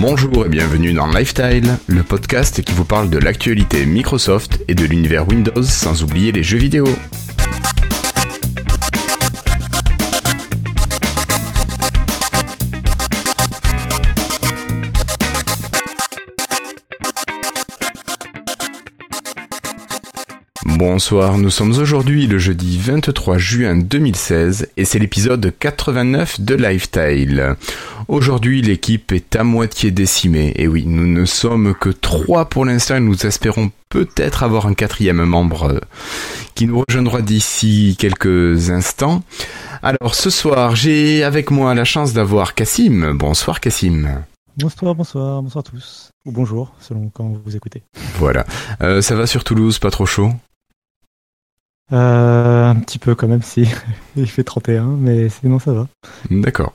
Bonjour et bienvenue dans Lifestyle, le podcast qui vous parle de l'actualité Microsoft et de l'univers Windows sans oublier les jeux vidéo. Bonsoir, nous sommes aujourd'hui le jeudi 23 juin 2016 et c'est l'épisode 89 de Lifestyle. Aujourd'hui l'équipe est à moitié décimée et oui, nous ne sommes que trois pour l'instant et nous espérons peut-être avoir un quatrième membre euh, qui nous rejoindra d'ici quelques instants. Alors ce soir j'ai avec moi la chance d'avoir Cassim. Bonsoir Cassim. Bonsoir, bonsoir, bonsoir à tous. Ou bonjour, selon quand vous écoutez. Voilà. Euh, ça va sur Toulouse, pas trop chaud? Euh, un petit peu quand même si il fait 31, mais sinon ça va. D'accord.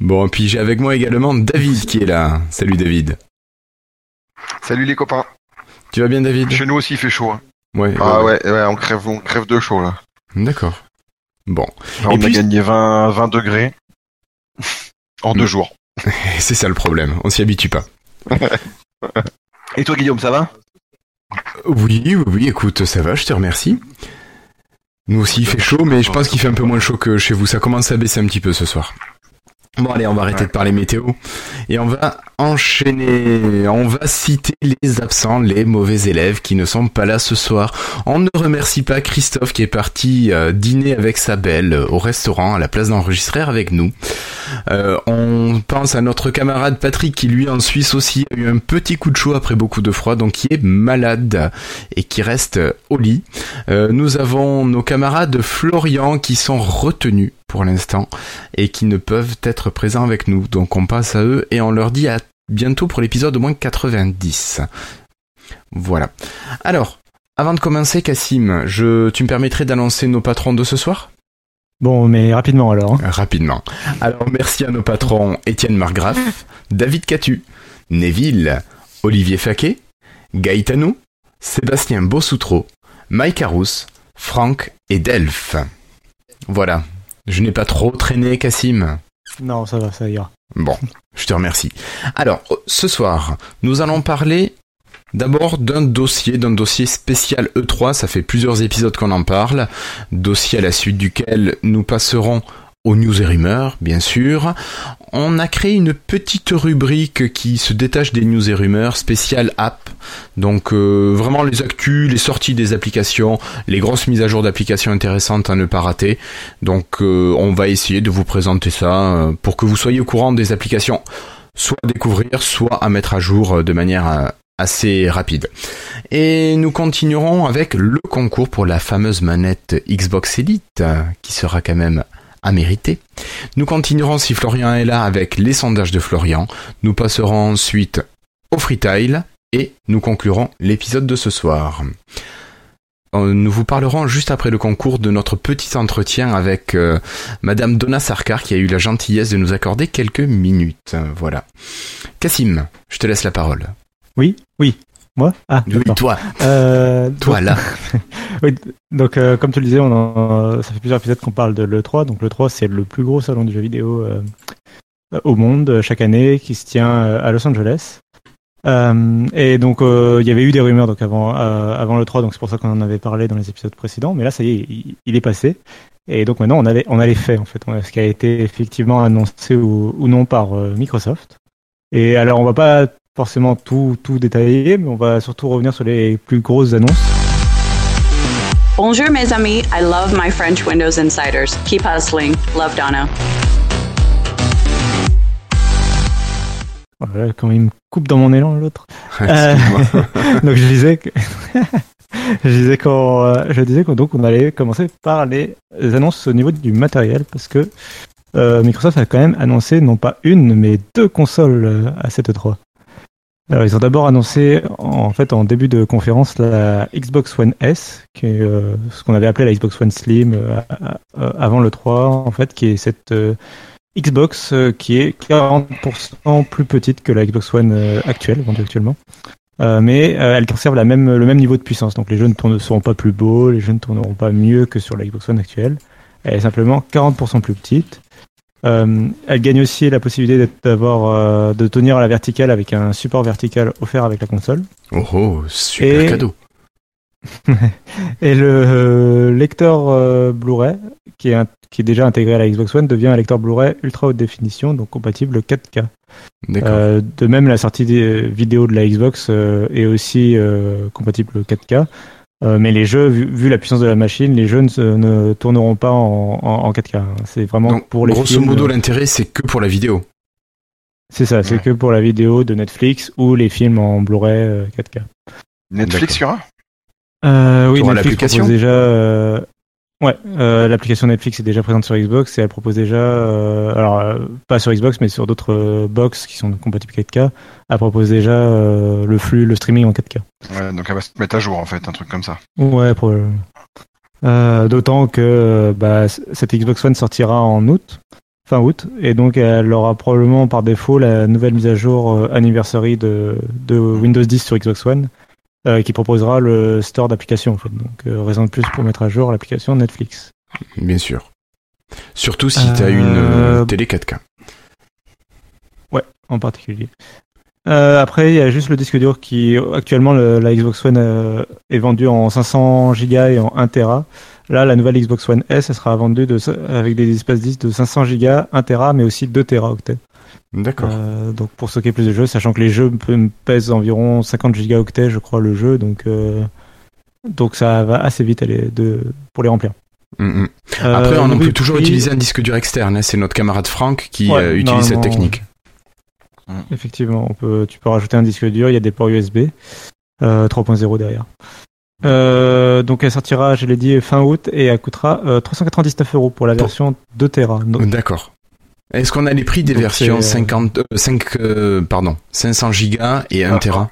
Bon, et puis j'ai avec moi également David qui est là. Salut David. Salut les copains. Tu vas bien David? Chez nous aussi il fait chaud. Hein. Ouais. Ah ouais, ouais, on crève, on crève de chaud là. D'accord. Bon. on a gagné 20, 20 degrés en deux jours. C'est ça le problème, on s'y habitue pas. Et toi Guillaume, ça va? Oui, oui, oui, écoute, ça va, je te remercie. Nous aussi, il fait chaud, mais je pense qu'il fait un peu moins chaud que chez vous. Ça commence à baisser un petit peu ce soir. Bon allez, on va arrêter de parler météo et on va enchaîner. On va citer les absents, les mauvais élèves qui ne sont pas là ce soir. On ne remercie pas Christophe qui est parti euh, dîner avec sa belle au restaurant à la place d'enregistrer avec nous. Euh, on pense à notre camarade Patrick qui lui en Suisse aussi a eu un petit coup de chaud après beaucoup de froid, donc qui est malade et qui reste au lit. Euh, nous avons nos camarades Florian qui sont retenus pour l'instant et qui ne peuvent être présents avec nous. Donc on passe à eux et on leur dit à bientôt pour l'épisode au moins 90. Voilà. Alors, avant de commencer, Cassim, je, tu me permettrais d'annoncer nos patrons de ce soir? Bon, mais rapidement alors. Hein. Rapidement. Alors, merci à nos patrons Étienne Margraf, David Catu, Neville, Olivier Faquet, Gaëtano, Sébastien Bossoutreau, Mike Arous, Franck et Delph. Voilà. Je n'ai pas trop traîné, Cassim. Non, ça va, ça ira. Bon, je te remercie. Alors, ce soir, nous allons parler D'abord d'un dossier, d'un dossier spécial E3, ça fait plusieurs épisodes qu'on en parle, dossier à la suite duquel nous passerons aux news et rumeurs, bien sûr. On a créé une petite rubrique qui se détache des news et rumeurs, spéciale app. Donc euh, vraiment les actus, les sorties des applications, les grosses mises à jour d'applications intéressantes à ne pas rater. Donc euh, on va essayer de vous présenter ça euh, pour que vous soyez au courant des applications soit à découvrir, soit à mettre à jour de manière assez rapide. Et nous continuerons avec le concours pour la fameuse manette Xbox Elite, qui sera quand même à mériter. Nous continuerons si Florian est là avec les sondages de Florian. Nous passerons ensuite au freetile et nous conclurons l'épisode de ce soir. Euh, nous vous parlerons juste après le concours de notre petit entretien avec euh, Madame Donna Sarkar qui a eu la gentillesse de nous accorder quelques minutes. Voilà. Cassim, je te laisse la parole. Oui, oui. Moi? Ah, oui, toi. Euh, toi, là. oui, donc, euh, comme tu le disais, on ça fait plusieurs épisodes qu'on parle de l'E3. Donc, l'E3, c'est le plus gros salon du jeu vidéo euh, au monde chaque année qui se tient à Los Angeles. et donc, il y avait eu des rumeurs donc, avant, avant l'E3, donc c'est pour ça qu'on en avait parlé dans les épisodes précédents. Mais là, ça y est, il, est passé. Et donc, maintenant, on, avait, on a les faits, en fait. ce qui a été effectivement annoncé ou, ou non par Microsoft. Et alors, on va pas forcément tout, tout détaillé, mais on va surtout revenir sur les plus grosses annonces. Bonjour mes amis, I love my French Windows Insiders. Keep hustling. Love Donna. Voilà, quand il me coupe dans mon élan l'autre. Euh, donc je disais que je disais qu'on euh, je disais qu'on donc on allait commencer par les annonces au niveau du matériel parce que euh, Microsoft a quand même annoncé non pas une mais deux consoles à cette 3. Alors, ils ont d'abord annoncé en fait en début de conférence la Xbox One S, qui est euh, ce qu'on avait appelé la Xbox One Slim euh, euh, avant le 3, en fait, qui est cette Xbox qui est 40% plus petite que la Xbox One actuelle, vendue actuellement. mais elle conserve la même, le même niveau de puissance. Donc les jeux ne seront pas plus beaux, les jeux ne tourneront pas mieux que sur la Xbox One actuelle. Elle est simplement 40% plus petite. Euh, elle gagne aussi la possibilité d'avoir euh, de tenir à la verticale avec un support vertical offert avec la console. Oh oh, super Et- cadeau. Et le euh, lecteur Blu-ray, qui est, un- qui est déjà intégré à la Xbox One, devient un lecteur Blu-ray ultra haute définition, donc compatible 4K. D'accord. Euh, de même, la sortie des vidéos de la Xbox est aussi compatible 4K. Euh, mais les jeux, vu, vu la puissance de la machine, les jeux ne, se- ne tourneront pas en, en- en 4K. hein. C'est vraiment Donc, pour les grosso films. modo, l'intérêt, c'est que pour la vidéo. C'est ça, c'est Ouais. que pour la vidéo de Netflix ou les films en Blu-ray euh, 4K. Netflix, il y aura Euh, oui, Netflix propose déjà. Ouais, euh, l'application Netflix est déjà présente sur Xbox et elle propose déjà, euh, alors euh, pas sur Xbox mais sur d'autres euh, box qui sont compatibles 4K, elle propose déjà euh, le flux, le streaming en 4K. Ouais, donc elle va se mettre à jour en fait, un truc comme ça. Ouais, probablement. Euh, D'autant que bah, cette Xbox One sortira en août, fin août, et donc elle aura probablement par défaut la nouvelle mise à jour anniversary de, de Windows 10 sur Xbox One, euh, qui proposera le store d'applications en fait. Donc euh, raison de plus pour mettre à jour l'application Netflix. Bien sûr. Surtout si t'as Euh, une euh, télé 4K. en particulier. Euh, après, il y a juste le disque dur qui, actuellement, le- la Xbox One euh, est vendue en 500 Go et en 1 Tera. Là, la nouvelle Xbox One S, elle sera vendue de, avec des espaces disques de 500 Go, 1 Tera, mais aussi 2 Teraoctets. D'accord. Euh, donc pour stocker plus de jeux, sachant que les jeux pèsent environ 50 gigaoctets, je crois, le jeu, donc euh, donc ça va assez vite aller de pour les remplir. Mm, mm. Après, Euh, on oui, peut toujours utiliser un disque dur externe. hein. C'est notre camarade Franck qui Ouais, utilise cette technique. Effectivement, on peut, tu peux rajouter un disque dur, il y a des ports USB euh, 3.0 derrière. Euh, donc elle sortira, je l'ai dit, fin août et elle coûtera euh, 399 euros pour la version 2 Tera. D'accord. Est-ce qu'on a les prix des Donc, versions c'est, euh, 50, euh, 5, euh, pardon, 500 gigas et 1 Ah, Tera?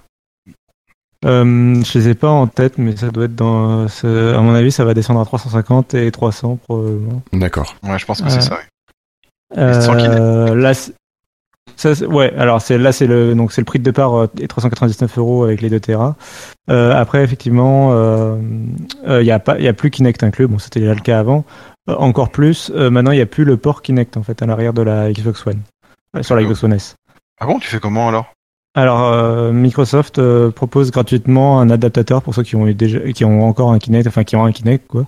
Euh, je les ai pas en tête, mais ça doit être dans. À mon avis, ça va descendre à 350 et 300 probablement. D'accord. Ouais, je pense que Euh, c'est ça. ouais. Euh, là, c'est- ça, ouais. Alors c'est là, c'est le donc c'est le prix de départ euh, et 399 euros avec les 2 Tera. Euh, après, effectivement, euh, euh, il y a pas, il y a plus Kinect inclus. Bon, c'était déjà le cas avant. Encore plus, euh, maintenant, il y a plus le port Kinect en fait à l'arrière de la Xbox One, euh, sur la Xbox One S. Ah bon, tu fais comment alors? Alors, euh, Microsoft euh, propose gratuitement un adaptateur pour ceux qui ont eu déjà, qui ont encore un Kinect, enfin qui ont un Kinect quoi.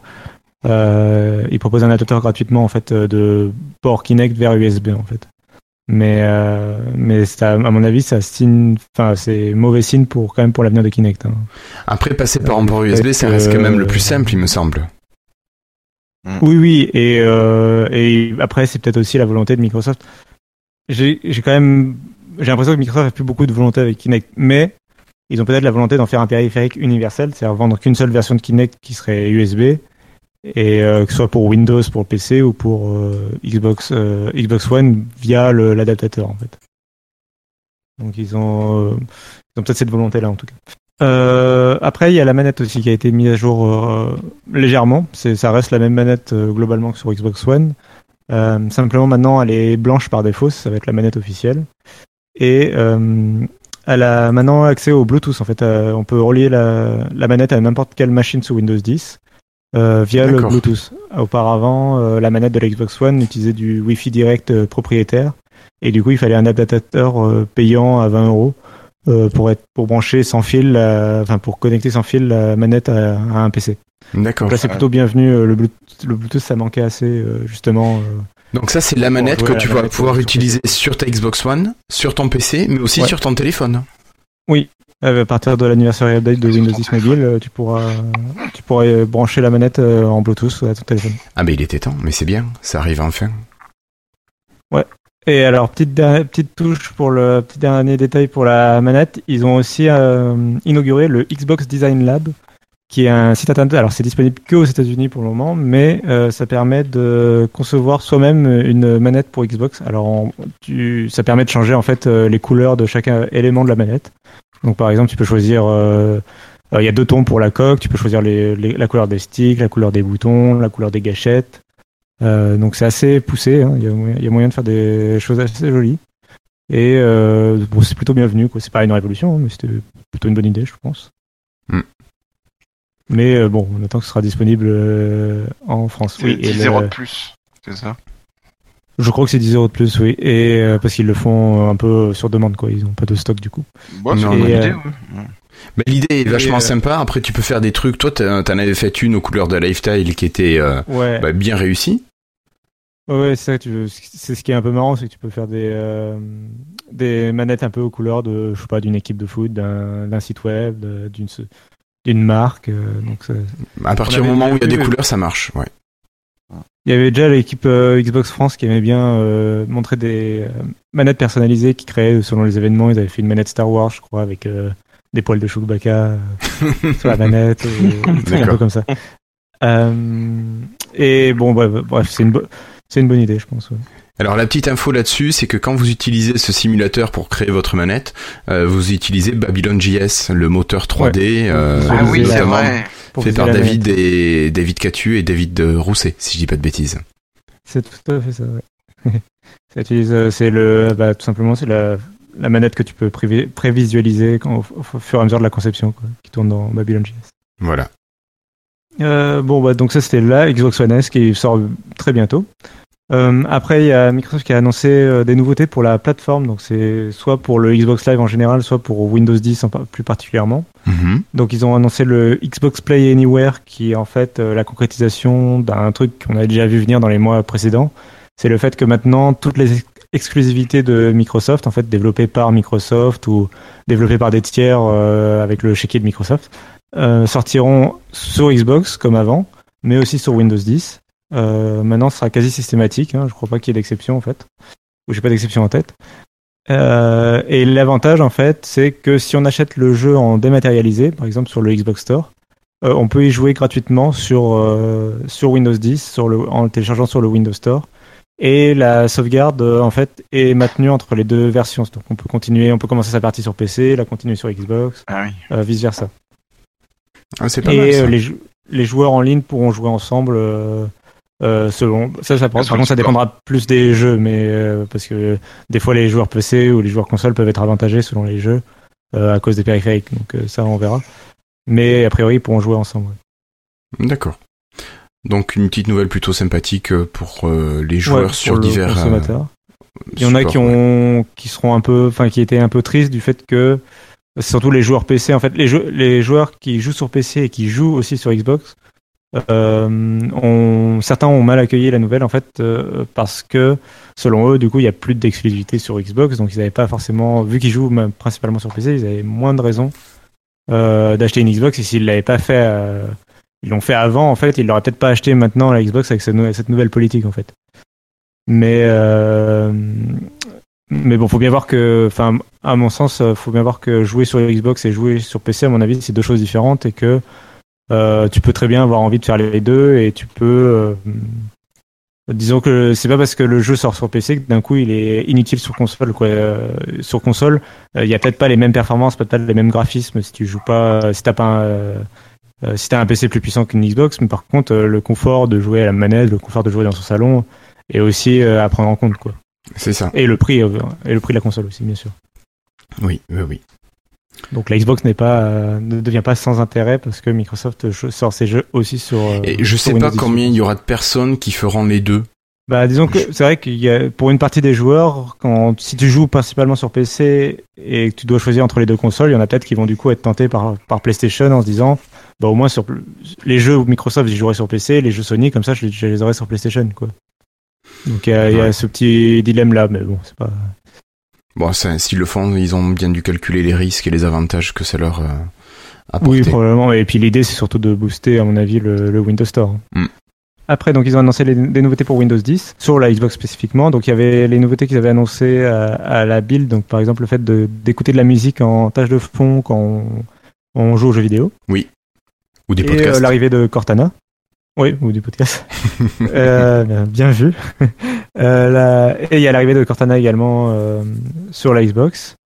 Euh, ils proposent un adaptateur gratuitement en fait euh, de port Kinect vers USB en fait. Mais euh, mais ça, à mon avis, ça signe, enfin c'est mauvais signe pour quand même pour l'avenir de Kinect. hein. Après, passer par un port USB, ça reste quand même le plus simple, il me semble. Oui, oui, et, euh, après, c'est peut-être aussi la volonté de Microsoft. J'ai quand même, j'ai l'impression que Microsoft a plus beaucoup de volonté avec Kinect, mais ils ont peut-être la volonté d'en faire un périphérique universel, c'est-à-dire vendre qu'une seule version de Kinect qui serait USB, et euh, que ce soit pour Windows, pour PC ou pour euh, Xbox, euh, Xbox One via l'adaptateur en fait. Donc ils ont, euh, ils ont peut-être cette volonté-là en tout cas. Euh, après, il y a la manette aussi qui a été mise à jour euh, légèrement. C'est, ça reste la même manette euh, globalement que sur Xbox One. Euh, simplement maintenant, elle est blanche par défaut. Ça va être la manette officielle. Et euh, elle a maintenant accès au Bluetooth. En fait, Euh, on peut relier la, la manette à n'importe quelle machine sous Windows 10 euh, via le. Bluetooth. Auparavant, euh, la manette de la Xbox One utilisait du Wi-Fi direct propriétaire. Et du coup, il fallait un adaptateur euh, payant à 20 euros euh, pour être pour brancher sans fil, la- enfin pour connecter sans fil la manette à, à un PC. D'accord. Là, c'est plutôt bienvenu. euh, Le Bluetooth, le Bluetooth, ça manquait assez euh, justement. euh. Donc ça, c'est la manette que tu vas pouvoir utiliser sur ta Xbox One, sur ton PC, mais aussi Ouais. sur ton téléphone. Euh, à partir de l'anniversaire update de Windows ton 10 téléphone. mobile, euh, tu pourras, tu pourras euh, brancher la manette euh, en Bluetooth à ton téléphone. Ah ben il était temps, mais c'est bien, ça arrive enfin. Et alors, petite, petite touche pour le petit dernier détail pour la manette, ils ont aussi euh, inauguré le Xbox Design Lab, qui est un site internet. Alors, c'est disponible que aux États-Unis pour le moment, mais euh, ça permet de concevoir soi-même une manette pour Xbox. Alors, tu, ça permet de changer en fait euh, les couleurs de chaque euh, élément de la manette. Donc, par exemple, tu peux choisir. euh, euh, Il y a deux tons pour la coque. Tu peux choisir les- les- la couleur des sticks, la couleur des boutons, la couleur des gâchettes. Euh, donc c'est assez poussé, hein. il, y a, moyen- il y a moyen de faire des choses assez jolies. Et euh, bon, c'est plutôt bienvenu, quoi. C'est pas une révolution, hein, mais c'était plutôt une bonne idée, je pense. Mm. Mais euh, bon, on attend que ce sera disponible en France. Oui, et 10 le- zéro de plus, c'est ça? Je crois que c'est 10 euros de plus, oui. Et euh, parce qu'ils le font un peu sur demande, quoi. Ils ont pas de stock du coup. Bon, c'est une bonne idée, ouais. Mais l'idée est vachement euh, sympa. Après, tu peux faire des trucs. Toi, t'en avais fait une aux couleurs de Lifestyle qui était euh, Ouais. bah, bien réussie. Ouais, c'est ça. Tu veux- c'est ce qui est un peu marrant, c'est que tu peux faire des euh, des manettes un peu aux couleurs de, je sais pas, d'une équipe de foot, d'un site web, d'une d'une marque. donc ça- À partir du moment où il y a des couleurs, ça marche. Ouais. Il y avait déjà l'équipe euh, Xbox France qui aimait bien euh, montrer des euh, manettes personnalisées qui créaient selon les événements. Ils avaient fait une manette Star Wars, je crois, avec des poils de Chewbacca euh, sur la manette, des trucs un peu comme ça. Euh, et bon, bref, bref c'est une, bo- c'est une bonne idée, je pense. ouais. Alors la petite info là-dessus, c'est que quand vous utilisez ce simulateur pour créer votre manette, euh, vous utilisez Babylon JS, le moteur 3D euh, Ah Ah oui, c'est vrai. Fait par David manette. et David Catu et David Rousset, si je dis pas de bêtises. C'est tout à fait ça, ouais. c'est le, bah, tout simplement, c'est la, la manette que tu peux prévi- prévisualiser quand, au, au fur et à mesure de la conception, quoi, qui tourne dans Babylon JS. Voilà. Euh, bon, bah, donc ça c'était la Xbox One S qui sort très bientôt. Euh, après, il y a Microsoft qui a annoncé euh, des nouveautés pour la plateforme. Donc c'est soit pour le Xbox Live en général, soit pour Windows 10 en par- plus particulièrement. Mhm. Donc ils ont annoncé le Xbox Play Anywhere, qui est en fait euh, la concrétisation d'un truc qu'on a déjà vu venir dans les mois précédents. C'est le fait que maintenant toutes les ex- exclusivités de Microsoft, en fait développées par Microsoft ou développées par des tiers euh, avec le chéquier de Microsoft, euh, sortiront sur Xbox comme avant, mais aussi sur Windows 10. Euh, maintenant, ce sera quasi systématique. Hein, je crois pas qu'il y ait d'exception en fait, ou j'ai pas d'exception en tête. Euh, et l'avantage en fait, c'est que si on achète le jeu en dématérialisé, par exemple sur le Xbox Store, euh, on peut y jouer gratuitement sur euh, sur Windows 10, sur le, en le téléchargeant sur le Windows Store. Et la sauvegarde euh, en fait est maintenue entre les deux versions. Donc on peut continuer, on peut commencer sa partie sur PC, la continuer sur Xbox, Ah oui. euh, vice versa. Ah, c'est pas mal. Et ça. euh, les, les joueurs en ligne pourront jouer ensemble euh, euh, selon. Ça, ça par le contre, ça dépendra plus des jeux, mais euh, parce que des fois les joueurs PC ou les joueurs console peuvent être avantagés selon les jeux euh, à cause des périphériques. Donc euh, ça, on verra. Mais a priori, ils pourront jouer ensemble. ouais. D'accord. Donc une petite nouvelle plutôt sympathique euh, pour euh, les joueurs Ouais, pour sur le divers. euh. Il y en a qui ouais. ont, qui seront un peu, enfin, qui étaient un peu tristes du fait que surtout les joueurs PC. En fait, les, jeux, les joueurs qui jouent sur PC et qui jouent aussi sur Xbox, euh, ont, certains ont mal accueilli la nouvelle en fait euh, parce que selon eux, du coup, il y a plus d'exclusivité sur Xbox, donc ils n'avaient pas forcément, vu qu'ils jouent même principalement sur PC, ils avaient moins de raisons euh, d'acheter une Xbox. Et s'ils l'avaient pas fait, euh, ils l'ont fait avant, en fait, ils l'auraient peut-être pas acheté maintenant la Xbox avec cette, nou- cette nouvelle politique en fait. Mais euh, mais bon, faut bien voir que, enfin, à mon sens, euh, faut bien voir que jouer sur Xbox et jouer sur PC, à mon avis, c'est deux choses différentes et que euh, tu peux très bien avoir envie de faire les deux et tu peux, euh, disons que c'est pas parce que le jeu sort sur PC que d'un coup il est inutile sur console. Quoi. Euh, sur console, euh, il y a peut-être pas les mêmes performances, peut-être pas les mêmes graphismes si tu joues pas, si t'as pas un, euh, si t'as un PC plus puissant qu'une Xbox, mais par contre, euh, le confort de jouer à la manette, le confort de jouer dans son salon est aussi euh, à prendre en compte, quoi. C'est ça. Et le prix, et le prix de la console aussi, bien sûr. Oui, oui, oui. Donc la Xbox n'est pas, euh, ne devient pas sans intérêt parce que Microsoft sort ses jeux aussi sur. euh, Et je sais pas 10. combien il y aura de personnes qui feront les deux. Bah disons que c'est vrai qu'il y a pour une partie des joueurs, quand si tu joues principalement sur PC et que tu dois choisir entre les deux consoles, il y en a peut-être qui vont du coup être tentés par par PlayStation en se disant, bah au moins sur les jeux Microsoft, j'y jouerai sur PC, les jeux Sony comme ça, je les, je les aurai sur PlayStation quoi. Donc il y a, il y a Ouais. ce petit dilemme là, mais bon c'est pas. Bon, s'ils le font, ils ont bien dû calculer les risques et les avantages que ça leur euh, Oui, apporte. probablement. Et puis l'idée, c'est surtout de booster, à mon avis, le, le Windows Store. Mm. Après, donc ils ont annoncé les- des nouveautés pour Windows 10 sur la Xbox spécifiquement. Donc il y avait les nouveautés qu'ils avaient annoncées à, à la build. Donc par exemple le fait de d'écouter de la musique en tâche de fond quand on, on joue aux jeux vidéo. Ou des podcasts. euh, l'arrivée de Cortana. Oui, ou du podcast. Euh, bien, vu. Euh, la- Et il y a l'arrivée de Cortana également euh, sur la Xbox.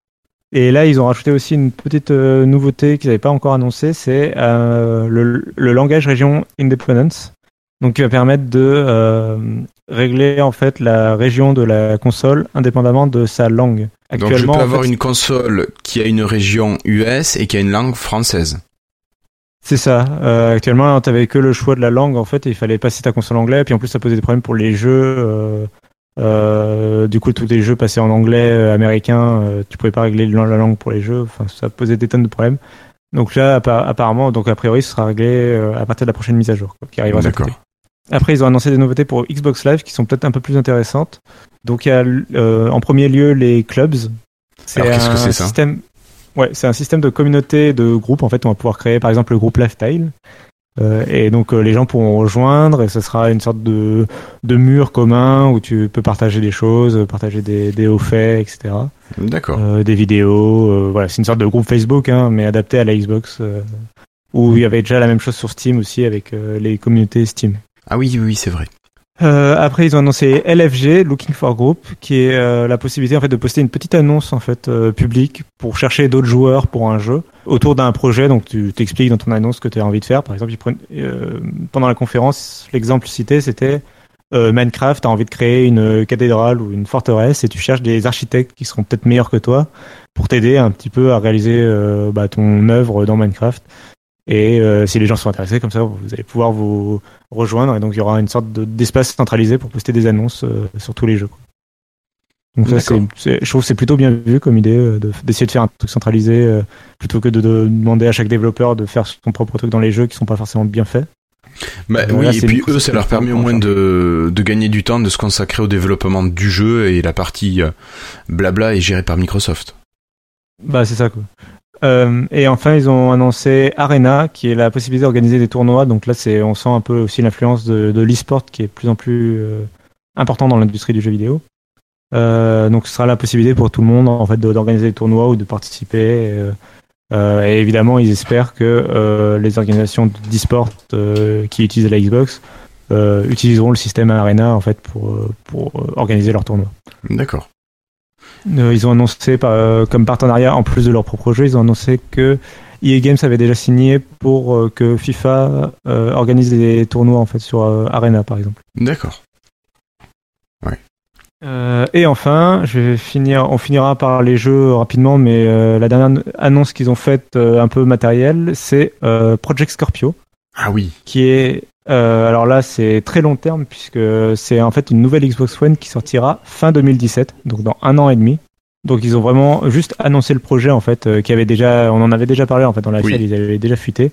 Et là, ils ont rajouté aussi une petite euh, nouveauté qu'ils n'avaient pas encore annoncée, c'est euh, le, le langage région Independence. Donc, qui va permettre de euh, régler en fait la région de la console indépendamment de sa langue. Donc je peux Actuellement, avoir fait, une console qui a une région US et qui a une langue française. C'est ça. Euh, actuellement, t'avais que le choix de la langue en fait, et il fallait passer ta console anglais. Et puis en plus, ça posait des problèmes pour les jeux. euh, Euh, du coup, tous les jeux passaient en anglais euh, américain, euh, tu pouvais pas régler la langue pour les jeux. Enfin, ça posait des tonnes de problèmes. Donc là, appa- apparemment, donc a priori, ce sera réglé à partir de la prochaine mise à jour, quoi, qui arrivera D'accord. Après, ils ont annoncé des nouveautés pour Xbox Live qui sont peut-être un peu plus intéressantes. Donc, il y a euh, en premier lieu les clubs. C'est Alors, qu'est-ce que un c'est, ça? système. Ouais, c'est un système de communauté de groupes. En fait, on va pouvoir créer, par exemple, le groupe Lifestyle. Euh, et donc, euh, les gens pourront rejoindre et ce sera une sorte de, de mur commun où tu peux partager des choses, partager des, des hauts faits, etc. D'accord. Euh, des vidéos. euh, voilà, c'est une sorte de groupe Facebook, hein, mais adapté à la Xbox. euh, où il y avait déjà la même chose sur Steam aussi avec euh, les communautés Steam. Ah oui, oui, oui, c'est vrai. Euh, après, ils ont annoncé LFG, Looking for Group, qui est euh, la possibilité en fait de poster une petite annonce en fait euh, publique pour chercher d'autres joueurs pour un jeu autour d'un projet. Donc, tu t'expliques dans ton annonce ce que tu as envie de faire. Par exemple, ils prennent, euh, pendant la conférence, l'exemple cité, c'était euh, Minecraft. T'as envie de créer une cathédrale ou une forteresse et tu cherches des architectes qui seront peut-être meilleurs que toi pour t'aider un petit peu à réaliser euh, bah, ton œuvre dans Minecraft. Et euh, si les gens sont intéressés, comme ça, vous allez pouvoir vous rejoindre. Et donc, il y aura une sorte de- d'espace centralisé pour poster des annonces euh, sur tous les jeux. quoi. Donc ça, je trouve que c'est plutôt bien vu comme idée euh, de- d'essayer de faire un truc centralisé plutôt que de, de demander à chaque développeur de faire son propre truc dans les jeux qui sont pas forcément bien faits. Bah, oui, là, et puis eux, ça leur permet au moins de, de gagner du temps, de se consacrer au développement du jeu et la partie blabla est gérée par Microsoft. Bah, c'est ça, quoi. Euh, et enfin, ils ont annoncé Arena, qui est la possibilité d'organiser des tournois. Donc là, c'est, on sent un peu aussi l'influence de, de l'e-sport qui est de plus en plus euh, important dans l'industrie du jeu vidéo. Euh, donc, ce sera la possibilité pour tout le monde, en fait, d'organiser des tournois ou de participer. et évidemment, ils espèrent que les organisations d'e-sport qui utilisent la Xbox utiliseront le système Arena, en fait, pour, organiser leurs tournois. D'accord. Euh, ils ont annoncé par- euh, comme partenariat, en plus de leur propre jeu, ils ont annoncé que EA Games avait déjà signé pour euh, que FIFA organise des tournois en fait sur Arena par exemple. D'accord. Euh, et enfin, je vais finir, on finira par les jeux rapidement, mais euh, la dernière annonce qu'ils ont faite euh, un peu matérielle, c'est Project Scorpio, Ah oui. qui est euh, alors là c'est très long terme puisque c'est en fait une nouvelle Xbox One qui sortira fin 2017, donc dans un an et demi. Donc ils ont vraiment juste annoncé le projet en fait, euh, qui avait déjà, on en avait déjà parlé en fait dans la Oui. salle, ils avaient déjà fuité.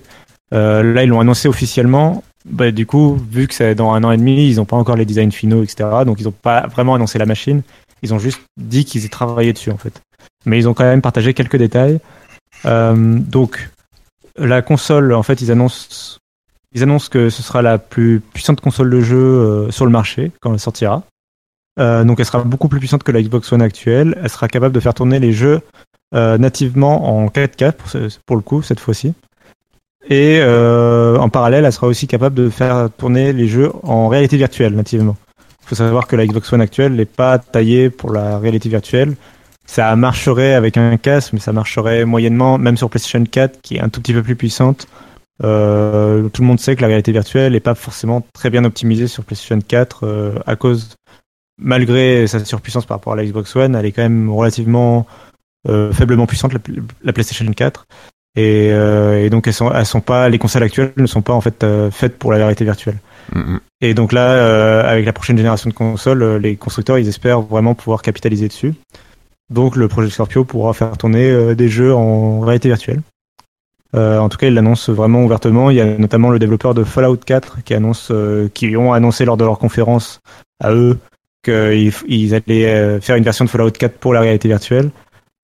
Euh, là ils l'ont annoncé officiellement. Bah, du coup, vu que c'est dans un an et demi, ils n'ont pas encore les designs finaux, etc. Donc ils n'ont pas vraiment annoncé la machine. Ils ont juste dit qu'ils y travaillaient dessus en fait. Mais ils ont quand même partagé quelques détails. Euh, donc la console, en fait, ils annoncent, ils annoncent que ce sera la plus puissante console de jeu euh, sur le marché quand elle sortira. Euh, donc elle sera beaucoup plus puissante que la Xbox One actuelle. Elle sera capable de faire tourner les jeux euh, nativement en 4K pour, le coup cette fois-ci. Et euh, en parallèle, elle sera aussi capable de faire tourner les jeux en réalité virtuelle nativement. Il faut savoir que la Xbox One actuelle n'est pas taillée pour la réalité virtuelle. Ça marcherait avec un casque, mais ça marcherait moyennement, même sur PlayStation 4, qui est un tout petit peu plus puissante. Euh, tout le monde sait que la réalité virtuelle n'est pas forcément très bien optimisée sur PlayStation 4 euh, à cause, malgré sa surpuissance par rapport à la Xbox One, elle est quand même relativement euh, faiblement puissante la, la PlayStation 4. Et, euh, et donc elles sont, elles sont pas, les consoles actuelles ne sont pas en fait faites pour la réalité virtuelle. Mm, mm. Et donc là, euh, avec la prochaine génération de consoles, les constructeurs ils espèrent vraiment pouvoir capitaliser dessus. Donc le projet Scorpio pourra faire tourner des jeux en réalité virtuelle. Euh, en tout cas, ils l'annoncent vraiment ouvertement. Il y a notamment le développeur de Fallout 4 qui annonce, euh, qui ont annoncé lors de leur conférence à eux qu'ils ils allaient euh, faire une version de Fallout 4 pour la réalité virtuelle.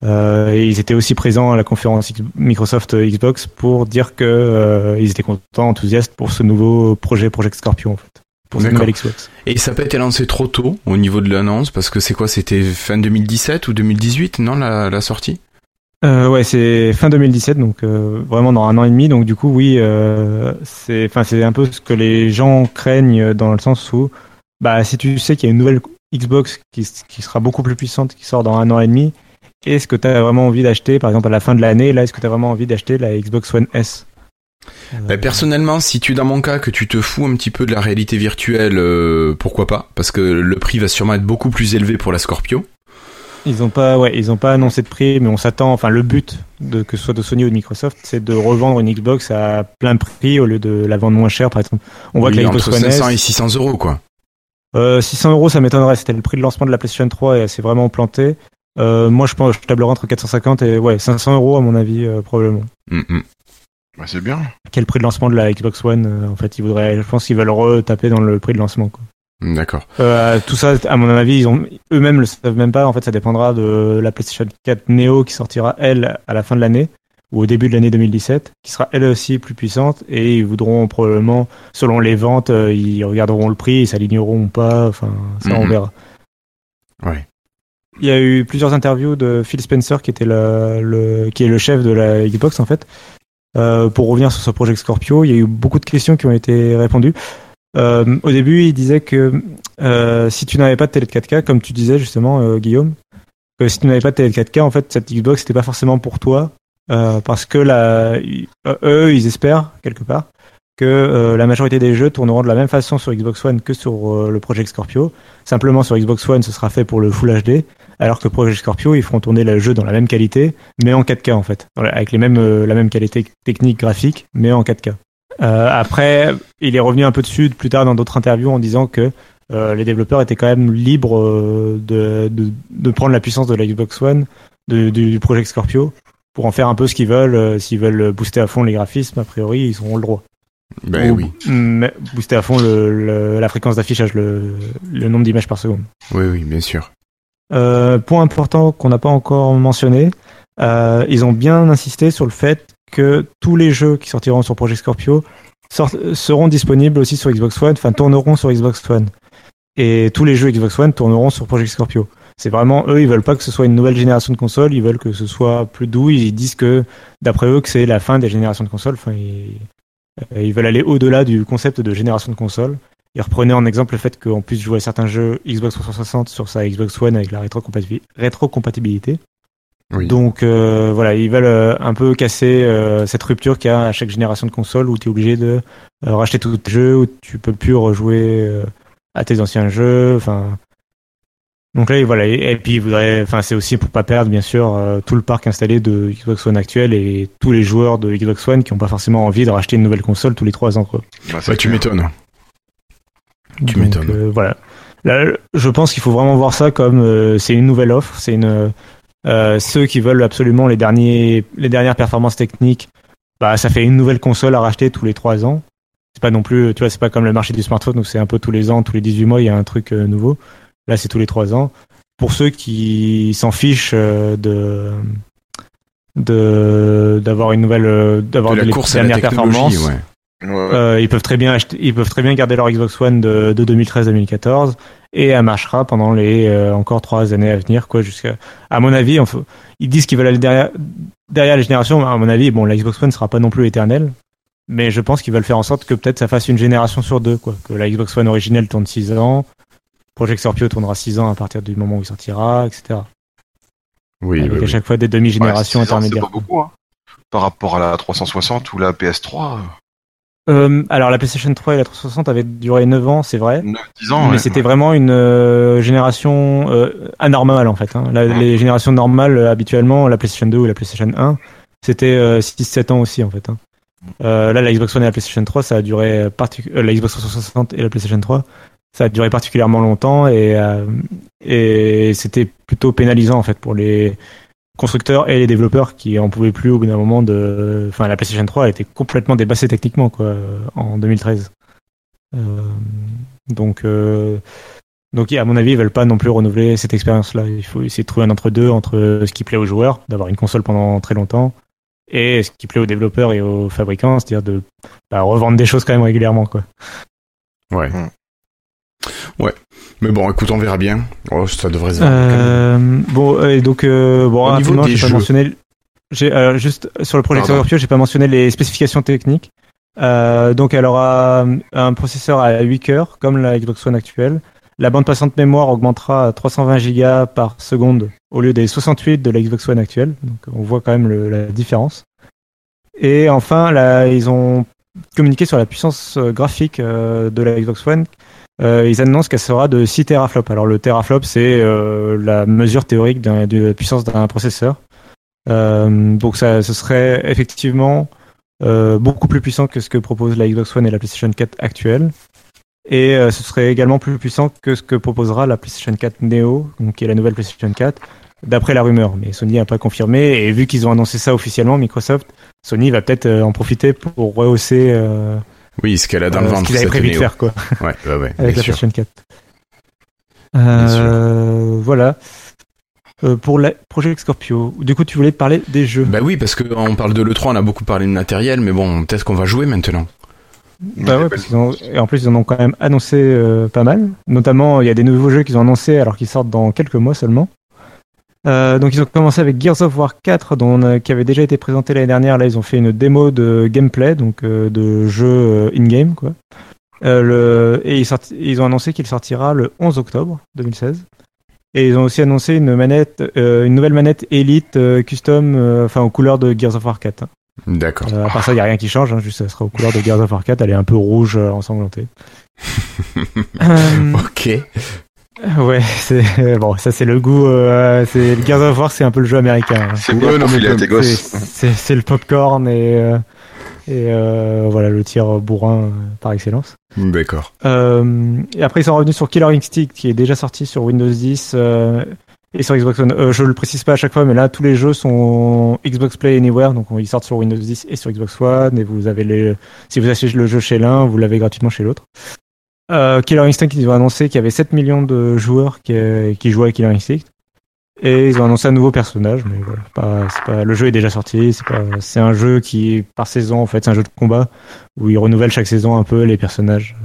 Euh, et ils étaient aussi présents à la conférence Microsoft euh, Xbox pour dire que euh, ils étaient contents, enthousiastes pour ce nouveau projet Project Scorpio en fait, pour Xbox. Et ça n'a pas été lancé trop tôt au niveau de l'annonce parce que c'est quoi? C'était fin 2017 ou 2018, non, la, la sortie? Euh, ouais, c'est fin 2017, donc euh, vraiment dans un an et demi. Donc du coup, oui, euh, c'est, enfin, c'est un peu ce que les gens craignent dans le sens où, bah, si tu sais qu'il y a une nouvelle Xbox qui, sera beaucoup plus puissante, qui sort dans un an et demi, est-ce que tu as vraiment envie d'acheter, par exemple à la fin de l'année, là, est-ce que tu vraiment envie d'acheter la Xbox One S? Euh, Bah, personnellement, si tu dans mon cas que tu te fous un petit peu de la réalité virtuelle, pourquoi pas? Parce que le prix va sûrement être beaucoup plus élevé pour la Scorpio. Ils ont pas, ouais, ils ont pas annoncé de prix, mais on s'attend. Enfin, le but de que ce soit de Sony ou de Microsoft, c'est de revendre une Xbox à plein prix au lieu de la vendre moins cher, par exemple. On voit Oui, que la Xbox One 500 S, et 600 euros, quoi. Euh, 600 euros, ça m'étonnerait. C'était le prix de lancement de la PlayStation 3 et elle s'est vraiment plantée. Euh, moi, je pense, je tablerai entre 450 et ouais, 500 euros à mon avis euh, probablement. Mm, mm. Bah, c'est bien. Quel prix de lancement de la Xbox One euh, En fait, ils voudraient, je pense qu'ils veulent retaper dans le prix de lancement. Quoi. D'accord. Euh, tout ça, à mon avis, ils ont eux-mêmes le savent même pas. En fait, ça dépendra de la PlayStation 4 Neo qui sortira elle à la fin de l'année ou au début de l'année 2017, qui sera elle aussi plus puissante et ils voudront probablement, selon les ventes, euh, ils regarderont le prix, ils s'aligneront ou pas. Enfin, ça on Mhm. verra. Ouais. Il y a eu plusieurs interviews de Phil Spencer, qui était le, le- qui est le chef de la Xbox en fait. Euh, pour revenir sur ce projet Scorpio, il y a eu beaucoup de questions qui ont été répondues. Euh, au début, il disait que euh, si tu n'avais pas de télé de 4K, comme tu disais justement, euh, Guillaume, que si tu n'avais pas de télé de 4K, en fait, cette Xbox n'était pas forcément pour toi, euh, parce que la, euh, eux, ils espèrent quelque part que euh, la majorité des jeux tourneront de la même façon sur Xbox One que sur le Project Scorpio. Simplement sur Xbox One, ce sera fait pour le Full HD, alors que Project Scorpio, ils feront tourner le jeu dans la même qualité, mais en 4K en fait, avec les mêmes, la même qualité technique graphique, mais en 4K. Euh, après, il est revenu un peu dessus plus tard dans d'autres interviews en disant que euh, les développeurs étaient quand même libres euh, de, de, de prendre la puissance de la Xbox One, de- du, du Project Scorpio, pour en faire un peu ce qu'ils veulent. Euh, S'ils veulent booster à fond les graphismes, a priori, ils auront le droit. Ben Ou oui. booster à fond le, le- la fréquence d'affichage, le, le nombre d'images par seconde. Oui, oui, bien sûr. Euh, point important qu'on n'a pas encore mentionné, euh, ils ont bien insisté sur le fait que tous les jeux qui sortiront sur Project Scorpio seront disponibles aussi sur Xbox One, enfin tourneront sur Xbox One. Et tous les jeux Xbox One tourneront sur Project Scorpio. C'est vraiment eux, ils veulent pas que ce soit une nouvelle génération de consoles, ils veulent que ce soit plus doux. Ils disent que, d'après eux, que c'est la fin des générations de consoles. Enfin, ils, veulent aller au-delà du concept de génération de consoles. Ils reprenaient en exemple le fait qu'on puisse jouer à certains jeux Xbox 360 sur sa Xbox One avec la rétrocompatibi- rétrocompatibilité. Oui. Donc euh, voilà, ils veulent euh, un peu casser euh, cette rupture qu'il y a à chaque génération de console où tu es obligé de euh, racheter tous tes jeux, où tu peux plus rejouer euh, à tes anciens jeux. Enfin, donc là, et voilà, et, et puis ils voudraient, enfin c'est aussi pour pas perdre bien sûr euh, tout le parc installé de Xbox One actuel et tous les joueurs de Xbox One qui n'ont pas forcément envie de racheter une nouvelle console tous les trois ans. Quoi. Bah, Ouais, tu m'étonnes. Tu Donc, m'étonnes. euh, voilà. Là, je pense qu'il faut vraiment voir ça comme euh, c'est une nouvelle offre. C'est une euh, ceux qui veulent absolument les derniers les dernières performances techniques. Bah, ça fait une nouvelle console à racheter tous les trois ans. C'est pas non plus, tu vois, c'est pas comme le marché du smartphone où c'est un peu tous les ans, tous les 18 mois, il y a un truc euh, nouveau. Là, c'est tous les trois ans. Pour ceux qui s'en fichent euh, de de d'avoir une nouvelle euh, d'avoir De la les course à la dernières performances ouais. Ouais, ouais. euh, ils peuvent très bien acheter, ils peuvent très bien garder leur Xbox One de, de 2013-2014 et elle marchera pendant les euh, encore trois années à venir quoi jusqu'à à mon avis enfin, ils disent qu'ils veulent aller derrière derrière les générations à mon avis bon la Xbox One sera pas non plus éternelle mais je pense qu'ils veulent faire en sorte que peut-être ça fasse une génération sur deux quoi que la Xbox One originelle tourne 6 ans Project Scorpio tournera 6 ans à partir du moment où il sortira etc Oui, avec oui, à oui. chaque fois des demi-générations Ouais, ans, intermédiaires C'est pas beaucoup, hein. Par rapport à la 360 ou la PS3, Euh, alors la PlayStation 3 et la 360 avaient duré 9 ans c'est vrai 9-10 ans. mais ouais. c'était vraiment une euh, génération euh, anormale en fait. hein. La- les générations normales, euh, habituellement, la PlayStation 2 ou la PlayStation 1, c'était 6-7 ans aussi en fait. hein. Euh, là, la Xbox One et la PlayStation 3, ça a duré euh, la Xbox 360 et la PlayStation 3, ça a duré particulièrement longtemps et euh, et c'était plutôt pénalisant en fait pour les constructeurs et les développeurs qui en pouvaient plus au bout d'un moment de enfin la PlayStation 3 a été complètement dépassée techniquement quoi en 2013 Euh, donc euh, donc à mon avis ils veulent pas non plus renouveler cette expérience là il faut essayer de trouver un entre deux entre ce qui plaît aux joueurs d'avoir une console pendant très longtemps et ce qui plaît aux développeurs et aux fabricants c'est-à-dire de bah, revendre des choses quand même régulièrement quoi Ouais. Hmm. Ouais. Mais bon, écoute, on verra bien. Oh, ça devrait se vendre. Euh, bon, et donc, euh, bon, Au niveau des j'ai pas jeux. mentionné. Euh, juste sur le projecteur Pardon. Scorpio, j'ai pas mentionné les spécifications techniques. Euh, donc, elle aura un processeur à 8 cœurs, comme la Xbox One actuelle. La bande passante mémoire augmentera à 320 Go par seconde au lieu des 68 de la Xbox One actuelle. Donc, on voit quand même le- la différence. Et enfin, là, ils ont communiqué sur la puissance euh, graphique euh, de la Xbox One euh, ils annoncent qu'elle sera de 6 teraflops. Alors le teraflop, c'est euh, la mesure théorique de la puissance d'un processeur. Euh, donc ça, ce serait effectivement euh, beaucoup plus puissant que ce que propose la Xbox One et la PlayStation 4 actuelle. Et euh, ce serait également plus puissant que ce que proposera la PlayStation 4 Neo, donc qui est la nouvelle PlayStation 4, d'après la rumeur. Mais Sony n'a pas confirmé. Et vu qu'ils ont annoncé ça officiellement, Microsoft, Sony va peut-être en profiter pour rehausser Oui, ce qu'elle a dans le euh, ce ventre, qu'ils avaient prévu de faire quoi, Ouais, ouais, ouais, avec la sûr. PlayStation 4. Bien Euh, voilà. Euh, pour la Project Scorpio, du coup, tu voulais parler des jeux. Bah oui, parce qu'on parle de l'E3, on a beaucoup parlé de matériel, mais bon, peut-être qu'on va jouer maintenant. Bah ouais, parce qu'ils ont, et en plus ils en ont quand même annoncé euh, pas mal. Notamment, il y a des nouveaux jeux qu'ils ont annoncés alors qu'ils sortent dans quelques mois seulement. Euh, donc ils ont commencé avec Gears of War 4, dont on a- qui avait déjà été présenté l'année dernière. Là, ils ont fait une démo de gameplay, donc euh, de jeu euh, in-game, quoi. Euh, le, et ils, sorti- ils ont annoncé qu'il sortira le 11 octobre 2016. Et ils ont aussi annoncé une manette, euh, une nouvelle manette Elite euh, custom, euh, enfin aux couleurs de Gears of War 4. hein. D'accord. Euh, à part ça, il n'y a rien qui change, hein, juste ça sera aux couleurs de Gears of War 4, elle est un peu rouge euh, ensanglantée. Euh, Ok. Ouais, c'est bon, ça c'est le goût. Euh, c'est le Gears of War, c'est un peu le jeu américain. C'est Ouais, non, mais C'est- gosses. C'est c'est le popcorn et euh, et euh, voilà le tir bourrin euh, par excellence. D'accord. Euh, et après ils sont revenus sur Killer Instinct qui est déjà sorti sur Windows 10 euh, et sur Xbox One. Euh, je le précise pas à chaque fois, mais là tous les jeux sont Xbox Play Anywhere, donc ils sortent sur Windows 10 et sur Xbox One. Et vous avez les, si vous achetez le jeu chez l'un, vous l'avez gratuitement chez l'autre. Euh, Killer Instinct, ils ont annoncé qu'il y avait 7 millions de joueurs qui, euh, qui jouaient à Killer Instinct. Et ils ont annoncé un nouveau personnage, mais voilà, pas, pas, le jeu est déjà sorti. C'est pas, c'est un jeu qui par saison en fait, c'est un jeu de combat où ils renouvellent chaque saison un peu les personnages.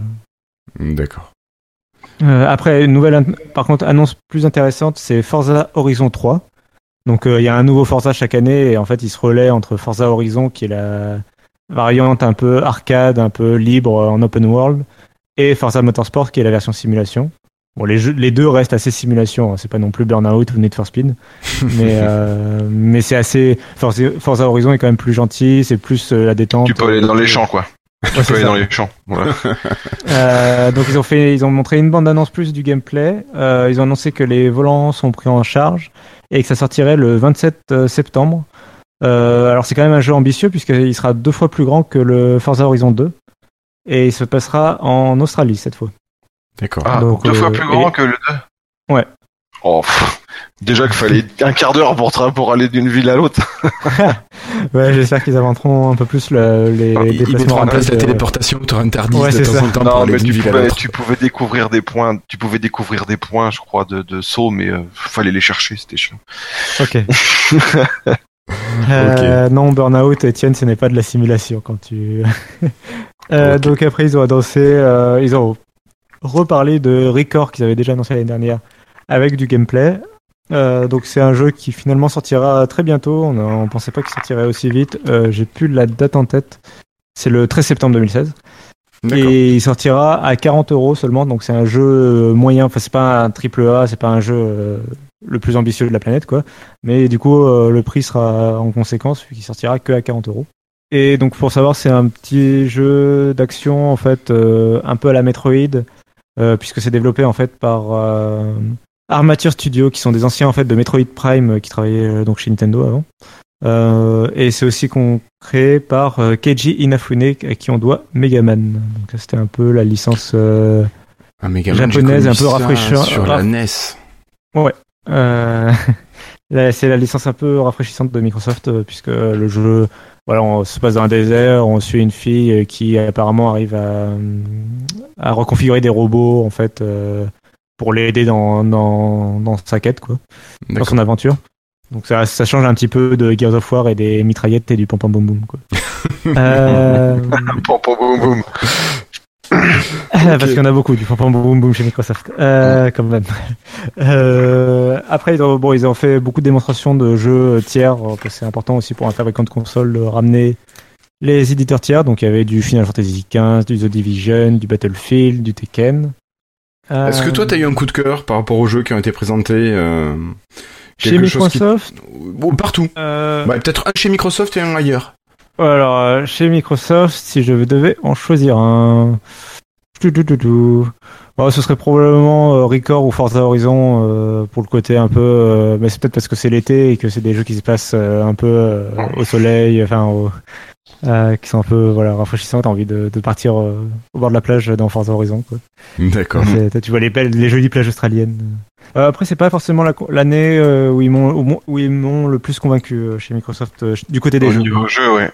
D'accord. Euh, après, une nouvelle, par contre, annonce plus intéressante, c'est Forza Horizon 3. Donc, euh, il y a un nouveau Forza chaque année et en fait, il se relaie entre Forza Horizon, qui est la variante un peu arcade, un peu libre en open world, et Forza Motorsport, qui est la version simulation. Bon, les, jeux, les deux restent assez simulation. hein. C'est pas non plus Burnout ou Need for Speed, mais euh, mais c'est assez. Forza, Forza Horizon est quand même plus gentil, c'est plus euh, la détente. Tu peux aller dans les champs, quoi. Ouais, Tu peux aller ça. dans les champs. Voilà. Euh, donc ils ont fait, ils ont montré une bande annonce plus du gameplay. Euh, ils ont annoncé que les volants sont pris en charge et que ça sortirait le 27 septembre. Euh, alors c'est quand même un jeu ambitieux puisqu'il sera deux fois plus grand que le Forza Horizon 2 et il se passera en Australie cette fois. D'accord. Ah, Donc, deux euh, fois plus grand et- que le 2 Ouais. Oh, pff. déjà qu'il fallait un quart d'heure pour, pour aller d'une ville à l'autre. Ouais, j'espère qu'ils inventeront un peu plus le- les Ah, il il déplacements mettra en place la euh, téléportation, tu interdit Ouais, de c'est temps ça. en temps pour Non, aller mais d'une tu à pouvais, l'autre. tu pouvais découvrir des points, tu pouvais découvrir des points, je crois, de, de saut, mais euh, fallait les chercher, c'était chiant. Ok. Euh, Non, Burnout, Etienne, ce n'est pas de la simulation quand tu. Euh. Donc après, ils ont annoncé, euh, ils ont reparlé de Record qu'ils avaient déjà annoncé l'année dernière avec du gameplay. Donc c'est un jeu qui finalement sortira très bientôt. On, on pensait pas qu'il sortirait aussi vite. J'ai plus la date en tête. C'est le 13 septembre 2016. D'accord. Et il sortira à 40 euros seulement. Donc c'est un jeu moyen. Enfin c'est pas un triple A, c'est pas un jeu le plus ambitieux de la planète quoi. Mais du coup euh, le prix sera en conséquence vu qu'il sortira que à 40 euros. Et donc pour savoir c'est un petit jeu d'action en fait euh, un peu à la Metroid euh, puisque c'est développé en fait par Armature Studio qui sont des anciens en fait de Metroid Prime qui travaillaient donc chez Nintendo avant. Et c'est aussi créé par Keiji Inafune à qui on doit Megaman. Donc c'était un peu la licence Un japonaise, un peu ça rafraîchissant- Sur la NES. Euh, là, c'est la licence un peu rafraîchissante de Microsoft euh, puisque le jeu voilà, on se passe dans un désert, on suit une fille euh, qui apparemment arrive à, à reconfigurer des robots en fait euh, pour l'aider dans, dans, dans sa quête quoi, dans son aventure. Donc ça, ça change un petit peu de Gears of War et des mitraillettes et du pom pom boum boum quoi. euh, Pom, pom, boum, boum. Parce qu'il y en a beaucoup du pom pom boum boum chez Microsoft, euh, quand même. Euh, après, ils ont, bon, ils ont fait beaucoup de démonstrations de jeux tiers, euh, parce que c'est important aussi pour un fabricant de console de ramener les éditeurs tiers. Donc il y avait du Final Fantasy XV, du The Division, du Battlefield, du Tekken. Euh, Est-ce que toi, t'as eu un coup de cœur par rapport aux jeux qui ont été présentés euh, chez qui- Microsoft Bon, Partout. euh, Ouais, Peut-être un chez Microsoft et un ailleurs. Alors, euh, chez Microsoft, si je devais en choisir un. Bon, ce serait probablement euh, Record ou Forza Horizon euh, pour le côté un peu. euh, mais c'est peut-être parce que c'est l'été et que c'est des jeux qui se passent euh, un peu euh, au soleil, enfin au, euh, qui sont un peu voilà rafraîchissants. T'as envie de, de partir euh, au bord de la plage dans Forza Horizon. Quoi. D'accord. Tu vois les, belles- les jolies plages australiennes. Euh, après, c'est pas forcément la- l'année euh, où ils m'ont où ils m'ont le plus convaincu euh, chez Microsoft euh, du côté des Au jeux. niveau jeu, ouais.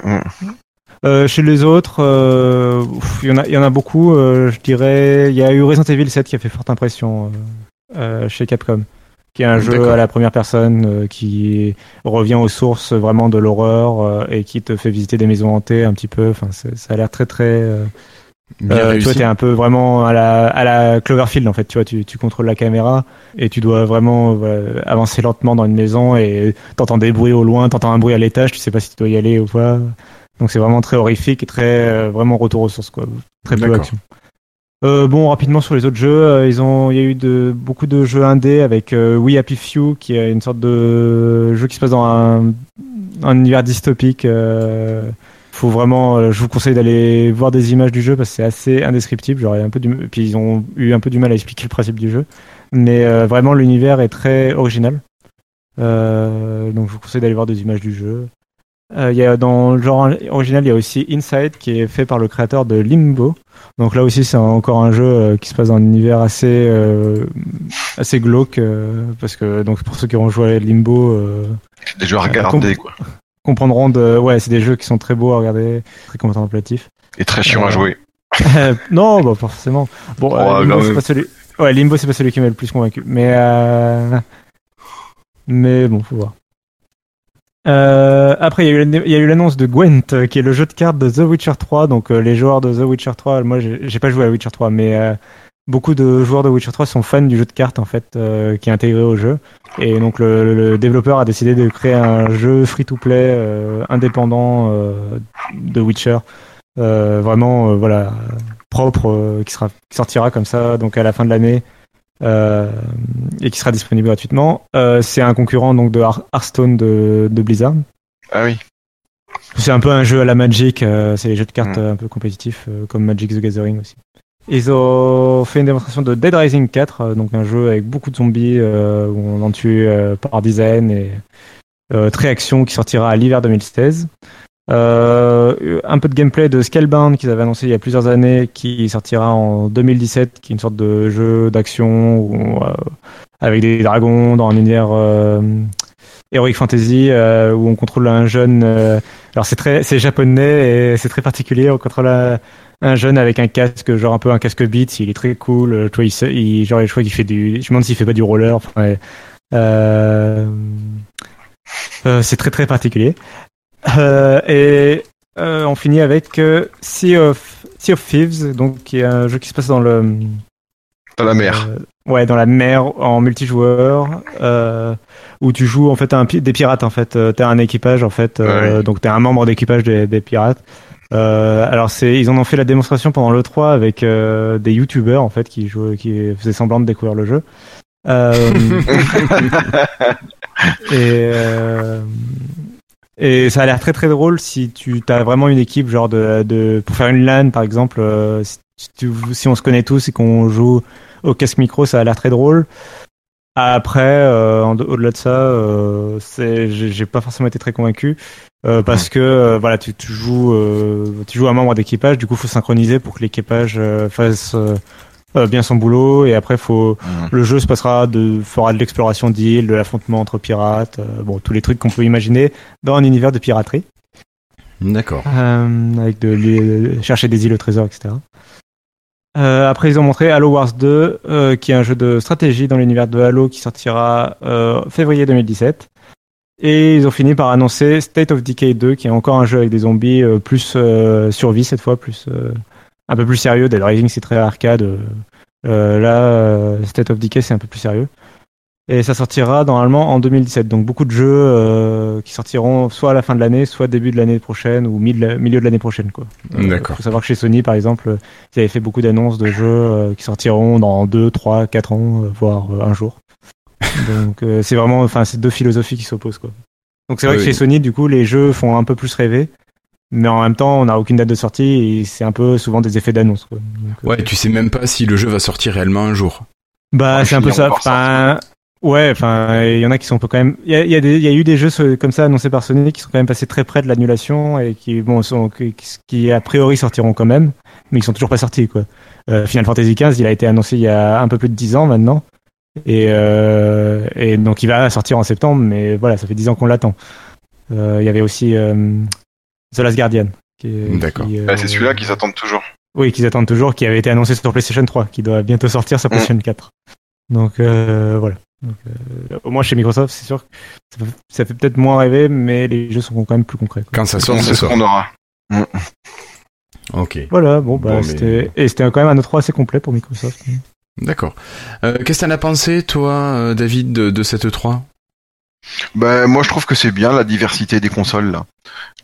Chez les autres, euh, il y en a, il y en a beaucoup. euh, je dirais, il y a eu Resident Evil 7 qui a fait forte impression euh, euh, chez Capcom, qui est un jeu à la première personne euh, qui revient aux sources vraiment de l'horreur euh, et qui te fait visiter des maisons hantées un petit peu. Enfin, ça a l'air très très. euh, Bien euh, vois, t'es un peu vraiment à la, à la Cloverfield en fait. Tu vois, tu, tu contrôles la caméra et tu dois vraiment avancer lentement dans une maison et t'entends des bruits au loin, t'entends un bruit à l'étage, tu sais pas si tu dois y aller ou pas. Donc c'est vraiment très horrifique et très euh, vraiment retour aux sources quoi. Très peu d'action. Euh, bon, rapidement sur les autres jeux, euh, ils ont, il y a eu de, beaucoup de jeux indés avec euh, We Happy Few, qui est une sorte de jeu qui se passe dans un, un univers dystopique. Euh, faut vraiment, euh, je vous conseille d'aller voir des images du jeu parce que c'est assez indescriptible. J'aurais un peu du, puis ils ont eu un peu du mal à expliquer le principe du jeu, mais euh, vraiment l'univers est très original. Donc je vous conseille d'aller voir des images du jeu. Euh, y a dans le genre original, il y a aussi Inside qui est fait par le créateur de Limbo. Donc là aussi, c'est encore un jeu euh, qui se passe dans un univers assez euh, assez glauque parce que donc pour ceux qui ont joué à Limbo des jeux à regarder, quoi. comprendront de ouais, c'est des jeux qui sont très beaux à regarder, très contemplatifs. Et très chiant à jouer. non, bah forcément. Bon, Oh, Limbo, c'est pas celui. Ouais, Limbo, c'est pas celui qui m'a le plus convaincu. Mais euh... mais bon, faut voir. Euh, après, il y a eu l'annonce de Gwent, euh, qui est le jeu de cartes de The Witcher 3. Donc, euh, les joueurs de The Witcher 3, moi, j'ai pas joué à Witcher 3, mais euh, beaucoup de joueurs de Witcher 3 sont fans du jeu de cartes, en fait, qui est intégré au jeu. Et donc, le, développeur a décidé de créer un jeu free-to-play indépendant de Witcher. Vraiment, voilà, propre, qui, sera, qui sortira comme ça, donc à la fin de l'année. Euh, et qui sera disponible gratuitement. Euh, c'est un concurrent donc de Hear- Hearthstone de, de Blizzard. Ah oui. C'est un peu un jeu à la Magic, euh, c'est les jeux de cartes Mm. euh, un peu compétitifs, euh, comme Magic the Gathering aussi. Ils ont fait une démonstration de Dead Rising 4, euh, donc un jeu avec beaucoup de zombies euh, où on en tue euh, par dizaines et euh, très action qui sortira à l'hiver 2016. Euh, un peu de gameplay de Scalebound qu'ils avaient annoncé il y a plusieurs années qui sortira en 2017, qui est une sorte de jeu d'action euh, avec des dragons dans un univers euh, Heroic Fantasy euh, où on contrôle un jeune. euh, alors c'est très, c'est japonais et c'est très particulier. On contrôle un, un jeune avec un casque, genre un peu un casque Beats. Il est très cool. Tu vois, il, il- genre je crois qu'il fait du. Je me demande s'il fait pas du roller. Enfin, ouais. Euh, euh, c'est très très particulier. Euh, et euh, on finit avec euh, Sea of Sea of Thieves, donc qui est un jeu qui se passe dans le Dans la mer. euh, ouais, dans la mer en multijoueur, euh, où tu joues en fait un, des pirates en fait. Euh, T'es un équipage en fait, euh, Ouais. donc t'es un membre d'équipage des, des pirates. Euh, alors c'est, ils en ont fait la démonstration pendant le 3 avec euh, des youtubeurs en fait qui jouaient, qui faisaient semblant de découvrir le jeu. Euh, et euh, et ça a l'air très très drôle si tu as vraiment une équipe genre de, de pour faire une LAN par exemple euh, si, tu- si on se connaît tous et qu'on joue au casque micro ça a l'air très drôle. Après euh, au-delà de ça euh, j'ai pas forcément été très convaincu euh, parce que euh, voilà tu, tu joues euh, tu joues un membre d'équipage du coup faut synchroniser pour que l'équipage fasse bien son boulot et après faut Mhm. le jeu se passera de fera de l'exploration d'îles, de l'affrontement entre pirates, euh, bon tous les trucs qu'on peut imaginer dans un univers de piraterie, D'accord. euh, avec de, les- chercher des îles au trésor, etc. Euh, après ils ont montré Halo Wars 2, euh, qui est un jeu de stratégie dans l'univers de Halo qui sortira euh, février 2017. Et ils ont fini par annoncer State of Decay 2, qui est encore un jeu avec des zombies euh, plus euh, survie cette fois, plus euh, un peu plus sérieux. Dead Rising c'est très arcade. euh, euh, là, euh, State of Decay c'est un peu plus sérieux. Et ça sortira normalement en 2017. Donc beaucoup de jeux euh, qui sortiront soit à la fin de l'année, soit début de l'année prochaine ou mi- milieu de l'année prochaine. Quoi. D'accord. faut savoir que chez Sony, par exemple, ils avaient fait beaucoup d'annonces de jeux euh, qui sortiront dans 2, 3, 4 ans, euh, voire un jour. Donc euh, c'est vraiment, enfin, c'est deux philosophies qui s'opposent. Quoi. Donc c'est vrai Oui, que chez. Sony, du coup, les jeux font un peu plus rêver. Mais en même temps, on n'a aucune date de sortie et c'est un peu souvent des effets d'annonce. quoi. Donc, euh, Ouais, tu sais même pas si le jeu va sortir réellement un jour. bah, Ouais, c'est un peu ça. Enfin, Ouais, enfin, il y en a qui sont quand même. Il y a, il y a, des- il y a eu des jeux comme ça annoncés par Sony qui sont quand même passés très près de l'annulation et qui, bon, sont, qui, qui, a priori sortiront quand même, mais qui sont toujours pas sortis, quoi. Euh, Final Fantasy XV, il a été annoncé il y a un peu plus de 10 ans maintenant. Et, euh, et donc il va sortir en septembre, mais voilà, ça fait 10 ans qu'on l'attend. Euh, Il y avait aussi The Last Guardian. D'accord. euh, Bah, c'est celui-là qu'ils attendent toujours. Oui, qu'ils attendent toujours, qui avait été annoncé sur PlayStation 3, qui doit bientôt sortir sur Mm. PlayStation 4. Donc euh, voilà. Donc, euh, au moins chez Microsoft, c'est sûr que ça fait, peut-être moins rêver, mais les jeux sont quand même plus concrets. quoi. Quand ça sort, sait ce qu'on aura. Ok, Voilà, bon, bah, Bon, mais- c'était et c'était quand même un E3 assez complet pour Microsoft. d'accord. Euh, Qu'est-ce que t'en as pensé, toi, David, de, de cette E3 Ben moi je trouve que c'est bien la diversité des consoles là.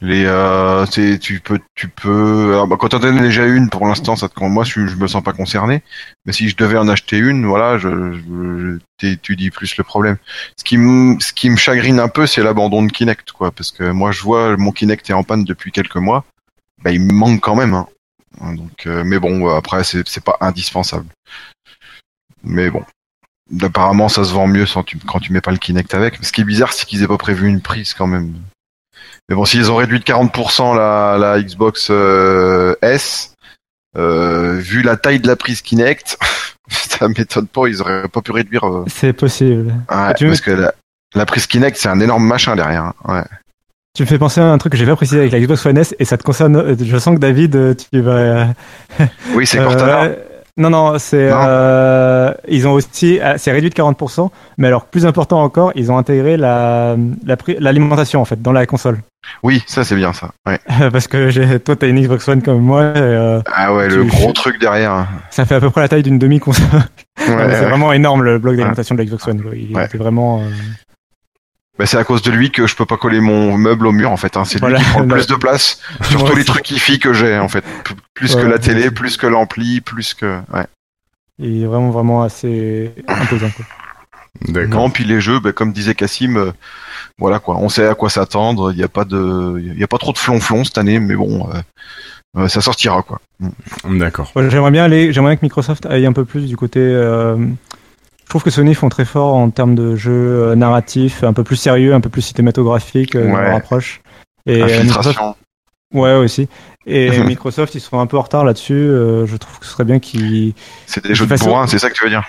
Les euh, tu peux tu peux alors, bah, quand t'en as déjà une pour l'instant ça te moi je, je me sens pas concerné mais si je devais en acheter une voilà je, je t'étudie plus le problème. Ce qui me ce qui me chagrine un peu c'est l'abandon de Kinect quoi parce que moi je vois mon Kinect est en panne depuis quelques mois. Ben il me manque quand même hein. Donc euh, mais bon après c'est c'est pas indispensable. Mais bon apparemment ça se vend mieux sans tu, quand tu mets pas le Kinect avec. Ce qui est bizarre, c'est qu'ils aient pas prévu une prise quand même. Mais bon, s'ils ont réduit de 40% la, la Xbox euh, S, euh, vu la taille de la prise Kinect, ça m'étonne pas, ils auraient pas pu réduire. euh, C'est possible. ouais, parce que la, la prise Kinect, c'est un énorme machin derrière. hein. Ouais. Tu me fais penser à un truc que j'ai pas précisé avec la Xbox One S et ça te concerne. Je sens que David, tu vas. Oui, c'est Cortana. Non, non, c'est. Euh, ils ont aussi. euh, C'est réduit de 40%, mais alors plus important encore, ils ont intégré la l'alimentation en fait dans la console. Oui, ça c'est bien ça. Ouais. Parce que j'ai- toi, t'as une Xbox One comme moi, et, euh, Ah ouais, le gros truc derrière. hein. ça fait à peu près la taille d'une demi-console. Ouais, c'est ouais. vraiment énorme le bloc d'alimentation de la Xbox One. Il était vraiment. euh, Bah, c'est à cause de lui que je peux pas coller mon meuble au mur en fait. Hein. C'est Voilà. lui qui prend le plus de place sur tous les trucs hi que j'ai en fait. P- Plus Ouais, que la télé, plus que l'ampli, plus que. Ouais. Il est vraiment, vraiment assez imposant. Quoi. D'accord. Puis les jeux, bah, comme disait Cassim, euh, voilà quoi, on sait à quoi s'attendre. Il n'y a pas de, il y a pas trop de flonflon cette année, mais bon, euh, euh, ça sortira quoi. D'accord. Ouais, j'aimerais bien aller, j'aimerais bien que Microsoft aille un peu plus du côté. euh, je trouve que Sony font très fort en termes de jeux euh, narratifs, un peu plus sérieux, un peu plus cinématographique euh, dans Ouais. leur approche. Et euh, Microsoft, ouais aussi. Et Microsoft, ils sont un peu en retard là-dessus. euh, je trouve que ce serait bien qu'ils C'est des jeux de bourrin, c'est ça que tu veux dire?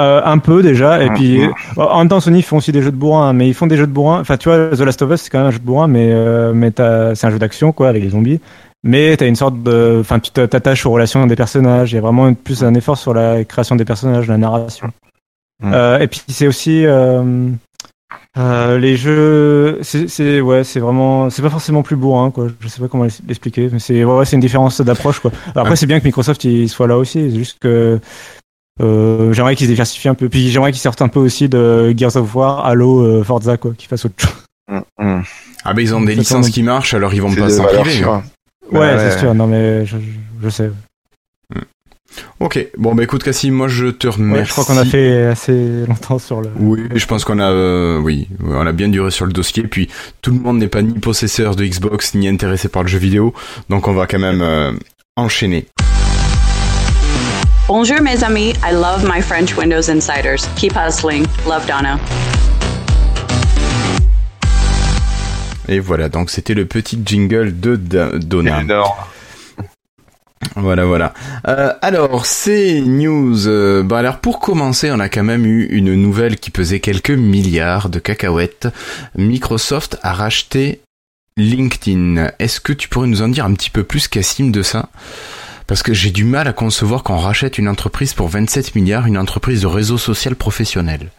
Euh, un peu déjà, et Mm, puis mm. euh, en même temps Sony font aussi des jeux de bourrin, mais ils font des jeux de bourrin. Enfin, tu vois, The Last of Us c'est quand même un jeu de bourrin, mais euh, mais t'as- c'est un jeu d'action quoi avec les zombies. Mais t'as une sorte de, enfin, tu t'attaches aux relations des personnages. Il y a vraiment plus un effort sur la création des personnages, la narration. Mm. Euh, et puis c'est aussi euh, euh, les jeux, c'est c'est- ouais, c'est vraiment, c'est pas forcément plus bourrin quoi. Je sais pas comment l'expliquer, mais c'est ouais, c'est une différence d'approche quoi. Après Ouais. c'est bien que Microsoft il soit là aussi, c'est juste que euh, j'aimerais qu'ils se diversifient un peu. Puis j'aimerais qu'ils sortent un peu aussi de Gears of War, Halo, euh, Forza, quoi, qu'ils fassent autre chose. Hum, hum. Ah ben ils ont des licences qui marchent, alors ils vont pas s'en priver. hein. Ouais, Ouais, c'est ouais. sûr. Non, mais je, je, je sais. Ok, bon bah écoute Cassim, moi je te remercie. Ouais, je crois qu'on a fait assez longtemps sur le. Oui, je pense qu'on a, euh, oui, on a bien duré sur le dossier. Puis tout le monde n'est pas ni possesseur de Xbox ni intéressé par le jeu vidéo, donc on va quand même euh, enchaîner. Bonjour, mes amis. I love my French Windows Insiders. Keep hustling. Love Donna. Et voilà, donc c'était le petit jingle de Da- Donna. Énorme. Voilà, voilà. Euh, alors, ces news. euh, bah alors, pour commencer, on a quand même eu une nouvelle qui pesait quelques milliards de cacahuètes. Microsoft a racheté LinkedIn. Est-ce que tu pourrais nous en dire un petit peu plus, Cassim, de ça? Parce que j'ai du mal à concevoir qu'on rachète une entreprise pour 27 milliards, une entreprise de réseau social professionnel.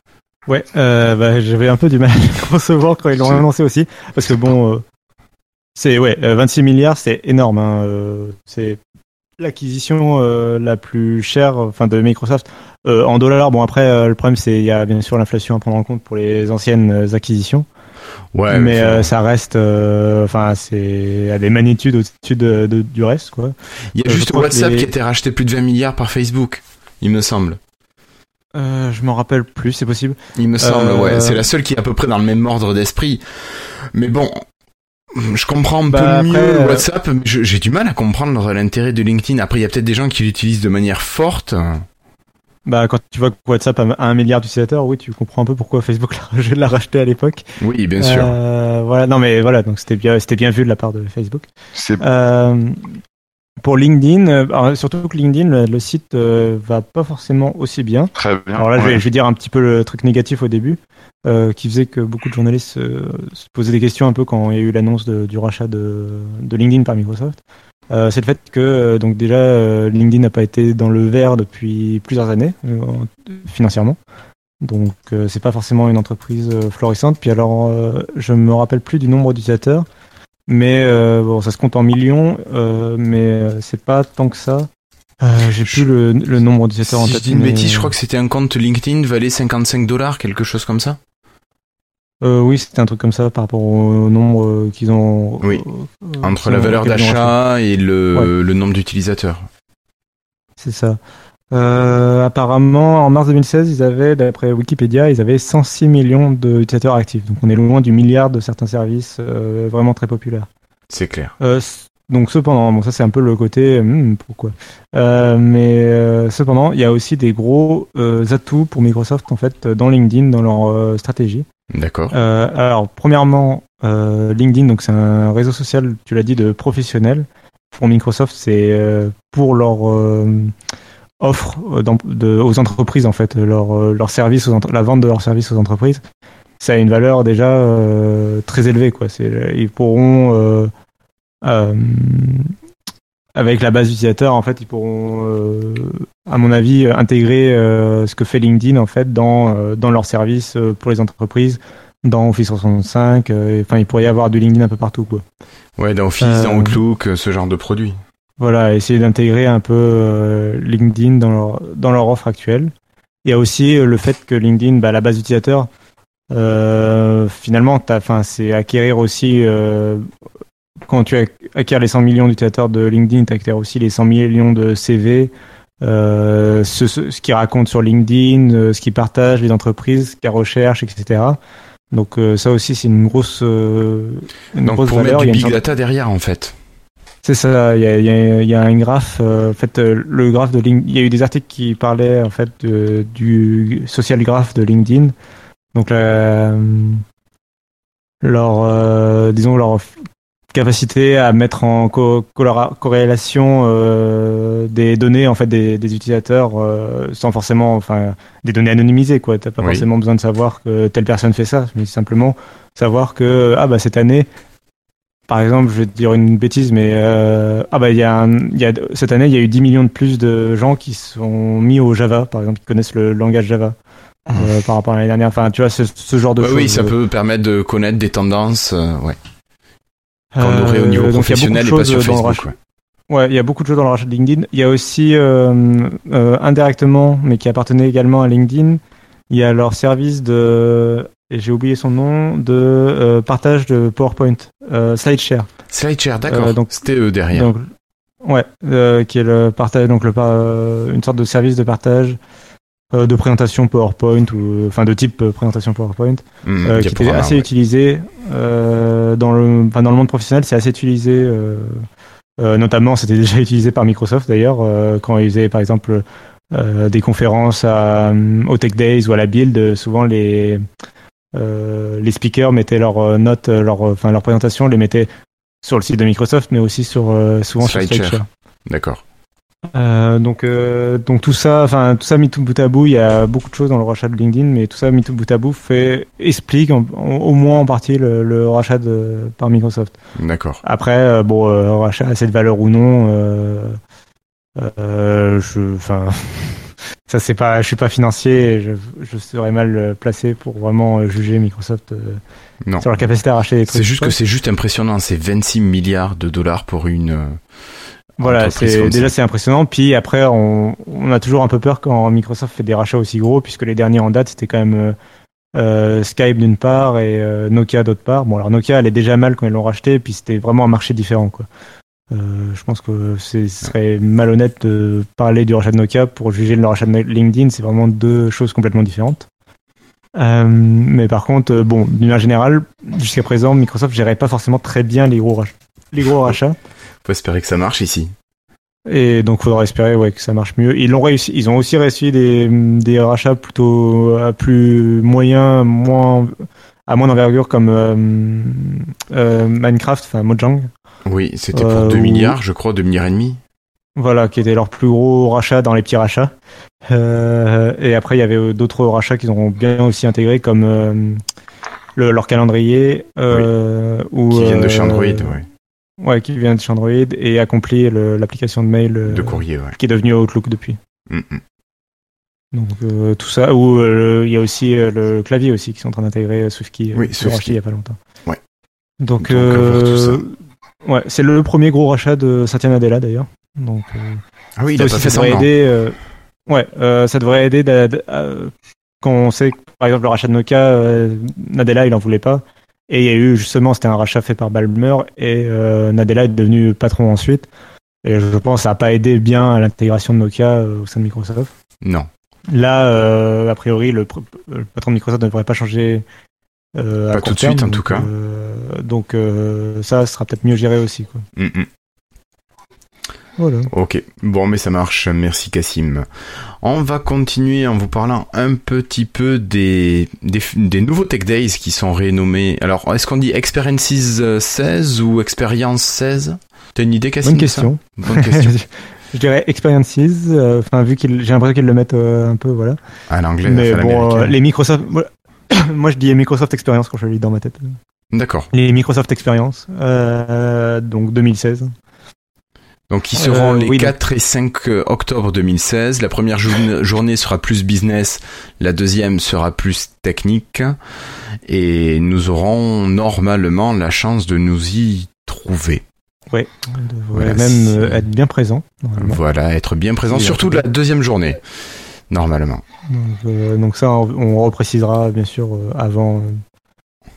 Ouais, euh, bah, j'avais un peu du mal à concevoir quand ils l'ont annoncé aussi, parce que bon, euh, c'est ouais, euh, 26 milliards, c'est énorme. Hein, euh, c'est l'acquisition euh, la plus chère, enfin de Microsoft euh, en dollars. Bon après, euh, le problème c'est il y a bien sûr l'inflation à prendre en compte pour les anciennes euh, acquisitions. Ouais, mais enfin, euh, ça reste, euh, enfin, c'est à des magnitudes au-dessus de, de- du reste, quoi. il y a juste WhatsApp les- qui a été racheté plus de 20 milliards par Facebook, il me semble. Euh, je m'en rappelle plus, c'est possible. Il me semble, Euh, ouais. C'est la seule qui est à peu près dans le même ordre d'esprit. Mais bon, je comprends un Bah, peu après, mieux euh, WhatsApp, mais j'ai du mal à comprendre l'intérêt de LinkedIn. Après, il y a peut-être des gens qui l'utilisent de manière forte. bah, quand tu vois que WhatsApp a un milliard d'utilisateurs, oui, tu comprends un peu pourquoi Facebook l'a racheté à l'époque. Oui, bien sûr. Euh, voilà, non mais voilà, donc c'était bien, c'était bien vu de la part de Facebook. C'est Euh, pour LinkedIn, euh, surtout que LinkedIn, le, le site euh, va pas forcément aussi bien. très bien. Alors là, je, vais, je vais dire un petit peu le truc négatif au début, euh, qui faisait que beaucoup de journalistes se posaient des questions un peu quand il y a eu l'annonce du rachat de, de LinkedIn par Microsoft. Euh, c'est le fait que euh, donc déjà euh, LinkedIn n'a pas été dans le vert depuis plusieurs années en- financièrement. Donc c'est pas forcément une entreprise florissante. Puis alors je me rappelle plus du nombre d'utilisateurs, mais euh, bon ça se compte en millions, euh, mais euh, c'est pas tant que ça. Euh, J'ai plus le, le nombre d'utilisateurs en Si je tête. dis une mais- bêtise, je crois que c'était un compte LinkedIn valait 55 dollars, quelque chose comme ça. Euh, oui, c'était un truc comme ça par rapport au nombre qu'ils ont. Oui. euh, Entre la valeur d'achat et le, le nombre d'utilisateurs. C'est ça. Euh, apparemment, en mars 2016, ils avaient, d'après Wikipédia, ils avaient 106 millions d'utilisateurs actifs. Donc on est loin du milliard de certains services euh, vraiment très populaires. C'est clair. Euh, donc cependant, bon ça c'est un peu le côté hmm, pourquoi? Euh, mais euh, cependant, il y a aussi des gros euh, atouts pour Microsoft en fait dans LinkedIn dans leur euh, stratégie. D'accord. Euh, alors, premièrement, euh, LinkedIn, donc c'est un réseau social, tu l'as dit, de professionnels. Pour Microsoft, c'est euh, pour leur euh, offre euh, dans- de- aux entreprises, en fait, leur, euh, leur service, aux la vente de leurs services aux entreprises. Ça a une valeur déjà euh, très élevée, quoi. C'est, ils pourront, euh, euh, avec la base d'utilisateurs, en fait, ils pourront, euh, à mon avis, euh, intégrer euh, ce que fait LinkedIn, en fait, dans, euh, dans leurs services euh, pour les entreprises dans Office 365. euh, et- Enfin, il pourrait y avoir du LinkedIn un peu partout, quoi. Ouais, dans Office, Euh, dans Outlook, euh, ce genre de produit. Voilà, essayer d'intégrer un peu euh, LinkedIn dans leur, dans leur offre actuelle. Il y a aussi euh, le fait que LinkedIn, bah, la base d'utilisateurs, euh, finalement, c'est acquérir aussi, euh, quand tu ac- acquiers les 100 millions d'utilisateurs de LinkedIn, tu acquiers aussi les 100 millions de CV, euh, ce, ce, ce qu'ils racontent sur LinkedIn, ce qu'ils partagent, les entreprises, ce qu'ils recherchent, etc. Donc euh, ça aussi, c'est une grosse, euh, une Donc grosse pour valeur. mettre du big sorte- data derrière, en fait. C'est ça, il y a, il y a- il y a un graphe. euh, en fait, euh, le graphe de LinkedIn, il y a eu des articles qui parlaient en fait de- du social graph de LinkedIn. Donc, la, leur, euh, disons leur capacité à mettre en co- corrélation euh, des données en fait des, des utilisateurs euh, sans forcément, enfin, des données anonymisées quoi. T'as pas Oui. forcément besoin de savoir que telle personne fait ça, mais simplement savoir que ah bah cette année par exemple, je vais te dire une bêtise, mais euh, ah bah il y a, un- y a cette année il y a eu 10 millions de plus de gens qui sont mis au Java, par exemple, qui connaissent le langage Java euh, par rapport à l'année dernière. Enfin, tu vois, ce, ce genre de Ouais, choses. oui, ça peut permettre de connaître des tendances, euh, ouais. Qu'on aurait au niveau Euh, donc, professionnel et pas sur Facebook. ouais. Ouais, il y a beaucoup de choses dans le rachat de LinkedIn. Il y a aussi euh, euh, indirectement, mais qui appartenait également à LinkedIn, il y a leur service de et j'ai oublié son nom de euh, partage de PowerPoint, euh, SlideShare. SlideShare, d'accord. Euh, donc- C'était eux derrière. Donc, ouais, euh, qui est le partage, donc le euh, une sorte de service de partage euh, de présentation PowerPoint ou enfin de type présentation PowerPoint, Hmm, euh, qui était diaporama, assez ouais. utilisé euh, dans le, enfin, dans le monde professionnel, c'est assez utilisé. euh, euh, notamment, c'était déjà utilisé par Microsoft d'ailleurs euh, quand ils faisaient par exemple euh, des conférences à, euh, au Tech Days ou à la Build. Souvent les euh, les speakers mettaient leurs euh, notes, euh, leur, enfin leur présentation, les mettaient sur le site de Microsoft, mais aussi sur souvent sur SlideShare. D'accord. Euh, donc, euh, donc tout ça, enfin tout ça mis tout bout à bout, il y a beaucoup de choses dans le rachat de LinkedIn, mais tout ça mis tout bout à bout fait explique en- en- au moins en partie le, le rachat de, par Microsoft. D'accord. Après, euh, bon, rachat a cette valeur ou non, je, enfin, ça c'est pas, je suis pas financier, et je, je serais mal euh, placé pour vraiment euh, juger Microsoft euh, Non. sur leur capacité à racheter des trucs. C'est juste que c'est juste impressionnant. C'est 26 milliards de dollars pour une. Voilà, c'est déjà c'est impressionnant. Puis après, on, on a toujours un peu peur quand Microsoft fait des rachats aussi gros, puisque les derniers en date c'était quand même euh, euh, Skype d'une part et euh, Nokia d'autre part. Bon, alors Nokia elle est déjà mal quand ils l'ont racheté, puis c'était vraiment un marché différent, quoi. Euh, je pense que ce serait malhonnête de parler du rachat de Nokia pour juger le rachat de LinkedIn. C'est vraiment deux choses complètement différentes. Euh, mais par contre, euh, bon, d'une manière générale, jusqu'à présent, Microsoft gérait pas forcément très bien les gros rachats. Les gros rachats. Faut espérer que ça marche ici. Et donc, faudra espérer ouais, que ça marche mieux. Ils l'ont réussi. Ils ont aussi réussi des, des rachats plutôt à plus moyens, moins à moins d'envergure comme euh, euh, Minecraft, enfin Mojang. Oui, c'était pour Euh, 2 ou- milliards, je crois, 2 milliards et demi. Voilà, qui était leur plus gros rachat dans les petits rachats. Euh, et après, il y avait euh, d'autres rachats qu'ils ont bien aussi intégrés, comme euh, le- leur calendrier. Euh, ou, Qui viennent de chez euh, Android, ouais. Ouais, qui vient de chez Android et accompli le- l'application de mail euh, De courrier, ouais. qui est devenue Outlook depuis. Mm, mm. Donc euh, tout ça, ou euh, il y a aussi euh, le clavier aussi qui sont en train d'intégrer euh, SwiftKey, euh, Oui, qui racheté il y a pas longtemps. Ouais. Donc, Donc, euh, ouais, c'est le premier gros rachat de Satya Nadella d'ailleurs. Donc euh, Ah oui, il ça a aussi, pas fait ça devrait aider. euh, ouais, euh, ça devrait aider euh, quand on sait que, par exemple le rachat de Nokia, euh, Nadella il en voulait pas. Et il y a eu justement, c'était un rachat fait par Balmer et euh, Nadella est devenu patron ensuite. Et je pense que ça n'a pas aidé bien à l'intégration de Nokia euh, au sein de Microsoft. Non. Là, euh, a priori, le, le patron de Microsoft ne devrait pas changer. Euh, Pas tout de suite, en tout cas. euh, donc euh, ça sera peut-être mieux géré aussi. Quoi. Mm, mm. Voilà. Ok, bon mais ça marche, merci Cassim. On va continuer en vous parlant un petit peu des, des, des nouveaux Tech Days qui sont rénommés. Alors, est-ce qu'on dit Experiences euh, 16 ou Experience 16 T'as une idée Cassim Bonne question. Bonne question. je dirais experiences. euh, Enfin, vu qu'ils, j'ai l'impression qu'ils le mettent euh, un peu, voilà. À l'anglais, Mais bon, euh, les Microsoft. moi- je dis Microsoft Experience quand je le lis dans ma tête. D'accord. Les Microsoft Experience, euh, donc 2016. Donc ils seront Euh, les oui, 4 et 5 octobre 2016. La première journ- journée sera plus business, la deuxième sera plus technique. Et nous aurons normalement la chance de nous y trouver. On devrait Voilà, même euh, être bien présent. Voilà, être bien présent, Oui, surtout de la deuxième journée, normalement. Donc, euh, donc ça, on, reprécisera bien sûr euh, avant, euh,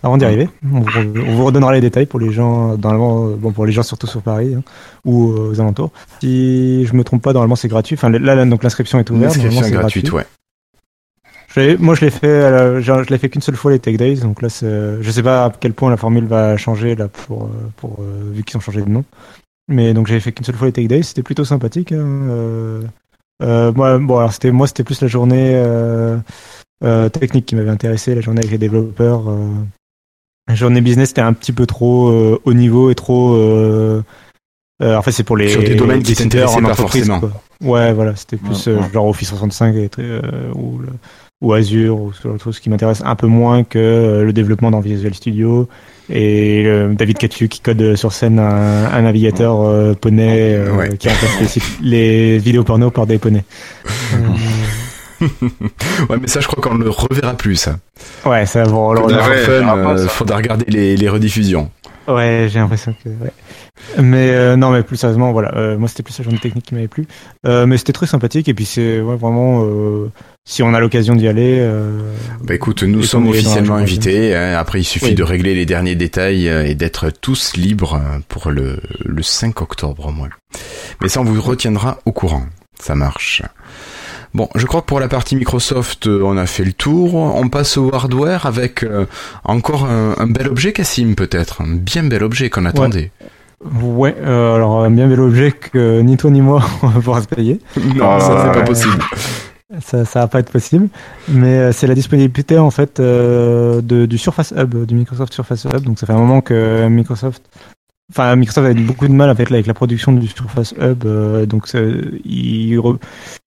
avant d'y arriver. On, vous- on vous redonnera les détails pour les gens, normalement, bon pour les gens surtout sur Paris hein, ou aux alentours. Si je me trompe pas, normalement c'est gratuit. Enfin là, là, donc l'inscription est ouverte. L'inscription est gratuite, gratuit. ouais. Je moi, je l'ai fait, la- je, je l'ai fait qu'une seule fois les Tech Days. Donc là, je sais pas à quel point la formule va changer là pour, pour euh, vu qu'ils ont changé de nom. Mais donc j'avais fait qu'une seule fois les Tech Days. C'était plutôt sympathique. hein, euh, euh, moi, bon, alors c'était moi, c'était plus la journée euh, euh, technique qui m'avait intéressé, la journée avec les développeurs. euh. La journée business, c'était un petit peu trop euh, haut niveau et trop. Euh, euh, en fait, c'est pour les Sur des domaines qui en pas entreprise, forcément. quoi. Ouais, voilà, c'était plus Ouais, euh, ouais. genre Office 65 et, euh, ou, le- ou Azure ou ce genre de choses qui m'intéresse un peu moins que euh, le développement dans Visual Studio et euh, David Catu qui code sur scène un, un navigateur euh, poney euh, Ouais. qui remplace les, vidéos porno par des poneys. Ouais, mais ça, je crois qu'on le reverra plus, ça. ouais, ça bon, ouais, Fun, pas euh, faudra regarder les, les rediffusions. Ouais, j'ai l'impression que. Ouais. Mais euh, non, mais plus sérieusement, voilà. euh, moi, c'était plus la journée technique qui m'avait plu. Euh, mais c'était très sympathique. Et puis, c'est ouais, vraiment. Si on a l'occasion d'y aller. euh, Bah écoute, nous sommes officiellement invités. hein. Après, il suffit Oui. de régler les derniers détails euh, et d'être tous libres pour le, le 5 octobre au moins. Mais ça, on vous retiendra au courant. Ça marche. Bon, je crois que pour la partie Microsoft, euh, on a fait le tour. On passe au hardware avec euh, encore un, un bel objet, Cassim, peut-être. Un bien bel objet qu'on attendait. Ouais, euh, alors, un bien bel objet que ni toi ni moi, on va pouvoir se payer. Non, Ah, ça, c'est pas possible. Ça, ça va pas être possible. Mais euh, c'est la disponibilité, en fait, euh, de, du Surface Hub, du Microsoft Surface Hub. Donc, ça fait un moment que Microsoft. Enfin, Microsoft avait beaucoup de mal avec, avec la production du Surface Hub. euh, donc, il, re-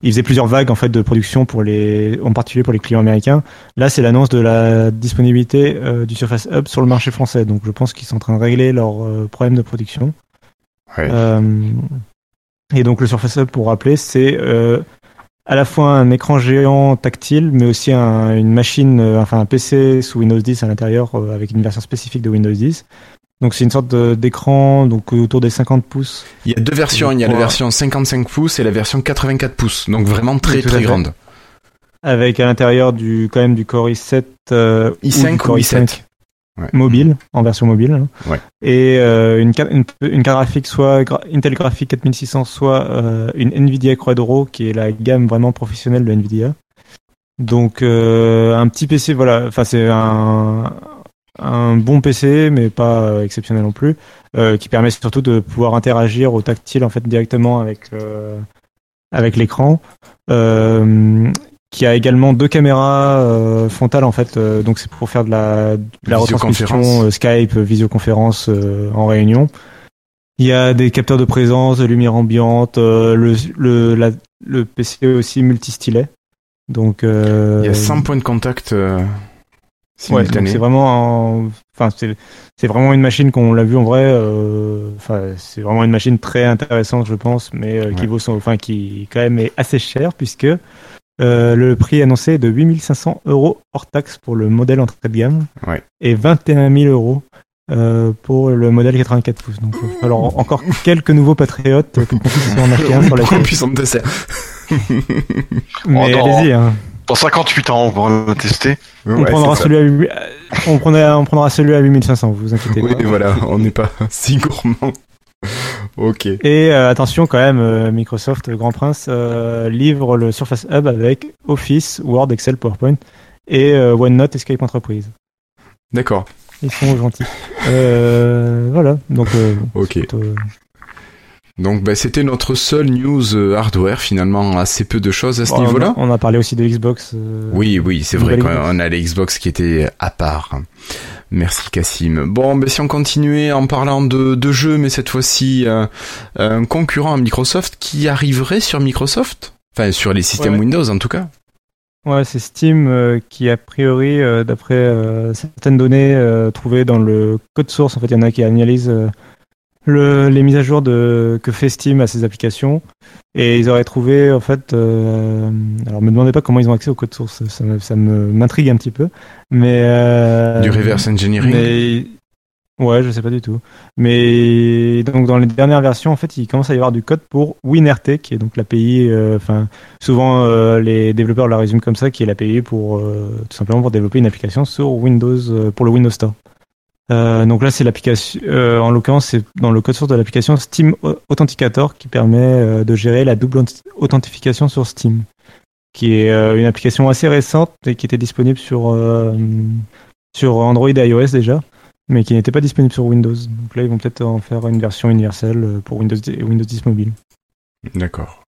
il faisait plusieurs vagues en fait de production pour les, en particulier pour les clients américains. Là, c'est l'annonce de la disponibilité euh, du Surface Hub sur le marché français. Donc, je pense qu'ils sont en train de régler leurs euh, problèmes de production. Ouais. Euh, et donc, le Surface Hub, pour rappeler, c'est euh, à la fois un écran géant tactile, mais aussi un- une machine, euh, enfin un PC sous Windows 10 à l'intérieur euh, avec une version spécifique de Windows 10. Donc c'est une sorte d'écran donc autour des 50 pouces. Il y a deux versions. Il y a la version 55 pouces et la version 84 pouces. Donc vraiment très très grande. avec à l'intérieur du quand même du Core i7 euh, i5 du Core ou i7. Ouais. mobile en version mobile hein. Ouais. et euh, une, une une carte graphique soit gra- Intel Graphics 4600 soit euh, une Nvidia Quadro qui est la gamme vraiment professionnelle de Nvidia donc euh, un petit PC voilà enfin c'est un un bon PC, mais pas euh, exceptionnel non plus, euh, qui permet surtout de pouvoir interagir au tactile en fait directement avec euh, avec l'écran. Euh, qui a également deux caméras euh, frontales en fait, euh, donc c'est pour faire de la, de la retransmission euh, Skype, visioconférence euh, en réunion. Il y a des capteurs de présence, de lumière ambiante, euh, le, le, la- le PC aussi multi-stylet. Donc, euh, Il y a 100 points de contact euh, ouais, c'est vraiment, un- enfin c'est c'est vraiment une machine qu'on l'a vu en vrai. euh, Enfin, c'est vraiment une machine très intéressante, je pense, mais euh, qui Ouais. vaut son, enfin qui quand même est assez cher puisque euh, le prix annoncé est de 8500 euros hors taxe pour le modèle entrée de gamme Ouais. et 21 000 euros euh, pour le modèle 84 pouces. Donc, il va falloir encore quelques nouveaux patriotes pour qu'on puisse en acheter un sur la Pour qu'on chaîne. puisse en. Mais Oh, allez-y, hein. Pour 58 ans, on pourra le tester. on, Ouais, prendra celui à, on, prendra, on prendra celui à 8500, vous inquiétez Oui, pas. voilà, on n'est pas si gourmand. ok. Et euh, attention quand même, euh, Microsoft, Grand Prince, euh, livre le Surface Hub avec Office, Word, Excel, PowerPoint et euh, OneNote et Skype Entreprise. D'accord. Ils sont gentils. Euh, voilà, donc euh, Ok. euh, Donc bah, c'était notre seule news euh, hardware finalement, assez peu de choses à ce niveau-là. on a parlé aussi de Xbox. euh, Oui, oui, c'est vrai qu'on a les Xbox qui étaient à part. Merci Cassim. Bon, ben si on continuait en parlant de, de jeux, mais cette fois-ci euh, un concurrent à Microsoft qui arriverait sur Microsoft, enfin sur les systèmes Ouais. Windows en tout cas. Ouais, c'est Steam euh, qui, a priori, euh, d'après certaines données trouvées dans le code source, en fait, il y en a qui analysent le, les mises à jour de, que fait Steam à ses applications. Et ils auraient trouvé, en fait, euh, alors me demandez pas comment ils ont accès au code source, ça, me- ça me m'intrigue un petit peu. Mais euh, du reverse engineering. mais ouais, je sais pas du tout. Mais donc dans les dernières versions, en fait, il commence à y avoir du code pour WinRT, qui est donc l'API. euh, Enfin, souvent euh, les développeurs la résument comme ça, qui est l'API pour euh, tout simplement pour développer une application sur Windows euh, pour le Windows Store. Euh, donc là, c'est l'application. euh, en l'occurrence, c'est dans le code source de l'application Steam Authenticator qui permet euh, de gérer la double auth- authentification sur Steam, qui est euh, une application assez récente et qui était disponible sur sur Android et iOS déjà, mais qui n'était pas disponible sur Windows. Donc là, ils vont peut-être en faire une version universelle pour Windows et Windows 10 mobile. D'accord.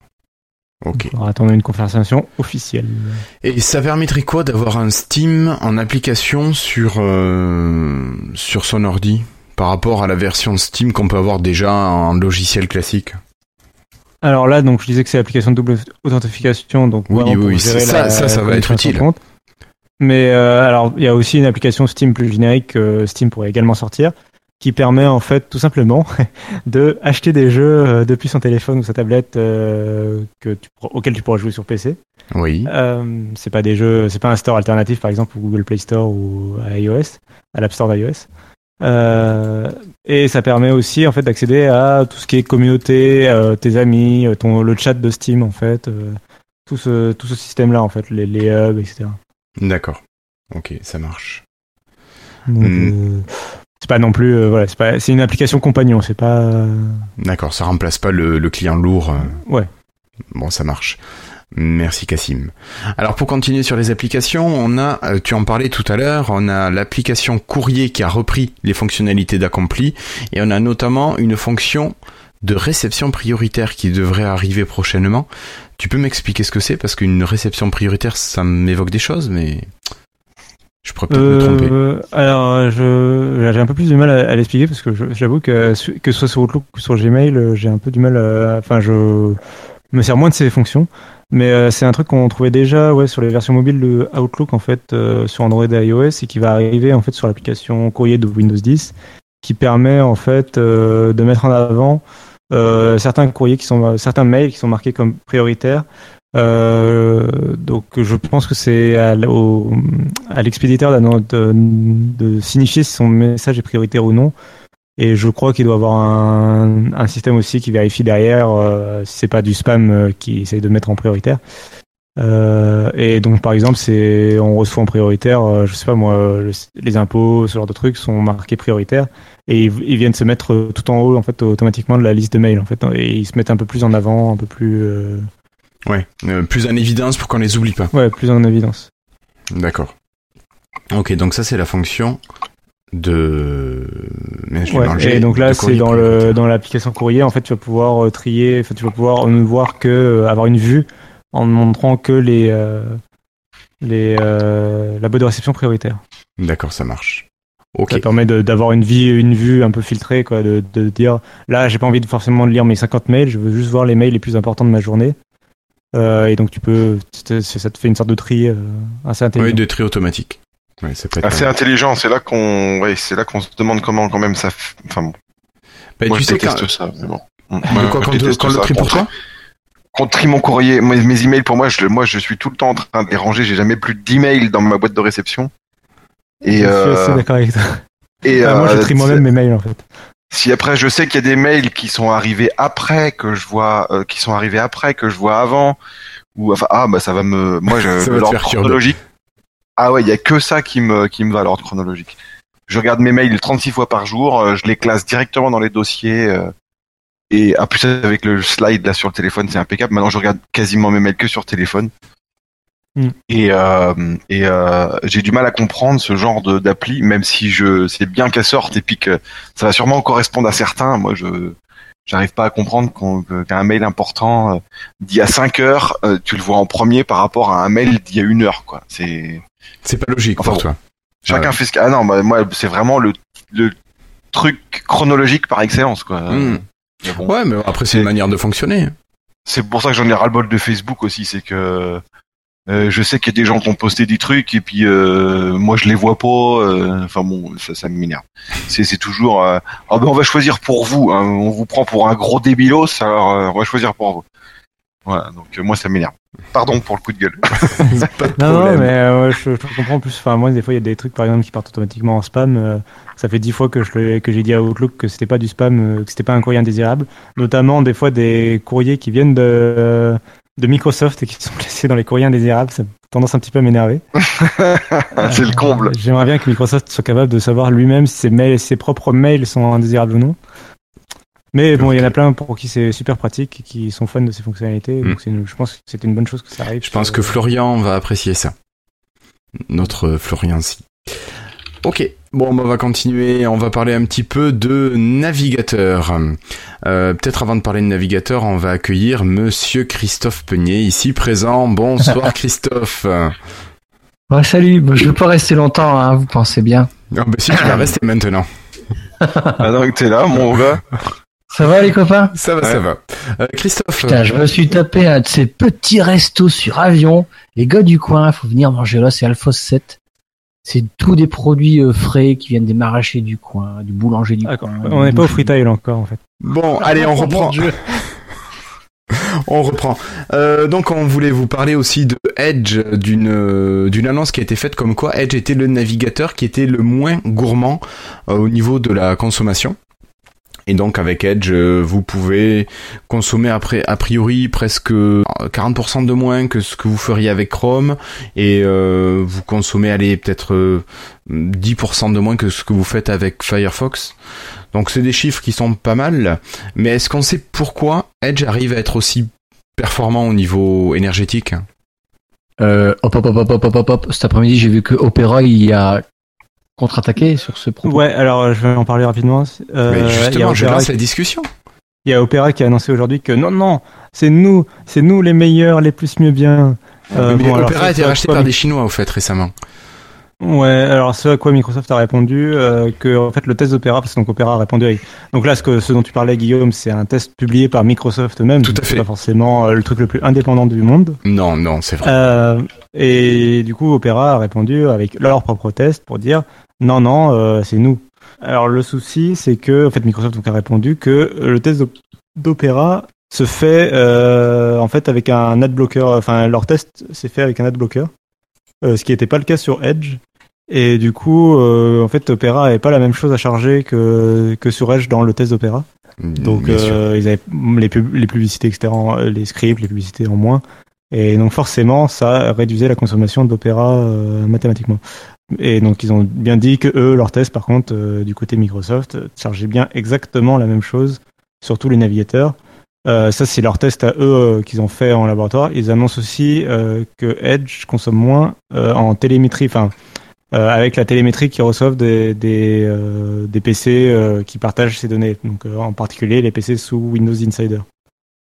Ok. On va attendre une conversation officielle. Et ça permettrait quoi d'avoir un Steam en application sur euh, sur son ordi par rapport à la version Steam qu'on peut avoir déjà en logiciel classique? Alors là, donc je disais que c'est l'application de double authentification, donc Oui, oui, ça- la- ça, ça va être utile. compte. Mais euh, alors, il y a aussi une application Steam plus générique que Steam pourrait également sortir, qui permet en fait tout simplement de acheter des jeux euh, depuis son téléphone ou sa tablette euh, que tu, pourras- auxquels tu pourras jouer sur PC. Oui. Euh, c'est pas des jeux, c'est pas un store alternatif par exemple au Google Play Store ou à iOS, à l'App Store d'iOS. Euh, et ça permet aussi en fait d'accéder à tout ce qui est communauté, euh, tes amis, euh, ton le chat de Steam en fait, euh, tout ce tout ce système là en fait, les, les hubs, etc. D'accord. Ok, ça marche. Donc, Mm. C'est pas non plus euh, voilà, c'est pas c'est une application compagnon, c'est pas D'accord, ça remplace pas le, le client lourd. euh. ouais. Bon, ça marche. Merci Cassim. Alors pour continuer sur les applications, on a, euh, tu en parlais tout à l'heure, on a l'application courrier qui a repris les fonctionnalités d'accompli et on a notamment une fonction de réception prioritaire qui devrait arriver prochainement. Tu peux m'expliquer ce que c'est? Parce qu'une réception prioritaire, ça m'évoque des choses, mais je pourrais peut-être me tromper. Euh, alors, je, j'ai un peu plus de mal à, à l'expliquer parce que j'avoue que, su- que ce soit sur Outlook ou sur Gmail, euh, j'ai un peu du mal à. Enfin, je me sers moins de ces fonctions. Mais euh, c'est un truc qu'on trouvait déjà ouais, sur les versions mobiles de Outlook, en fait, euh, sur Android et iOS, et qui va arriver, en fait, sur l'application courrier de Windows 10, qui permet, en fait, euh, de mettre en avant euh, certains courriers qui sont, certains mails qui sont marqués comme prioritaires. Euh, donc je pense que c'est à, l'expéditeur de, signifier si son message est prioritaire ou non. Et je crois qu'il doit avoir un, système aussi qui vérifie derrière euh, si c'est pas du spam euh, qui essaye de mettre en prioritaire. Euh, et donc par exemple, c'est on reçoit en prioritaire, euh, je sais pas moi, le- les impôts, ce genre de trucs sont marqués prioritaires et ils, ils viennent se mettre tout en haut en fait automatiquement de la liste de mails en fait et ils se mettent un peu plus en avant, un peu plus euh, Ouais, euh, plus en évidence pour qu'on les oublie pas. ouais plus en évidence. D'accord. Ok, donc ça c'est la fonction de. Mais je Ouais, et donc là, c'est dans le dans l'application courrier. En fait, tu vas pouvoir euh, trier. Tu vas pouvoir ne voir que euh, avoir une vue en montrant que les euh, les euh, la boîte de réception prioritaire. D'accord, ça marche. Ok. Ça permet de- d'avoir une vie une vue un peu filtrée, quoi, de, de dire là, j'ai pas envie de forcément de lire mes 50 mails. Je veux juste voir les mails les plus importants de ma journée. Euh, et donc tu peux, ça te fait une sorte de tri euh, assez intelligent. Oui, de tri automatique. Ouais, ça peut être Assez intelligent. C'est là qu'on, ouais, c'est là qu'on se demande comment quand même ça. f- Enfin bon. Bah, moi tu je sais déteste quand, ça. Mais bon. de quoi, quand, quand le tri pour toi Qu'on trie mon courrier, mes, mes emails pour moi, je, moi je suis tout le temps en train de les ranger. J'ai jamais plus d'emails dans ma boîte de réception. Je Et, suis euh, assez d'accord avec toi. et Enfin, moi, je euh, trie moi-même mes mails en fait. Si après je sais qu'il y a des mails qui sont arrivés après que je vois, euh, qui sont arrivés après que je vois avant, ou enfin ah bah ça va me, moi je l'ordre chronologique. Ah ouais, il y a que ça qui me qui me va l'ordre chronologique. Je regarde mes mails 36 fois par jour, euh, je les classe directement dans les dossiers. euh, et en plus avec le slide là sur le téléphone, c'est impeccable. Maintenant je regarde quasiment mes mails que sur téléphone. Hmm. Et, euh, et euh, j'ai du mal à comprendre ce genre de d'appli, même si je c'est bien qu'elle sorte et puis que ça va sûrement correspondre à certains. Moi, je j'arrive pas à comprendre qu'un mail important euh, d'il y a 5 heures, tu le vois en premier par rapport à un mail d'il y a une heure. Quoi. C'est C'est pas logique Enfin pour toi. chacun Ouais. fait ce qu'il- ah non, bah, moi c'est vraiment le le truc chronologique par excellence. Quoi. Mais bon. Ouais, mais après, c'est une manière de fonctionner. C'est pour ça que j'en ai ras-le-bol de Facebook aussi, c'est que euh, je sais qu'il y a des gens qui ont posté des trucs et puis euh, moi je les vois pas. euh, Enfin bon, ça, ça m'énerve. C'est, c'est toujours euh, ah ben on va choisir pour vous. hein, on vous prend pour un gros débilos, alors euh, on va choisir pour vous. Voilà, donc euh, moi ça m'énerve. Pardon pour le coup de gueule. pas de Non, non, mais euh, ouais, je, je comprends plus. Enfin, moi, des fois, il y a des trucs, par exemple, qui partent automatiquement en spam. euh, ça fait dix fois que je l'ai- que j'ai dit à Outlook que c'était pas du spam, euh, que c'était pas un courrier indésirable. Notamment, des fois, des courriers qui viennent de, de Microsoft et qui sont placés dans les courriers indésirables. Ça a tendance un petit peu à m'énerver. c'est le comble. Euh, J'aimerais bien que Microsoft soit capable de savoir lui-même si ses, mails, ses propres mails sont indésirables ou non. Mais bon, il y en a plein pour qui c'est super pratique et qui sont fans de ces fonctionnalités. Mm. Donc c'est une- je pense que c'était une bonne chose que ça arrive. Je pense que Florian va apprécier ça. Notre Florian si. Ok, bon, bah, on va continuer. On va parler un petit peu de navigateur. Euh, Peut-être avant de parler de navigateur, on va accueillir Monsieur Christophe Peignet, ici présent. Bonsoir Christophe. Ah Ouais, salut, Bon, je vais pas rester longtemps, hein, vous pensez bien. bah si, tu vas rester maintenant. Ah donc t'es là, mon gars. Ça va les copains? Ça va, ça va. Euh, Christophe. Putain, je me suis tapé un de ces petits restos sur avion. Les gars du coin, faut venir manger là, c'est Alphos 7. C'est tous des produits euh, frais qui viennent des maraîchers du coin, du boulanger du Ah, coin. on n'est pas au freetail encore en fait. Bon, allez, on reprend. On reprend. Euh, donc on voulait vous parler aussi de Edge, d'une euh, d'une annonce qui a été faite comme quoi Edge était le navigateur qui était le moins gourmand euh, au niveau de la consommation. Et donc avec Edge, euh, vous pouvez consommer après a priori presque euh, 40% de moins que ce que vous feriez avec Chrome. Et euh, vous consommez allez peut-être euh, 10% de moins que ce que vous faites avec Firefox. Donc c'est des chiffres qui sont pas mal, mais est-ce qu'on sait pourquoi Edge arrive à être aussi performant au niveau énergétique? Euh, hop, hop, hop, hop, hop, hop, hop, cet après-midi, j'ai vu que Opera, il y a contre-attaqué sur ce propos. Ouais, alors euh, je vais en parler rapidement. Euh, Mais justement, je Opera lance qui- la discussion. Il y a Opera qui a annoncé aujourd'hui que non, non, c'est nous, c'est nous les meilleurs, les plus mieux bien. Euh, mais bon, alors, Opera ce- a été racheté par des Chinois, au fait, récemment. Ouais, alors ce à quoi Microsoft a répondu, euh, que en fait le test d'Opera, parce que donc Opera a répondu. avec- Donc là, ce, que, ce dont tu parlais, Guillaume, c'est un test publié par Microsoft eux-mêmes. Tout à fait. C'est pas forcément euh, le truc le plus indépendant du monde. Non, non, c'est vrai. Euh, et du coup, Opera a répondu avec leur propre test pour dire non, non, euh, c'est nous. Alors le souci, c'est que en fait Microsoft donc a répondu que le test d'Op- d'Opera se fait euh, en fait avec un adblocker. Enfin, leur test s'est fait avec un adblocker, euh, ce qui n'était pas le cas sur Edge. Et du coup, euh, en fait, Opera avait pas la même chose à charger que que sur Edge dans le test d'Opera. Donc euh, ils avaient les, pub- les publicités, etc., en- les scripts, les publicités en moins. Et donc forcément, ça réduisait la consommation d'Opera euh, mathématiquement. Et donc ils ont bien dit que eux, leur test, par contre, euh, du côté Microsoft, euh, chargeait bien exactement la même chose sur tous les navigateurs. Euh, ça, c'est leur test à eux euh, qu'ils ont fait en laboratoire. Ils annoncent aussi euh, que Edge consomme moins en télémétrie, enfin avec la télémétrie qu'ils reçoivent des des, des PC qui partagent ces données. Donc en particulier les PC sous Windows Insider.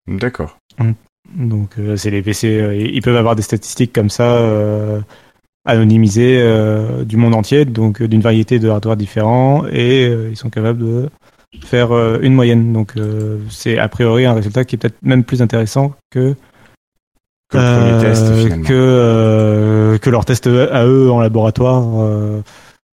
D'accord. Donc euh, c'est les PC, ils peuvent avoir des statistiques comme ça anonymisées du monde entier, donc d'une variété de hardware différents, et ils sont capables de faire euh, une moyenne. Donc euh, c'est a priori un résultat qui est peut-être même plus intéressant que Que le premier euh, test, que euh, que leur test à eux en laboratoire. euh,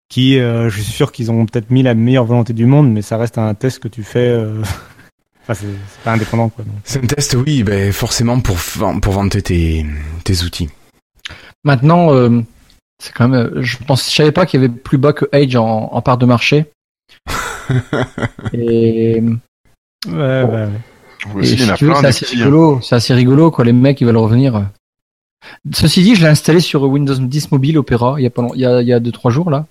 qui, euh, je suis sûr qu'ils ont peut-être mis la meilleure volonté du monde, mais ça reste un test que tu fais. euh, Enfin, c'est pas indépendant, quoi. C'est un test, oui, ben, forcément pour, pour vanter tes, tes outils. Maintenant, euh, c'est quand même. Je pense, je savais pas qu'il y avait plus bas que en, en part de marché. et, Ouais, ouais, ouais. Aussi, si c'est assez hein. rigolo. C'est assez rigolo, quoi. Les mecs, ils veulent revenir. Ceci dit, je l'ai installé sur Windows 10 Mobile Opera il y a pas long- il y a, il y a deux trois jours là.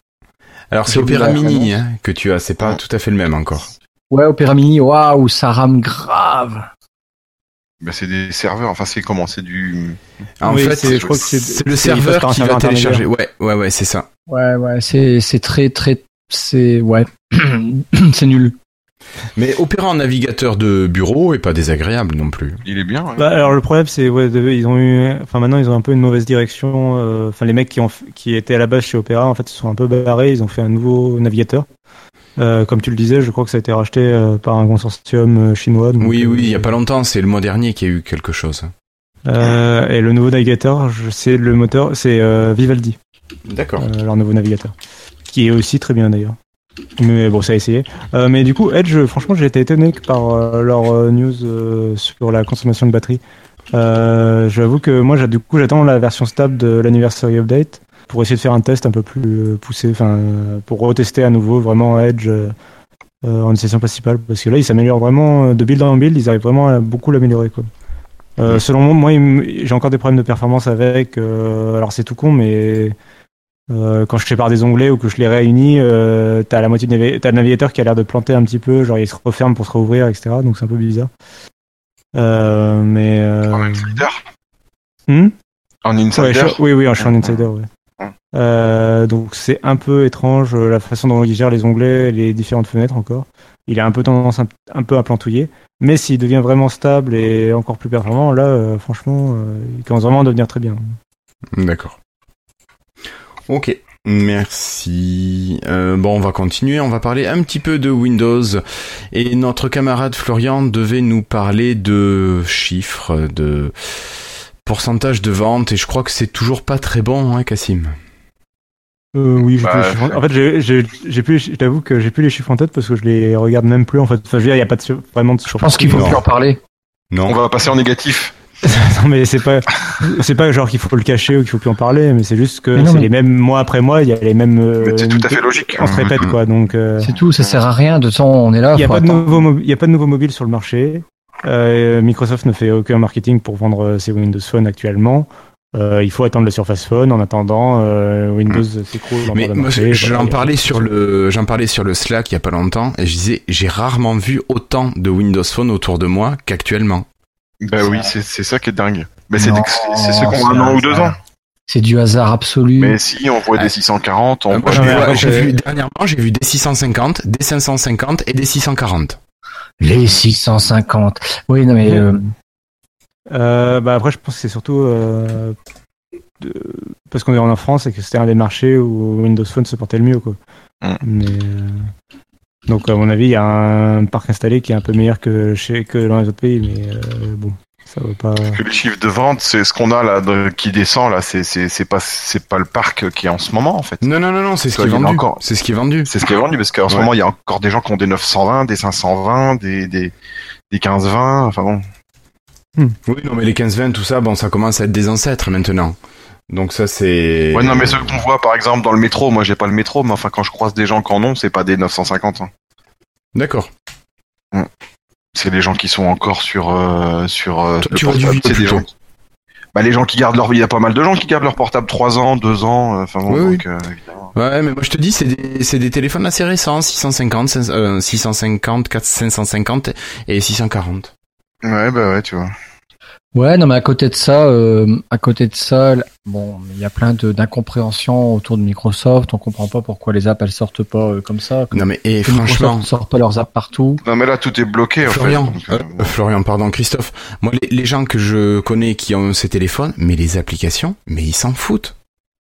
Alors c'est Opera Mini hein, que tu as, c'est pas tout à fait le même encore. Ouais, Opera Mini, waouh, ça rame grave. Bah, c'est des serveurs, enfin c'est comment C'est du. En Oui, fait, c'est- je crois que c'est- le serveur qui va télécharger. Ouais, ouais, ouais, c'est ça. Ouais, ouais, c'est c'est très très c'est ouais, c'est nul. Mais Opera en navigateur de bureau est pas désagréable non plus. Il est bien. ouais. Bah, alors le problème c'est ouais, de- ils ont eu enfin maintenant ils ont un peu une mauvaise direction euh, enfin les mecs qui ont qui étaient à la base chez Opera en fait ils sont un peu barrés ils ont fait un nouveau navigateur Euh, comme tu le disais je crois que ça a été racheté euh, par un consortium euh, chinois donc, Oui, oui, il y a pas longtemps, c'est le mois dernier qu'il y a eu quelque chose. euh, et le nouveau navigateur sais le moteur c'est euh, Vivaldi D'accord. euh, leur nouveau navigateur qui est aussi très bien d'ailleurs. Mais bon ça a essayé Euh, mais du coup Edge franchement j'ai été étonné par euh, leur euh, news euh, sur la consommation de batterie. Euh, j'avoue que moi j'ai- du coup j'attends la version stable de l'anniversary update pour essayer de faire un test un peu plus poussé enfin pour retester à nouveau vraiment Edge en session principale. Parce que là il s'améliore vraiment de build en build ils arrivent vraiment à beaucoup l'améliorer quoi. Euh, selon moi, moi j'ai encore des problèmes de performance avec. euh, alors c'est tout con, mais euh, quand je sépare des onglets ou que je les réunis, euh, t'as la moitié navi- t'as le navigateur qui a l'air de planter un petit peu, genre il se referme pour se rouvrir, etc. Donc c'est un peu bizarre. Euh, mais euh, En insider? hmm? En Ouais, insider. je oui, oui, je suis en insider. Ouais. Euh, donc c'est un peu étrange euh, la façon dont il gère les onglets et les différentes fenêtres encore. Il a un peu tendance un, un peu à plantouiller. Mais s'il devient vraiment stable et encore plus performant, là, euh, franchement, euh, il commence vraiment à devenir très bien. D'accord. Ok. Merci. Euh, bon, on va continuer. On va parler un petit peu de Windows. Et notre camarade Florian devait nous parler de chiffres, de pourcentage de vente. Et je crois que c'est toujours pas très bon, hein, Cassim. Euh, oui, j'ai Bah, plus les chiffres en- en fait, j'ai- plus, je t'avoue que j'ai plus les chiffres en tête parce que je les regarde même plus en fait. Enfin, je veux dire, il y a pas de, vraiment de Je pense qu'il faut plus en parler. Non. On va passer en négatif. non, mais c'est pas, c'est pas genre qu'il faut le cacher ou qu'il faut plus en parler, mais c'est juste que c'est mais- les mêmes mois après mois, il y a les mêmes. euh, c'est tout à fait logique. On se répète quoi, donc. euh, C'est tout, ça sert à rien. De façon, on est là. Il n'y a, pas de nouveau il y a pas de nouveau mobile sur le marché. Euh, Microsoft ne fait aucun marketing pour vendre euh, ses Windows Phone actuellement. Euh, il faut attendre le Surface Phone. En attendant, euh, Windows s'écroule. dans Mais j'en parlais sur le, j'en parlais sur le Slack il y a pas longtemps et je disais, j'ai rarement vu autant de Windows Phone autour de moi qu'actuellement. Bah oui, c'est c'est ça qui est dingue. Mais c'est ceux qui ont un an ou deux ans. C'est du hasard absolu. Mais si, on voit Ah. des 640, on Euh, voit des- dernièrement, j'ai vu des 650, des 550 et des 640. Les 650. Oui, non mais euh, Euh, bah après, je pense que c'est surtout euh, de- parce qu'on est en France et que c'était un des marchés où Windows Phone se portait le mieux. Quoi. Mm. Mais, euh, donc, à mon avis, il y a un parc installé qui est un peu meilleur que, chez, que dans les autres pays. Mais euh, bon, ça va pas. que les chiffres de vente, c'est ce qu'on a là de- qui descend là, c'est c'est c'est pas c'est pas le parc qui est en ce moment en fait. Non, non, non, non, c'est ce qui est vendu. encore. C'est ce qui est vendu. C'est ce qui est vendu parce qu'en ce moment il y a encore des gens qui ont des 920, des 520, des des des 1520, enfin bon. Oui, non, mais les 15-20, tout ça, bon, ça commence à être des ancêtres maintenant. Donc ça, c'est... Ouais non mais ceux qu'on voit par exemple dans le métro, moi j'ai pas le métro, mais enfin quand je croise des gens qui en ont, c'est pas des 950. hein. D'accord. C'est les gens qui sont encore sur euh, sur euh, le tu vois du portable. C'est des gens. qui- Bah les gens qui gardent leur, il y a pas mal de gens qui gardent leur portable 3 ans, 2 ans, euh, enfin bon, Oui, donc euh, évidemment. Ouais, mais moi je te dis, c'est des, c'est des téléphones assez récents, 650, 500, euh, 650, 400, 550 et 640. Ouais bah ouais tu vois. Ouais, non, mais à côté de ça, euh, à côté de ça, bon, il y a plein de- d'incompréhensions autour de Microsoft. On comprend pas pourquoi les apps elles sortent pas euh, comme ça. Non mais et Que franchement, Microsoft sort pas leurs apps partout. Non mais là tout est bloqué en Florian, fait. Donc, euh, euh, Florian, pardon, Christophe. Moi, les, les gens que je connais qui ont ces téléphones, mais les applications, mais ils s'en foutent.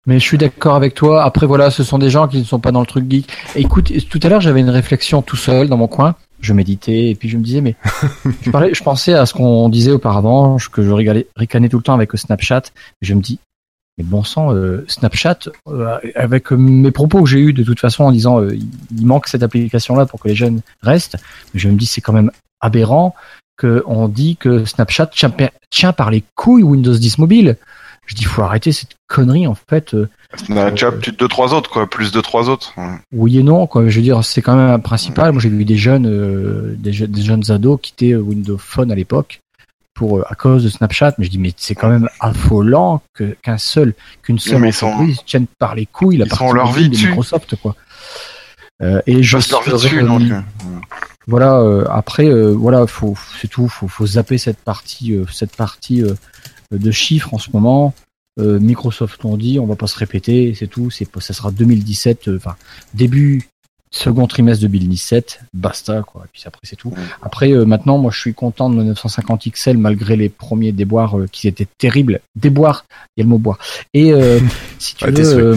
Mais je suis d'accord avec toi. Après, voilà, ce sont des gens qui ne sont pas dans le truc geek. Écoute, tout à l'heure, j'avais une réflexion tout seul dans mon coin. Je méditais et puis je me disais, mais je, parlais, je pensais à ce qu'on disait auparavant, que je rigalais- ricanais tout le temps avec Snapchat. Et je me dis, mais bon sang, euh, Snapchat, euh, avec mes propos que j'ai eus de toute façon en disant, euh, il manque cette application-là pour que les jeunes restent. Je me dis, c'est quand même aberrant qu'on dit que Snapchat tient, tient par les couilles Windows 10 mobile. Je dis, faut arrêter cette connerie en fait. Snapchat, tu deux trois autres quoi, plus de trois autres. Oui et non, quoi. Je veux dire, c'est quand même un principal. Moi, j'ai vu des jeunes, euh, des, je- des jeunes ados quitter euh, Windows Phone à l'époque pour euh, à cause de Snapchat. Mais je dis, mais c'est quand même affolant que qu'un seul, qu'une seule ils sont- entreprise tienne par les couilles la partie leur vie de. Microsoft, quoi. Euh, et je leur vie dessus, donc. voilà. euh, après, euh, voilà, faut, c'est tout. Faut, faut zapper cette partie, euh, cette partie euh, de chiffres en ce moment. Euh, Microsoft on dit, on va pas se répéter, c'est tout. C'est, ça sera 2017, euh, enfin début second trimestre 2017, basta quoi. Et puis après c'est tout. Après euh, maintenant, moi je suis content de mon 950 XL malgré les premiers déboires euh, qui étaient terribles. Déboires, il y a le mot boire. Et euh, si tu Ouais, veux.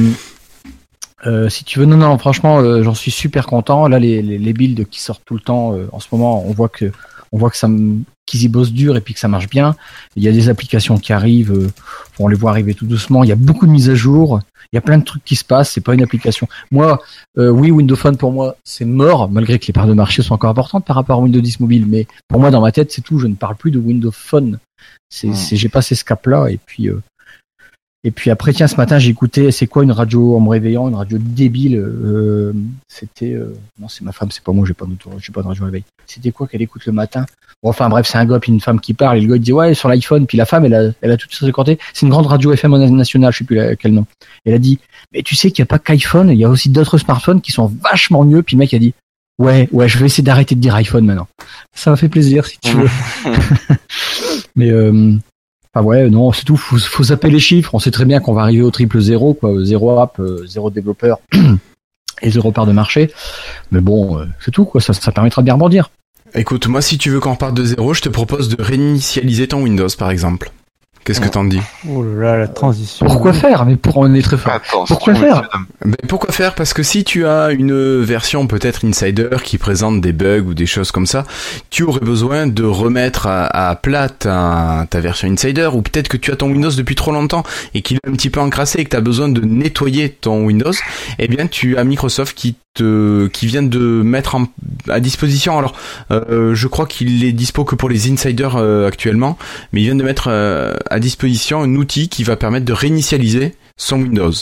euh, si tu veux, non, non, franchement, euh, j'en suis super content. Là, les, les, les builds qui sortent tout le temps, euh, en ce moment, on voit que, on voit que ça, m- qu'ils y bossent dur et puis que ça marche bien. Il y a des applications qui arrivent, euh, on les voit arriver tout doucement. Il y a beaucoup de mises à jour. Il y a plein de trucs qui se passent. C'est pas une application. Moi, euh, oui, Windows Phone pour moi, c'est mort, malgré que les parts de marché sont encore importantes par rapport à Windows 10 mobile. Mais pour moi, dans ma tête, c'est tout. Je ne parle plus de Windows Phone. C'est, Mm. c'est, j'ai passé ce cap-là et puis. euh, et puis après, tiens, ce matin, j'ai écouté, c'est quoi une radio en me réveillant, une radio débile. euh, c'était, euh, non, c'est ma femme, c'est pas moi, j'ai pas j'ai pas de radio réveil. C'était quoi qu'elle écoute le matin? Bon, Enfin bref, c'est un gars puis une femme qui parle. Et le gars il dit ouais sur l'iPhone. Puis la femme, elle a, elle a tout ça côté. C'est une grande radio FM nationale, je sais plus la- quel nom. Elle a dit mais tu sais qu'il n'y a pas qu'iPhone, il y a aussi d'autres smartphones qui sont vachement mieux. Puis le mec a dit ouais ouais, je vais essayer d'arrêter de dire iPhone maintenant. Ça m'a fait plaisir si tu veux. Mais euh, enfin ouais, non, c'est tout. Faut, faut zapper les chiffres. On sait très bien qu'on va arriver au triple zéro, quoi, zéro app, euh, zéro développeur et zéro part de marché. Mais bon, euh, c'est tout, quoi. Ça, ça permettra de bien rebondir. Écoute, moi, si tu veux qu'on reparte de zéro, je te propose de réinitialiser ton Windows, par exemple. Qu'est-ce que t'en dis Oh là là, la transition. Pourquoi faire? Mais pour on est très fort. Attends, Pourquoi faire? Ben, pourquoi faire? Parce que si tu as une version peut-être insider qui présente des bugs ou des choses comme ça, tu aurais besoin de remettre à, à plat ta, ta version insider ou peut-être que tu as ton Windows depuis trop longtemps et qu'il est un petit peu encrassé et que tu as besoin de nettoyer ton Windows, eh bien tu as Microsoft qui te qui vient de mettre en- à disposition alors euh, je crois qu'il est dispo que pour les insiders euh, actuellement mais il vient de mettre euh, à disposition un outil qui va permettre de réinitialiser son Windows.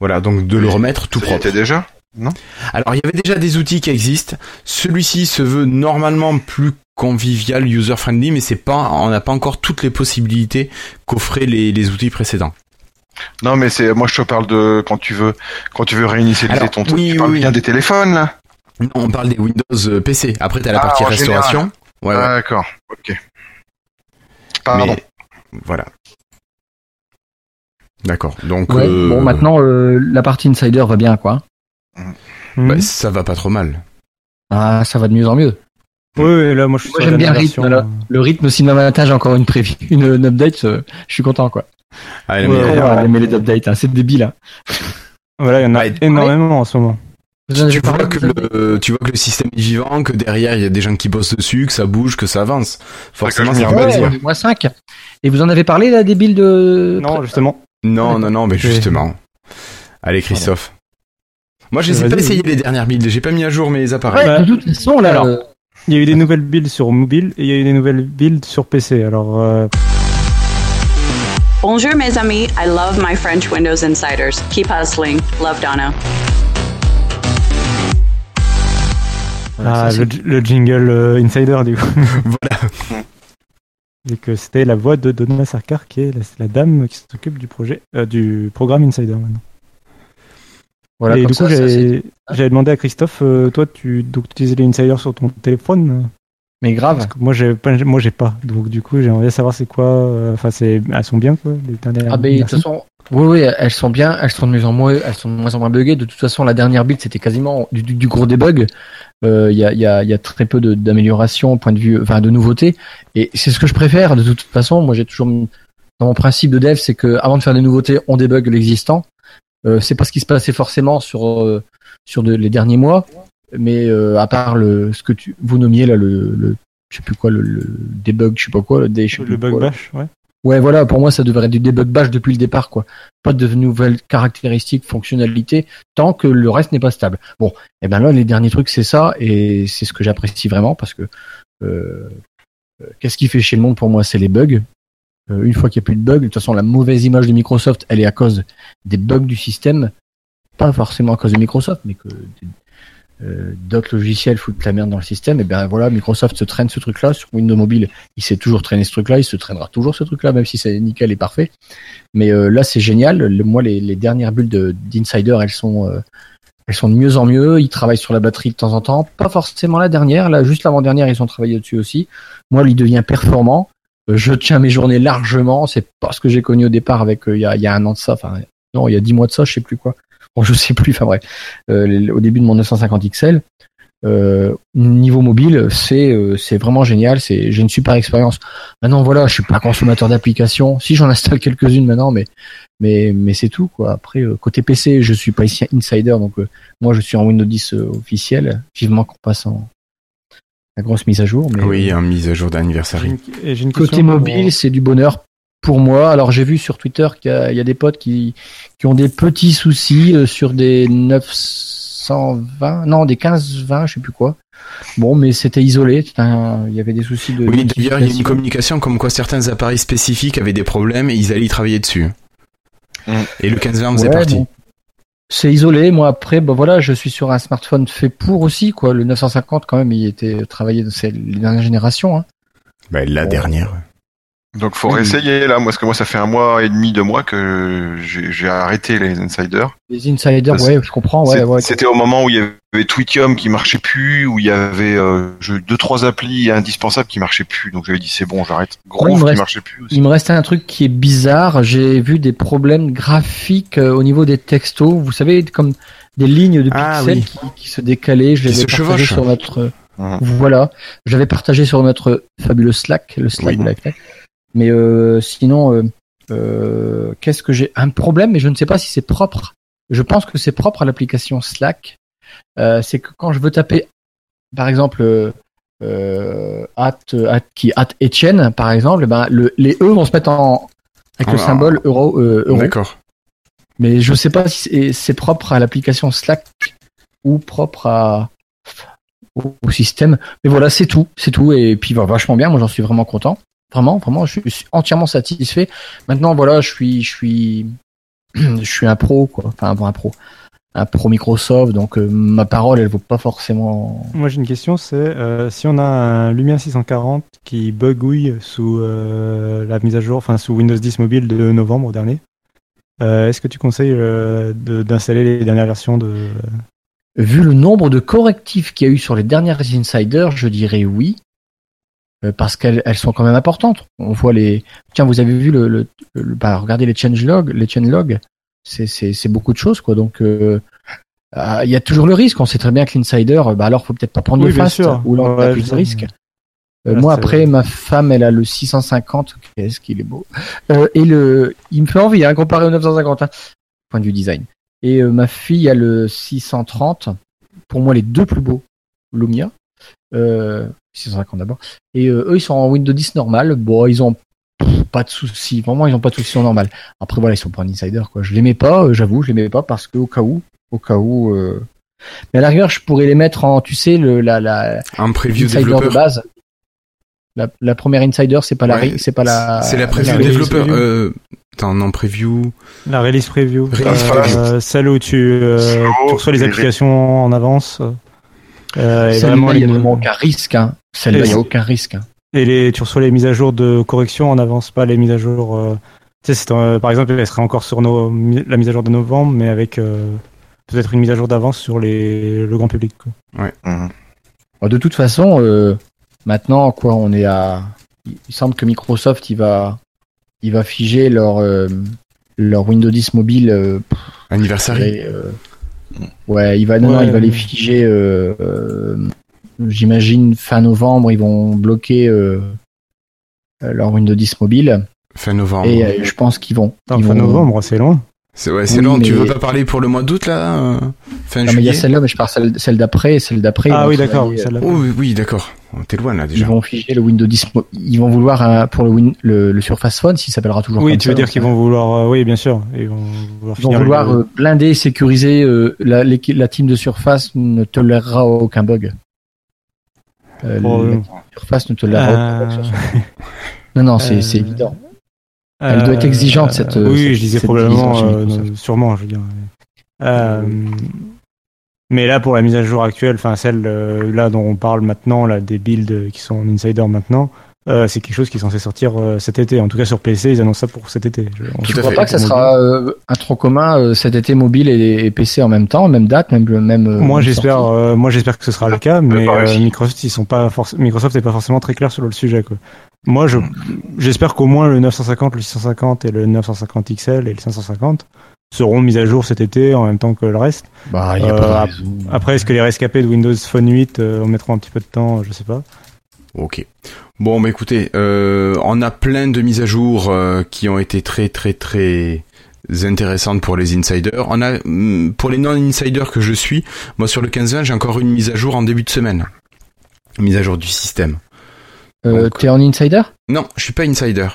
Voilà, donc de le remettre tout Ça propre. était déjà Alors, il y avait déjà des outils qui existent. Celui-ci se veut normalement plus convivial, user-friendly, mais c'est pas, on n'a pas encore toutes les possibilités qu'offraient les, les outils précédents. Non, mais c'est moi je te parle de quand tu veux quand tu veux réinitialiser Alors, ton truc. oui, tu parles oui, bien oui. des téléphones là. Non, on parle des Windows euh, PC. Après, t'as la Ah, partie restauration. Ouais, ouais. Ah, D'accord. Ok. Pardon. Mais voilà. D'accord. Donc, Ouais, euh, Bon, maintenant euh, la partie insider va bien, quoi. Hmm. bah, ça va pas trop mal. Ah, ça va de mieux en mieux. Oui, oui, là, moi, je suis Moi, sur j'aime la bien le rythme, là. Le rythme, si demain matin j'ai encore une prévue, une, une update, euh, je suis content, quoi. Allez, Ouais, mais, ouais. Ouais, les updates, hein, c'est débile. Hein. Voilà, il y en a Ouais. énormément en ce moment. Tu, vois que le, tu vois que le système est vivant, que derrière il y a des gens qui bossent dessus, que ça bouge, que ça avance. Forcément, je ça. Ouais, moins 5. Et vous en avez parlé là des builds de. Non, justement. Non, non, non, mais justement. Allez, Christophe. Moi, je n'ai pas essayé les dernières builds, j'ai pas mis à jour mes appareils. Ouais, Bah, de toute façon, là. alors, euh, Il y a eu des nouvelles builds sur mobile et il y a eu des nouvelles builds sur PC. Alors, euh, Bonjour, mes amis. I love my French Windows Insiders. Keep hustling. Love Donna. voilà, ah, le, le jingle euh, Insider, du coup. Voilà. Et que c'était la voix de Donna Sarkar, qui est la, la dame qui s'occupe du projet, euh, du programme Insider maintenant. voilà, et comme du coup, ça, j'avais j'avais demandé à Christophe, euh, toi, tu donc, tu utilisais les Insiders sur ton téléphone Mais grave. Parce que moi, j'ai pas, moi, j'ai pas. Donc, du coup, j'aimerais savoir c'est quoi. euh, Enfin, c'est, elles sont bien, quoi, les dernières Ah ben de toute façon, oui oui, elles sont bien, elles sont de mieux en moins, elles sont de moins en moins buggées. De toute façon, la dernière build c'était quasiment du, du, du gros debug. Euh, Il y, a, il y, a, il y a très peu de- d'améliorations au point de vue, enfin de nouveautés. Et c'est ce que je préfère. De toute façon, moi j'ai toujours dans mon principe de dev, c'est que avant de faire des nouveautés, on débug l'existant. Euh, c'est pas ce qui se passait forcément sur euh, sur de- les derniers mois, mais euh, à part le ce que tu vous nommiez là le, le je sais plus quoi le, le debug, je sais pas quoi le, dé- Le bug quoi, bash, ouais. Ouais, voilà, pour moi, ça devrait être du debug bash depuis le départ, quoi. Pas de nouvelles caractéristiques, fonctionnalités, tant que le reste n'est pas stable. Bon, et ben là, les derniers trucs, c'est ça, et c'est ce que j'apprécie vraiment, parce que euh, euh, qu'est-ce qui fait chez le monde pour moi, c'est les bugs. Euh, une fois qu'il n'y a plus de bugs, de toute façon, la mauvaise image de Microsoft, elle est à cause des bugs du système, pas forcément à cause de Microsoft, mais que euh, d'autres logiciels foutent la merde dans le système. Et bien voilà, Microsoft se traîne ce truc-là sur Windows Mobile il s'est toujours traîné ce truc-là, il se traînera toujours ce truc-là, même si c'est nickel et parfait. Mais euh, là, c'est génial. Moi, les, les dernières bulles de- d'Insider, elles sont, euh, elles sont de mieux en mieux. Ils travaillent sur la batterie de temps en temps, pas forcément la dernière. Là, juste l'avant-dernière, ils ont travaillé dessus aussi. Moi, il devient performant. Euh, Je tiens mes journées largement. C'est pas ce que j'ai connu au départ avec euh, il y, a, y a un an de ça. Enfin, non, il y a dix mois de ça, je sais plus quoi. Bon, je sais plus. Enfin bref, Euh, au début de mon 950 XL. Euh, niveau mobile, c'est euh, c'est vraiment génial. C'est j'ai une super expérience. Maintenant voilà, je suis pas consommateur d'applications. Si j'en installe quelques-unes maintenant, mais mais mais c'est tout quoi. Après euh, côté PC, je suis pas ici insider, donc euh, moi je suis en Windows 10 euh, officiel. Vivement qu'on passe en la grosse mise à jour. Mais Oui, en mise à jour d'anniversaire. Une, une côté pour- mobile, c'est du bonheur pour moi. Alors j'ai vu sur Twitter qu'il y, a- il y a des potes qui qui ont des petits soucis euh, sur des 920, non des 1520, je sais plus quoi. Bon, mais c'était isolé. un- Il y avait des soucis de. Oui, d'ailleurs, il y a une communication comme quoi certains appareils spécifiques avaient des problèmes et ils allaient y travailler dessus. Mm. Et le 15-20 faisait Ouais, partie. bon. C'est isolé. Moi, après, bah voilà, je suis sur un smartphone fait pour aussi, quoi. Le 950, quand même, il était travaillé dans ces- les dernières générations. Hein. Bah, la Bon. dernière. Donc faut Oui. réessayer là, moi parce que moi ça fait un mois et demi, deux mois que j'ai j'ai arrêté les insiders. Les insiders, Parce- ouais, je comprends, ouais, ouais. C'était au moment où il y avait Twitium qui marchait plus, où il y avait euh, deux trois applis indispensables qui marchaient plus. Donc j'avais dit c'est bon, j'arrête. Ouais, il Groove me qui marchait plus aussi. Il me reste un truc qui est bizarre. J'ai vu des problèmes graphiques euh, au niveau des textos. Vous savez, comme des lignes de Ah, pixels oui. qui, qui se décalaient. Je les sur notre. Mhm. Voilà. J'avais partagé sur notre fabuleux Slack, le Slack Oui. de la Slack. Mais euh, sinon, euh, euh, qu'est-ce que j'ai Un problème, mais je ne sais pas si c'est propre. Je pense que c'est propre à l'application Slack. Euh, c'est que quand je veux taper, par exemple, euh, at, at, qui, at Etienne, par exemple, ben, le, les E vont se mettre en, avec le Ah. symbole euro. euh, euro. D'accord. Mais je sais pas si c'est- c'est propre à l'application Slack ou propre à au, au système. Mais voilà, c'est tout, c'est tout. Et puis va vachement bien. Moi, j'en suis vraiment content. Vraiment, vraiment, je suis entièrement satisfait. Maintenant, voilà, je suis, je suis, je suis un pro, quoi. Enfin, bon, un pro, un pro Microsoft. Donc, euh, ma parole, elle vaut pas forcément. Moi j'ai une question, c'est euh, si on a un Lumia 640 qui bugouille sous euh, la mise à jour, enfin sous Windows 10 mobile de novembre dernier, est-ce que tu conseilles de- d'installer les dernières versions de Vu le nombre de correctifs qu'il y a eu sur les dernières insiders, je dirais oui. Euh, Parce qu'elles elles sont quand même importantes. On voit les. Tiens, vous avez vu le. le, le- bah, regardez les changelogs, les changelogs. C'est c'est c'est beaucoup de choses quoi. Donc euh, ah, il y a toujours le risque. On sait très bien que l'insider, euh, bah alors faut peut-être pas prendre Oui, le fast sûr. ou là Ouais, plus de risque. Euh, Là, moi après ma femme elle a le 650 qu'est-ce qu'il est beau? Euh, et le il me fait envie hein, comparé au 950 hein, point de vue design et euh, ma fille a le 630 pour moi les deux plus beaux Lumia euh, 650 d'abord et euh, eux ils sont en Windows 10 normal bon ils ont pff, pas de soucis vraiment ils ont pas de soucis en normal après voilà ils sont pas en insider quoi je les mets pas euh, j'avoue je les mets pas parce que au cas où au cas où euh... mais à la rigueur je pourrais les mettre en tu sais le la la Un preview insider de développeur. base la, la première insider c'est pas la Ouais, c'est pas la C'est la preview release développeur. preview. Euh, attends, non, preview. la release preview, Release euh, celle où tu, euh, tu reçois les applications en avance euh, et Celle-là, vraiment il y a vraiment aucun risque hein. Celle-là il y a aucun risque hein. Et les, tu reçois les mises à jour de correction en avance, pas les mises à jour. euh, tu sais, c'est, euh, par exemple, elle serait encore sur nos, la mise à jour de novembre, mais avec euh, peut-être une mise à jour d'avance sur les, le grand public. Quoi. Mhm. Bah, De toute façon, euh, Maintenant, quoi, on est à. Il semble que Microsoft, il va, il va figer leur, euh, leur Windows 10 mobile. euh, euh, ouais, il va, non, non, Ouais. il va les figer. J'imagine fin novembre, ils vont bloquer euh, euh, leur Windows 10 mobile. Fin novembre. Et euh, je pense qu'ils vont. Attends, ils fin vont- novembre, c'est loin. C'est ouais, c'est Oui, long. Tu mais- veux pas parler pour le mois d'août là euh, Fin Non, mais il y juillet a celle-là, mais je parle celle, celle d'après, et celle d'après. ils Ah vont oui, d'accord. euh. Oh oui, oui, d'accord. Oh, T'es loin là Ils déjà. vont figer le Windows 10. mo- Ils vont vouloir pour le, Win- le, le Surface Phone, s'il s'appellera toujours Oui, comme tu veux ça, dire qu'ils vont vouloir. euh, oui, bien sûr. Ils vont vouloir Ils vont vouloir le- euh, blinder, sécuriser. euh, la, la team de Surface ne tolérera aucun bug. Euh, Oh, la euh, ne Non, non, c'est Euh, évident. Elle doit être exigeante, cette, Oui, euh, cette- je disais probablement, euh, non, sûrement, je veux dire. Euh, mais là, pour la mise à jour actuelle, enfin celle euh, là dont on parle maintenant, là, des builds qui sont en insider maintenant, euh, c'est quelque chose qui est censé sortir euh, cet été. En tout cas, sur PC, ils annoncent ça pour cet été. Je, on Je crois fait. pas que ça sera euh, un tronc commun euh, cet été mobile et, et PC en même temps, même date, même le même. euh, Moi j'espère, euh, moi j'espère que ce sera le cas, mais euh, Microsoft ils sont pas Microsoft n'est pas forcément très clair sur le sujet quoi. Moi je j'espère qu'au moins le 950, le 650 et le 950 XL et le 550 seront mis à jour cet été en même temps que le reste. Bah, y a euh, pas de. Après est-ce que les rescapés de Windows Phone 8 euh, en mettront un petit peu de temps, je sais pas. Ok. Bon, bah écoutez, euh, on a plein de mises à jour euh, qui ont été très très très intéressantes pour les insiders. On a hum, pour les non-insiders que je suis, moi sur le 15-20, j'ai encore une mise à jour en début de semaine. Mise à jour du système. Euh, T'es en insider? Non, je suis pas insider.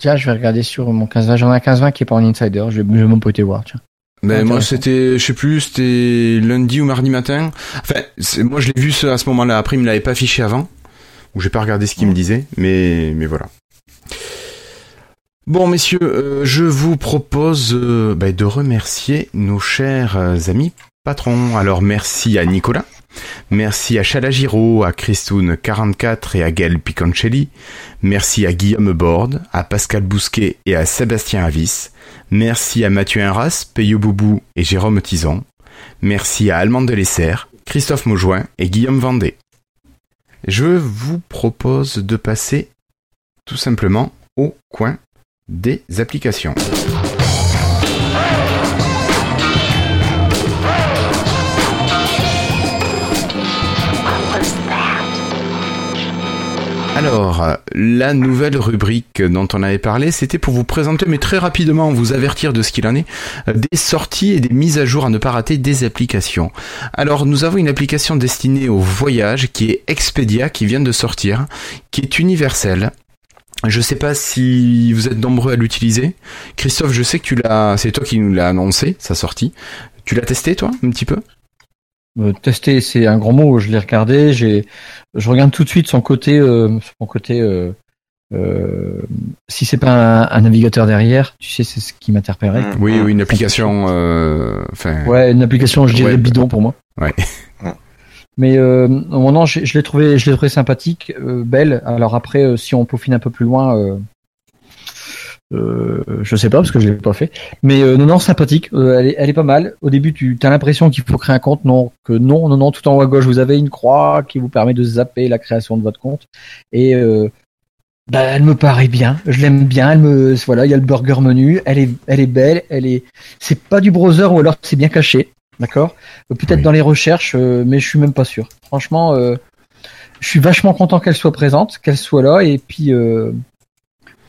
Tiens, je vais regarder sur mon 15-20. J'en ai un 15-20 qui est pas en insider. Je vais, je vais été voir. Tiens. Mais moi c'était, je sais plus, c'était lundi ou mardi matin. Enfin, moi je l'ai vu ce, à ce moment-là. Après, il me l'avait pas affiché avant, ou j'ai pas regardé ce qu'il me disait, mais mais voilà. Bon messieurs, euh, je vous propose euh, bah, de remercier nos chers euh, amis patrons. Alors merci à Nicolas, merci à Chalagiro, à Christoun44 et à Gaël Piconcelli, merci à Guillaume Borde, à Pascal Bousquet et à Sébastien Avis, merci à Mathieu Inras, Peyo Boubou et Jérôme Tison, merci à Allemande de Lesser, Christophe Maujoin et Guillaume Vendée. Je vous propose de passer tout simplement au coin des applications. Alors, euh, la nouvelle rubrique dont on avait parlé, c'était pour vous présenter, mais très rapidement, vous avertir de ce qu'il en est, euh, des sorties et des mises à jour à ne pas rater des applications. Alors, nous avons une application destinée au voyage qui est Expedia, qui vient de sortir, qui est universelle. Je sais pas si vous êtes nombreux à l'utiliser. Christophe, je sais que tu l'as, c'est toi qui nous l'as annoncé, sa sortie. Tu l'as testé, toi, un petit peu? Euh, tester, c'est un grand mot. Je l'ai regardé. J'ai, je regarde tout de suite son côté, euh, son côté. Euh, euh, si c'est pas un, un navigateur derrière, tu sais, c'est ce qui m'interpellerait. Mmh. Oui, oui, une application, euh, enfin, Ouais, une application, je dirais Ouais. bidon pour moi. Ouais. Mais euh, non, non, je, je l'ai trouvé, je l'ai trouvé sympathique, euh, belle. Alors après, euh, si on peaufine un peu plus loin, euh, je sais pas parce que je l'ai pas fait. Mais euh, non, non, sympathique. Euh, elle, est, elle est pas mal. Au début, tu as l'impression qu'il faut créer un compte, non, que non, non, non. Tout en haut à gauche, vous avez une croix qui vous permet de zapper la création de votre compte. Et euh, bah, elle me paraît bien. Je l'aime bien. Elle me, voilà, il y a le burger menu. Elle est, elle est belle. Elle est, c'est pas du browser ou alors c'est bien caché. D'accord? Euh, Peut-être Oui. dans les recherches, euh, mais je suis même pas sûr. Franchement, euh, je suis vachement content qu'elle soit présente, qu'elle soit là, et puis euh,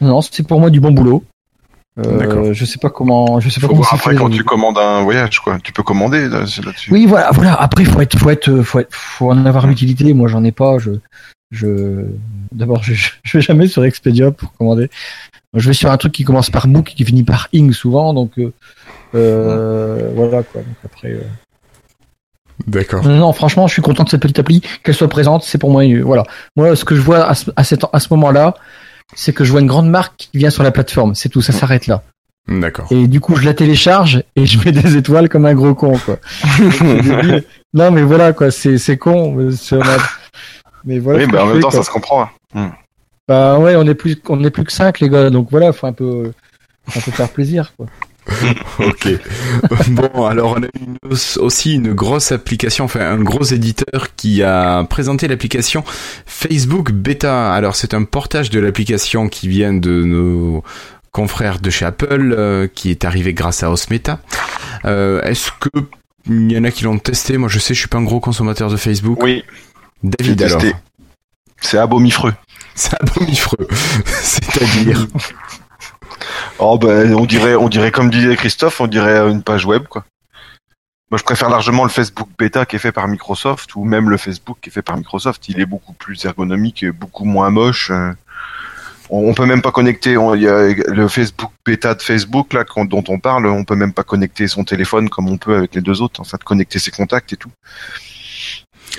non, c'est pour moi du bon boulot. Euh, je sais pas comment, je sais pas Faut comment voir après fait, quand tu commandes un voyage, quoi. Tu peux commander là, là-dessus. Oui, voilà, voilà. Après, faut être, faut être, faut être, faut en avoir l'utilité. Moi, j'en ai pas. Je, je, d'abord, je, je vais jamais sur Expedia pour commander. Je vais sur un truc qui commence par book et qui finit par ing souvent, donc euh, euh, voilà quoi. Donc après. euh, d'accord. Non, non, franchement, je suis content de cette petite appli, qu'elle soit présente. C'est pour moi, euh, voilà. Moi, ce que je vois à ce, à cet- à ce moment-là, c'est que je vois une grande marque qui vient sur la plateforme. C'est tout, ça s'arrête là. D'accord. Et du coup, je la télécharge et je mets des étoiles comme un gros con, quoi. Non, mais voilà, quoi. C'est, c'est con. mais a- Mais voilà. Oui, mais en même temps, quoi. ça se comprend. hein. Bah ouais, on est plus, on est plus que 5 les gars. Donc voilà, faut un peu, un peu faire plaisir, quoi. ok. Bon, alors on a une, aussi une grosse application, enfin un gros éditeur qui a présenté l'application Facebook Beta. Alors c'est un portage de l'application qui vient de nos confrères de chez Apple, euh, qui est arrivé grâce à Osmeta. Euh, Est-ce que il y en a qui l'ont testé? Moi je sais, je suis pas un gros consommateur de Facebook. Oui. David alors. C'est abomifreux. C'est abominifreux. C'est-à-dire? Oh ben on dirait on dirait comme disait Christophe, on dirait une page web quoi. Moi je préfère largement le Facebook bêta qui est fait par Microsoft ou même le Facebook qui est fait par Microsoft, il est beaucoup plus ergonomique et beaucoup moins moche. euh. On, on peut même pas connecter on- il y a le Facebook bêta de Facebook là dont on parle, on peut même pas connecter son téléphone comme on peut avec les deux autres, en fait connecter ses contacts et tout.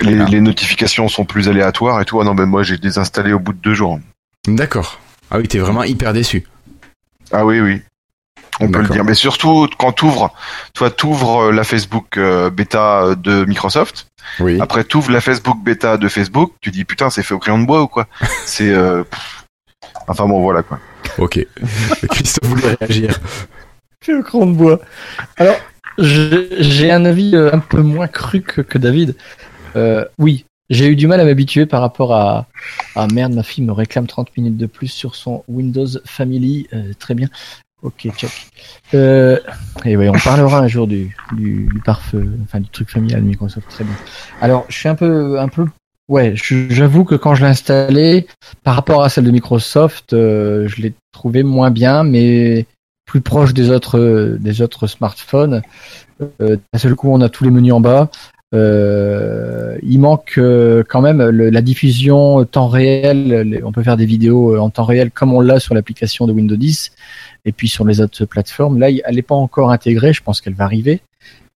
Les, Ah. les notifications sont plus aléatoires et tout. Ah non ben moi j'ai désinstallé au bout de deux jours. D'accord. Ah oui, t'es vraiment hyper déçu. Ah oui, oui. On peut le dire. Mais surtout, quand t'ouvres, toi, t'ouvres la Facebook euh, bêta de Microsoft. Oui. Après, t'ouvres la Facebook bêta de Facebook. Tu dis, putain, c'est fait au crayon de bois ou quoi? C'est, euh, enfin bon, voilà, quoi. Ok. Christophe voulait réagir. Fait au cran de bois. Alors, je- j'ai un avis euh, un peu moins cru que, que David. Euh, oui, j'ai eu du mal à m'habituer par rapport à. Ah merde, ma fille me réclame 30 minutes de plus sur son Windows Family. Euh, très bien. Ok, check. Euh, et oui, on parlera un jour du, du, du pare-feu, enfin du truc familial de Microsoft. Très bien. Alors, je suis un peu, un peu. Ouais, j'avoue que quand je l'ai installé, par rapport à celle de Microsoft, euh, je l'ai trouvé moins bien, mais plus proche des autres des autres smartphones. Euh, D'un seul coup, on a tous les menus en bas. Euh, il manque euh, quand même le- la diffusion temps réel. On peut faire des vidéos euh, en temps réel comme on l'a sur l'application de Windows 10 et puis sur les autres plateformes. Là, elle n'est pas encore intégrée. Je pense qu'elle va arriver.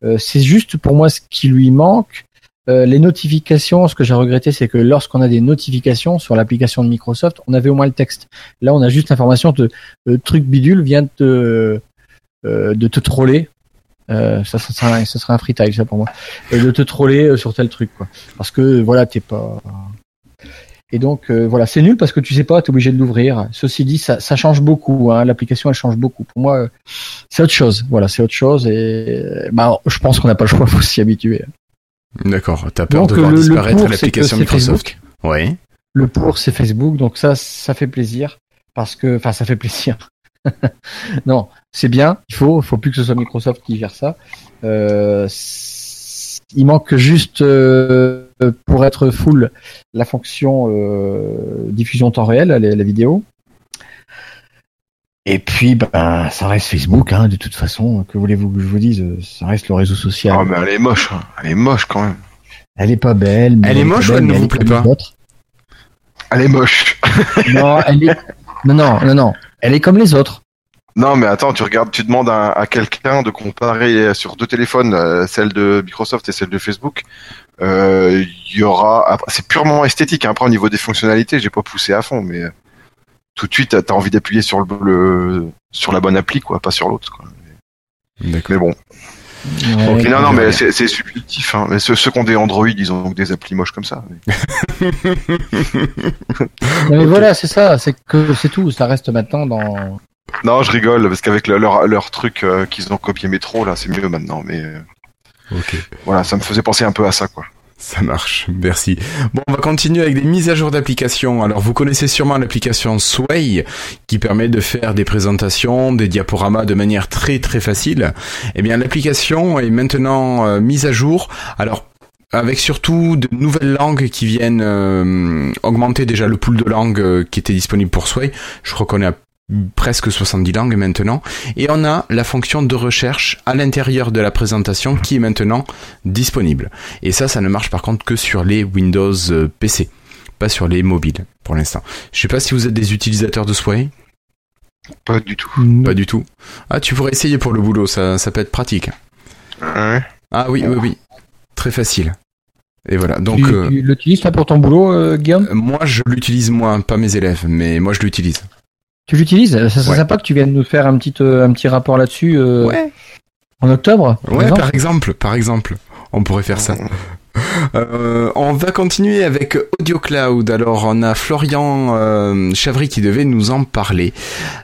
Euh, c'est juste pour moi ce qui lui manque. Euh, les notifications, ce que j'ai regretté, c'est que lorsqu'on a des notifications sur l'application de Microsoft, on avait au moins le texte. Là, on a juste l'information de euh, truc bidule vient de de te troller. Euh, ça, ça, serait un, ça serait un freestyle, ça pour moi. Et de te troller euh, sur tel truc, quoi. Parce que voilà, t'es pas. Et donc euh, voilà, c'est nul parce que tu sais pas, t'es obligé de l'ouvrir. Ceci dit, ça, ça change beaucoup. Hein, L'application, elle change beaucoup. Pour moi, euh, c'est autre chose. Voilà, c'est autre chose. Et bah, je pense qu'on n'a pas le choix, faut s'y habituer. D'accord. T'as peur Donc, de voir le- disparaître l'application Microsoft Oui. Le pour, c'est Facebook, donc ça, ça fait plaisir. Parce que, enfin, ça fait plaisir. non, c'est bien, il faut, faut plus que ce soit Microsoft qui gère ça. Euh, il manque juste, euh, pour être full, la fonction euh, diffusion temps réel, la, la vidéo. Et puis, ben, ça reste Facebook, hein, de toute façon. Que voulez-vous que je vous dise? Ça reste le réseau social. Ah, mais elle est moche. hein. Elle est moche quand même. Elle est pas belle. mais Elle est moche ou elle ne vous est plaît pas. Elle est moche. Non, elle est. Non, non, non, non. Elle est comme les autres. Non, mais attends, tu regardes, tu demandes à, à quelqu'un de comparer sur deux téléphones, euh, celle de Microsoft et celle de Facebook. Euh, Il y aura, c'est purement esthétique. hein. Après, au niveau des fonctionnalités, j'ai pas poussé à fond, mais euh, tout de suite, t'as as envie d'appuyer sur le, le- sur la bonne appli, quoi, pas sur l'autre. Mais bon. Ouais, non, non, mais c'est subjectif. Hein. Mais ceux, ceux qui ont des Android, ils ont donc des applis moches comme ça. Mais- Non, mais voilà, c'est ça, c'est que c'est tout, ça reste maintenant dans. Non, je rigole parce qu'avec le- leur, leur truc euh, qu'ils ont copié métro, là, c'est mieux maintenant. Mais euh, Ok. voilà, ça me faisait penser un peu à ça, quoi. Ça marche, merci. Bon, on va continuer avec des mises à jour d'applications. Alors, vous connaissez sûrement l'application Sway, qui permet de faire des présentations, des diaporamas de manière très très facile. Eh bien, l'application est maintenant euh, mise à jour. Alors, avec surtout de nouvelles langues qui viennent euh, augmenter déjà le pool de langues euh, qui était disponible pour Sway. Je crois qu'on est à presque 70 langues maintenant. Et on a la fonction de recherche à l'intérieur de la présentation qui est maintenant disponible. Et ça, ça ne marche par contre que sur les Windows euh, PC, pas sur les mobiles pour l'instant. Je sais pas si vous êtes des utilisateurs de Sway, Pas du tout. pas du tout. Ah, tu pourrais essayer pour le boulot, ça, ça peut être pratique. Ouais. Ah oui, oui, oui, très facile. Et voilà, donc tu, euh, tu l'utilises pour ton boulot, euh, Guillaume? moi je l'utilise moi, pas mes élèves, mais moi je l'utilise. Tu l'utilises? Ça serait Ouais. sympa que tu viennes nous faire un petit, euh, un petit rapport là-dessus euh, Ouais, en octobre par ouais, exemple. par exemple, par exemple, on pourrait faire ça. Euh, on va continuer avec Audio Cloud. Alors, on a Florian euh, Chavry qui devait nous en parler.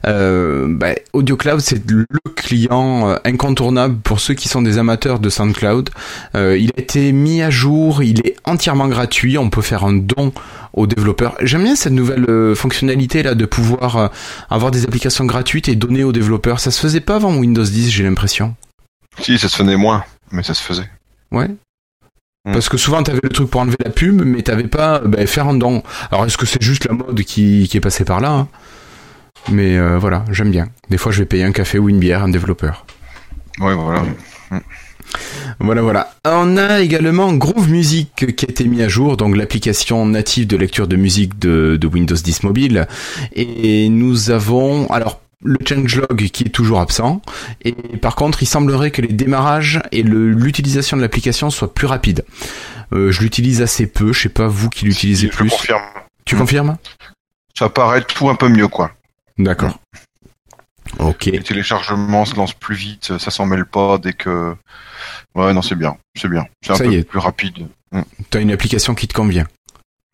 Euh, bah, Audio Cloud, c'est le client incontournable pour ceux qui sont des amateurs de SoundCloud. Il a été mis à jour, il est entièrement gratuit. On peut faire un don aux développeurs. J'aime bien cette nouvelle fonctionnalité là de pouvoir avoir des applications gratuites et donner aux développeurs. Ça se faisait pas avant Windows 10, j'ai l'impression. Si, ça se faisait moins, mais ça se faisait. Ouais. Mm. Parce que souvent t'avais le truc pour enlever la pub, mais t'avais pas ben, faire un don. Alors est-ce que c'est juste la mode qui, qui est passée par là hein? Mais euh, voilà, j'aime bien. Des fois je vais payer un café ou une bière à un développeur. Ouais, voilà. Voilà, voilà. On a également Groove Music qui a été mis à jour, donc l'application native de lecture de musique de, de Windows 10 Mobile. Et nous avons, alors, le changelog qui est toujours absent. Et par contre, il semblerait que les démarrages et l'utilisation de l'application soient plus rapides. Euh, je l'utilise assez peu, je sais pas vous qui l'utilisez plus. confirme. Tu Mm. confirmes? Ça paraît tout un peu mieux, quoi. D'accord. Ok. Les téléchargements se lancent plus vite, ça s'en mêle pas dès que. Ouais, non, c'est bien, c'est bien. C'est un Ça peu y est. plus rapide. T'as une application qui te convient.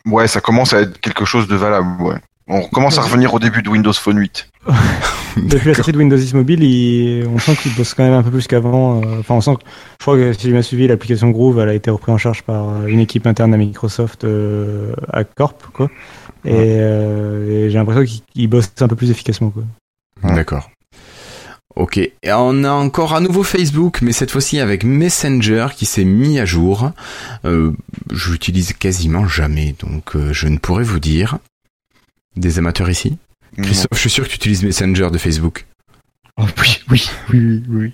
Ouais, ça commence à être quelque chose de valable, ouais. On commence à revenir au début de Windows Phone 8. Depuis la sortie de Windows 10 Mobile, il- on sent qu'il bosse quand même un peu plus qu'avant. euh, Enfin, on sent que, je crois que si j'ai bien suivi, l'application Groove, elle a été reprise en charge par euh, une équipe interne à Microsoft, euh, à Corp, quoi. Et, euh, et j'ai l'impression qu'il qu'il bosse un peu plus efficacement, quoi. Ouais. D'accord. Ok. Et on a encore à nouveau Facebook, mais cette fois-ci avec Messenger qui s'est mis à jour. Euh, je l'utilise quasiment jamais, donc euh, je ne pourrais vous dire. Des amateurs ici Christophe, je suis sûr que tu utilises Messenger de Facebook. Oh, oui, oui, oui, oui.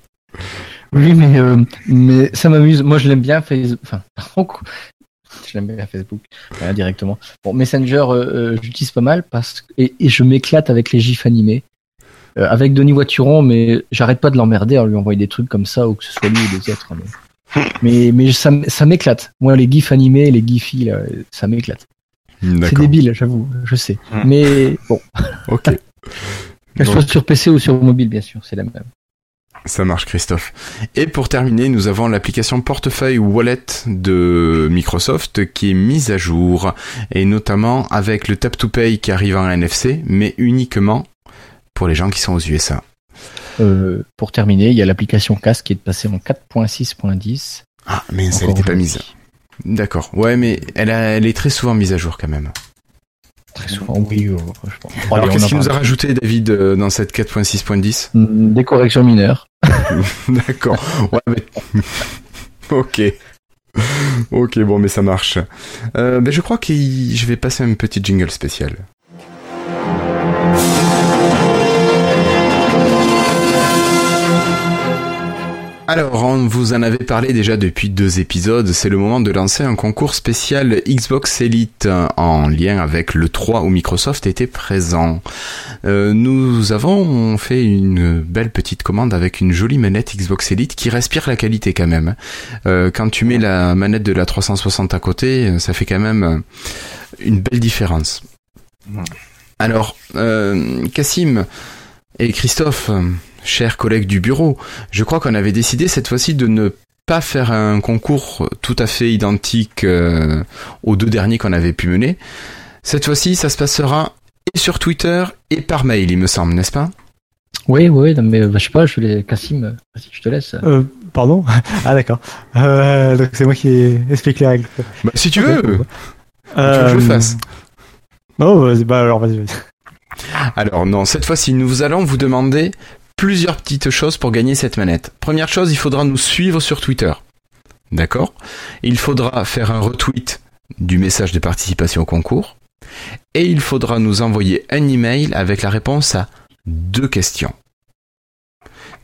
Oui, mais, euh, mais ça m'amuse. Moi, je l'aime bien Facebook. Enfin, je l'aime bien Facebook, euh, directement. Bon, Messenger, euh, j'utilise pas mal parce que, et, et je m'éclate avec les gifs animés. Euh, avec Denis Voituron, mais j'arrête pas de l'emmerder en lui envoyer des trucs comme ça, ou que ce soit lui ou des autres. Mais, mais, mais ça, m'éclate. Moi, les gifs animés, les gifs, ça m'éclate. C'est débile, j'avoue, je sais. Hmm. Mais bon, Ok. qu'elle soit sur PC ou sur mobile, bien sûr, c'est la même. Ça marche, Christophe. Et pour terminer, nous avons l'application portefeuille ou wallet de Microsoft qui est mise à jour, et notamment avec le Tap to Pay qui arrive en NFC, mais uniquement pour les gens qui sont aux USA. Euh, pour terminer, il y a l'application Casque qui est passée en 4.6.10. Ah, mais ça n'était pas mise. D'accord. Ouais, mais elle, a- elle est très souvent mise à jour quand même. Très souvent, oui. euh, je pense. Alors, qu'est-ce qu'il nous a rajouté, David, euh, dans cette 4.6.10 Hmm, Des corrections mineures. D'accord. Ouais, mais... ok. Ok, bon, mais ça marche. Euh, ben, je crois que je vais passer un petit jingle spécial. Alors, on vous en avait parlé déjà depuis deux épisodes, c'est le moment de lancer un concours spécial Xbox Elite euh, en lien avec le 3 où Microsoft était présent. Euh, nous avons fait une belle petite commande avec une jolie manette Xbox Elite qui respire la qualité quand même. Euh, quand tu mets la manette de la 360 à côté, euh, ça fait quand même euh, une belle différence. Alors, euh, Cassim et Christophe, euh, chers collègues du bureau, je crois qu'on avait décidé cette fois-ci de ne pas faire un concours tout à fait identique euh, aux deux derniers qu'on avait pu mener. Cette fois-ci, ça se passera et sur Twitter et par mail, il me semble, n'est-ce pas? Oui, oui, non, mais euh, je sais pas, je les Cassim, euh, vas-y, je te laisse. Euh, pardon? Ah, d'accord. Euh, donc c'est moi qui explique les règles. bah, Si tu veux, tu veux que je le fasse? Non, vas-y, bah alors vas-y, vas-y. Alors non, cette fois-ci, nous allons vous demander plusieurs petites choses pour gagner cette manette. Première chose, il faudra nous suivre sur Twitter. D'accord? Il faudra faire un retweet du message de participation au concours. Et il faudra nous envoyer un email avec la réponse à deux questions.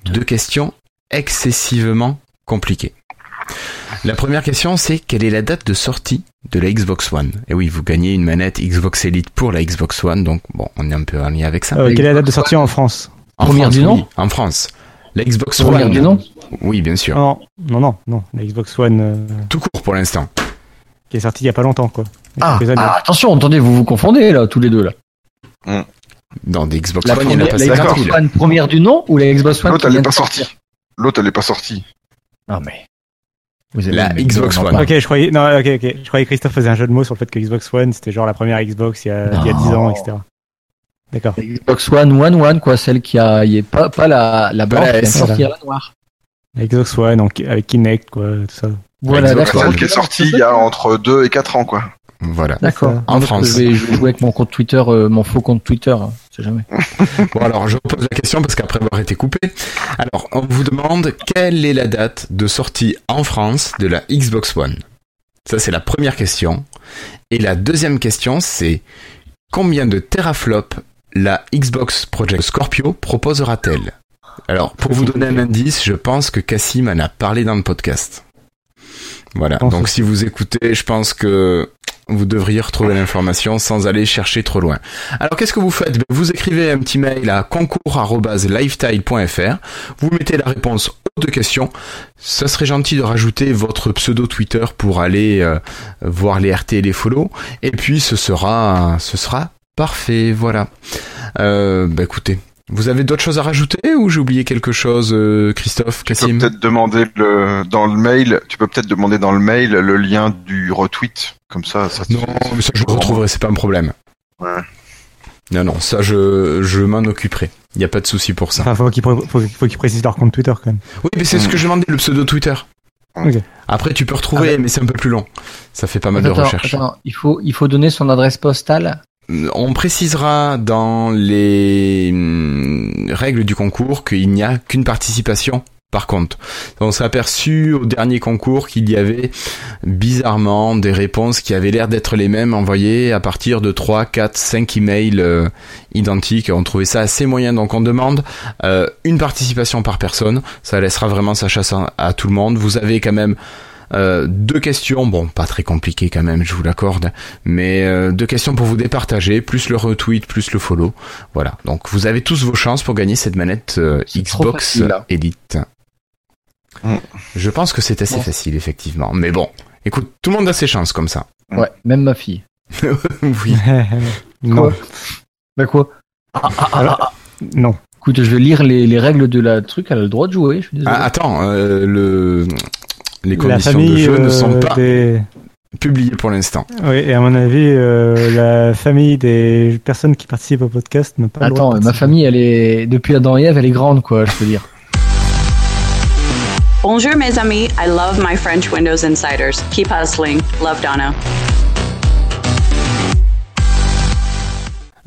Deux questions excessivement compliquées. La première question, c'est quelle est la date de sortie de la Xbox One? Et oui, vous gagnez une manette Xbox Elite pour la Xbox One, donc bon, on est un peu en lien avec ça. Euh, quelle est la date de sortie en France? En Première France, du nom oui, En France. La Xbox Première One. du nom Oui, bien sûr. Non, non, non, non. La Xbox One euh, Tout court pour l'instant. qui est sortie il y a pas longtemps, quoi. Ah, ah, attention, attendez, vous vous confondez là, tous les deux là. Dans des Xbox La, One, il a la 50 Xbox 000. One première du nom ou la Xbox One L'autre, elle vient est de pas sortie. L'autre, elle est pas sortie. Ah mais Vous avez La Xbox non, One. Ok, je croyais, non, ok, ok. Je croyais que Christophe faisait un jeu de mots sur le fait que Xbox One, c'était genre la première Xbox il y a, il y a 10 ans, Non. etc. D'accord. Xbox One, One One, quoi, celle qui a, y est pas, pas la, la blanche, la qui vient de S, sortir la noire. La Xbox One, donc, avec Kinect, quoi, tout ça. Voilà, Xbox d'accord. Celle qui est sortie il y a entre 2 et 4 ans, quoi. Voilà. D'accord. En France. Je vais, je vais jouer avec mon compte Twitter, euh, mon faux compte Twitter, hein, sait jamais. Bon alors je pose la question parce qu'après avoir été coupé. Alors on vous demande quelle est la date de sortie en France de la Xbox One? Ça c'est la première question. Et la deuxième question c'est combien de teraflops la Xbox Project Scorpio proposera-t-elle? Alors pour vous donner un indice, je pense que Cassim en a parlé dans le podcast. Voilà. Donc si vous écoutez, je pense que vous devriez retrouver l'information sans aller chercher trop loin. Alors qu'est-ce que vous faites? Ben, Vous écrivez un petit mail à concours@lifetile.fr. Vous mettez la réponse aux deux questions. Ça serait gentil de rajouter votre pseudo Twitter pour aller euh, voir les RT et les follow. Et puis ce sera, ce sera parfait. Voilà. Euh, bah écoutez, vous avez d'autres choses à rajouter ou j'ai oublié quelque chose, euh, Christophe, Tu peux Cassim peut-être demander le, dans le mail, tu peux peut-être demander dans le mail le lien du retweet. Comme ça, ça te Non, fait- mais ça je le retrouverai, c'est pas un problème. Ouais. Non, non, ça je, je m'en occuperai. Il n'y a pas de souci pour ça. Enfin, faut qu'ils faut, faut qu'ils précisent leur compte Twitter, quand même. Oui, mais c'est ce que je demandais, le pseudo Twitter. Après, tu peux retrouver, Ah mais c'est un peu plus long. Ça fait pas mal de recherches. attends, il faut, il faut donner son adresse postale. On précisera dans les hum, règles du concours qu'il n'y a qu'une participation. Par contre, on s'est aperçu au dernier concours qu'il y avait bizarrement des réponses qui avaient l'air d'être les mêmes envoyées à partir de 3, 4, 5 emails euh, identiques. On trouvait ça assez moyen, donc on demande euh, une participation par personne. Ça laissera vraiment sa chasse à, à tout le monde. Vous avez quand même euh, deux questions, bon, pas très compliquées quand même, je vous l'accorde, mais euh, deux questions pour vous départager, plus le retweet, plus le follow. Voilà, donc vous avez tous vos chances pour gagner cette manette euh, Xbox facile. Elite. Mm. Je pense que c'est assez facile, effectivement. Mais bon, écoute, tout le monde a ses chances comme ça. Ouais, même ma fille. oui. non. Quoi? Bah quoi? Ah, ah, ah, ah. Non. Écoute, je vais lire les, les règles de la truc, elle a le droit de jouer, je suis désolé. Ah, attends, euh, le... les conditions de famille jeu ne euh, sont pas des... publiées pour l'instant. Oui, et à mon avis, euh, la famille des personnes qui participent au podcast n'a pas le droit Attends, de ma famille, elle est, depuis Adam et Ève, elle est grande, quoi, je peux dire. Bonjour, mes amis. I love my French Windows Insiders. Keep hustling. Love Donna.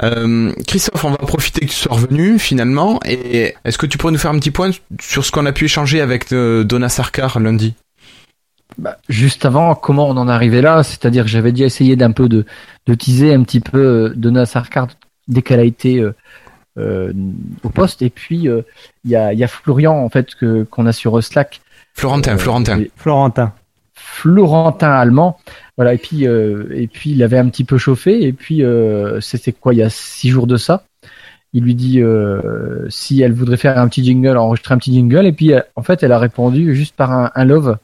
Euh, Christophe, on va profiter que tu sois revenu finalement. Et est-ce que tu pourrais nous faire un petit point sur ce qu'on a pu échanger avec euh, Donna Sarkar lundi? Bah, juste avant, comment on en est arrivé là? C'est-à-dire que j'avais déjà essayé d'un peu de, de teaser un petit peu euh, Donna Sarkar dès qu'elle a été euh, euh, au poste. Et puis, euh, il y, a, il y a Florian, en fait, que, qu'on a sur Slack. Florentin, Euh, Florentin. et- Florentin. Florentin allemand. Voilà, et puis, euh, et puis il avait un petit peu chauffé. Et puis, euh, c'était quoi, il y a six jours de ça? Il lui dit euh, si elle voudrait faire un petit jingle, enregistrer un petit jingle, et puis en fait elle a répondu juste par un, un love,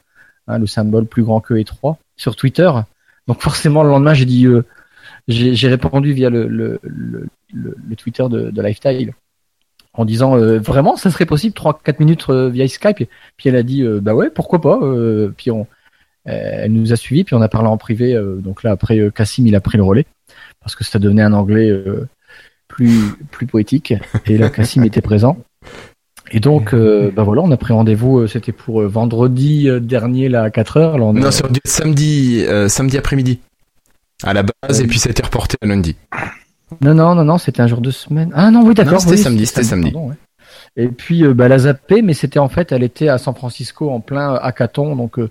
hein, le symbole plus grand que étroit, sur Twitter. Donc forcément le lendemain j'ai dit, euh, j'ai répondu via le, Twitter de, de Lifestyle en disant euh, vraiment ça serait possible 3-4 minutes euh, via Skype? Puis elle a dit bah ouais pourquoi pas. puis on, elle nous a suivis, puis on a parlé en privé. donc là après Cassim il a pris le relais parce que ça devenait un anglais. plus plus poétique et là Cassim était présent et donc euh, bah voilà on a pris rendez-vous euh, c'était pour euh, vendredi euh, dernier là à 4 heures là on Non, a- c'est samedi, euh, samedi après-midi. À la base, Euh, et puis ça a été reporté à lundi. non non non non c'était un jour de semaine ah non oui d'accord Non, c'était oui, samedi, c'était samedi. pardon, ouais. et puis euh, bah, elle a zappé mais c'était en fait elle était à San Francisco en plein hackathon donc euh,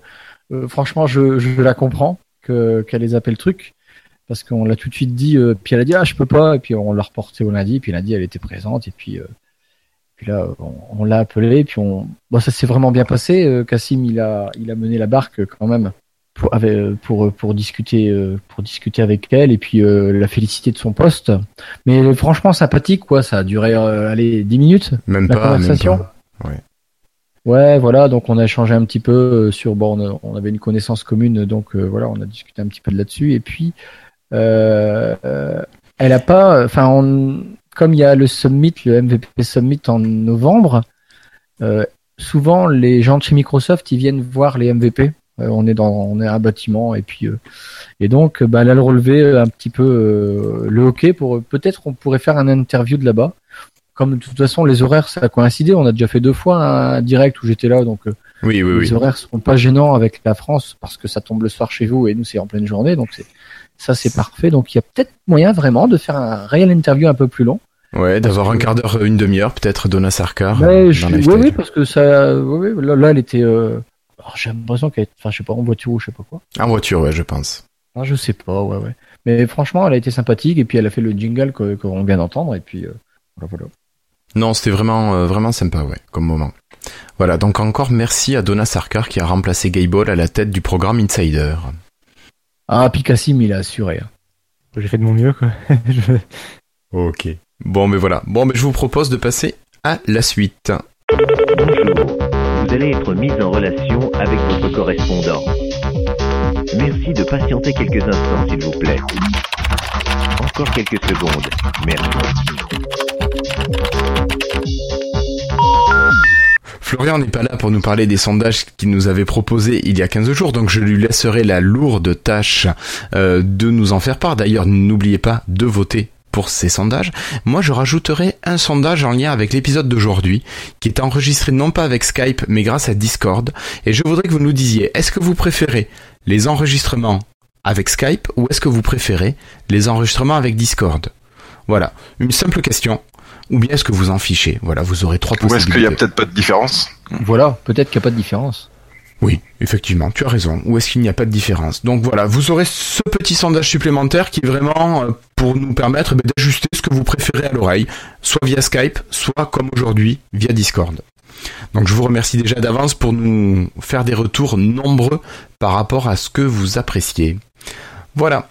euh, franchement je, je la comprends que qu'elle ait zappé le truc parce qu'on l'a tout de suite dit euh, puis elle a dit ah je peux pas et puis on l'a reporté au lundi puis lundi elle était présente et puis euh, puis là on, on l'a appelé puis on bon ça s'est vraiment bien passé euh, Cassim il a il a mené la barque quand même pour avec, pour pour discuter euh, pour discuter avec elle et puis euh, la féliciter de son poste mais franchement sympathique quoi ça a duré euh, allez 10 minutes Même la pas, même conversation pas. Ouais. Ouais, voilà, donc on a échangé un petit peu euh, sur bon, on, avait une connaissance commune, donc euh, voilà, on a discuté un petit peu de là-dessus. Et puis, euh, euh, elle a pas, enfin, on- comme il y a le summit, le MVP summit en novembre, euh, souvent les gens de chez Microsoft, ils viennent voir les MVP Euh, on est dans, on est un bâtiment et puis euh, et donc bah, elle a relevé un petit peu euh, le hockey pour peut-être on pourrait faire un interview de là-bas. Comme de toute façon les horaires ça a coïncidé, on a déjà fait deux fois un direct où j'étais là donc oui, oui, les horaires seront pas gênants avec la France parce que ça tombe le soir chez vous et nous c'est en pleine journée donc c'est ça c'est parfait donc il y a peut-être moyen vraiment de faire un réel interview un peu plus long. Ouais, d'avoir un quart d'heure, une demi-heure, peut-être Donna Sarkar. Ouais, je... oui, oui, parce que ça, oui, oui, là, là, elle était, euh... j'ai l'impression qu'elle, enfin, je sais pas, en voiture ou je sais pas quoi. En voiture, ouais, je pense. Ah, je sais pas, ouais, ouais. Mais franchement, elle a été sympathique et puis elle a fait le jingle qu'on vient d'entendre et puis euh, voilà, voilà. Non, c'était vraiment, euh, vraiment sympa, ouais, comme moment. Voilà, donc encore merci à Donna Sarkar qui a remplacé Gayball à la tête du programme Insider. Ah, puis Cassim, il a assuré. hein. J'ai fait de mon mieux, quoi. Je- Ok. Bon, mais voilà. Bon, mais je vous propose de passer à la suite. Bonjour, vous allez être mis en relation avec votre correspondant. Merci de patienter quelques instants, s'il vous plaît. Encore quelques secondes. Merci. Florian n'est pas là pour nous parler des sondages qu'il nous avait proposés il y a 15 jours, donc je lui laisserai la lourde tâche euh, de nous en faire part. D'ailleurs, n'oubliez pas de voter pour ces sondages. Moi, je rajouterai un sondage en lien avec l'épisode d'aujourd'hui, qui est enregistré non pas avec Skype, mais grâce à Discord. Et je voudrais que vous nous disiez, est-ce que vous préférez les enregistrements avec Skype ou est-ce que vous préférez les enregistrements avec Discord? Voilà, une simple question. Ou bien est-ce que vous en fichez? Voilà, vous aurez trois Ou est-ce possibilités. qu'il y a peut-être pas de différence? Voilà, peut-être qu'il n'y a pas de différence. Oui, effectivement, tu as raison. Ou est-ce qu'il n'y a pas de différence? Donc voilà, vous aurez ce petit sondage supplémentaire qui est vraiment euh, pour nous permettre ben, d'ajuster ce que vous préférez à l'oreille, soit via Skype, soit comme aujourd'hui, via Discord. Donc je vous remercie déjà d'avance pour nous faire des retours nombreux par rapport à ce que vous appréciez. Voilà.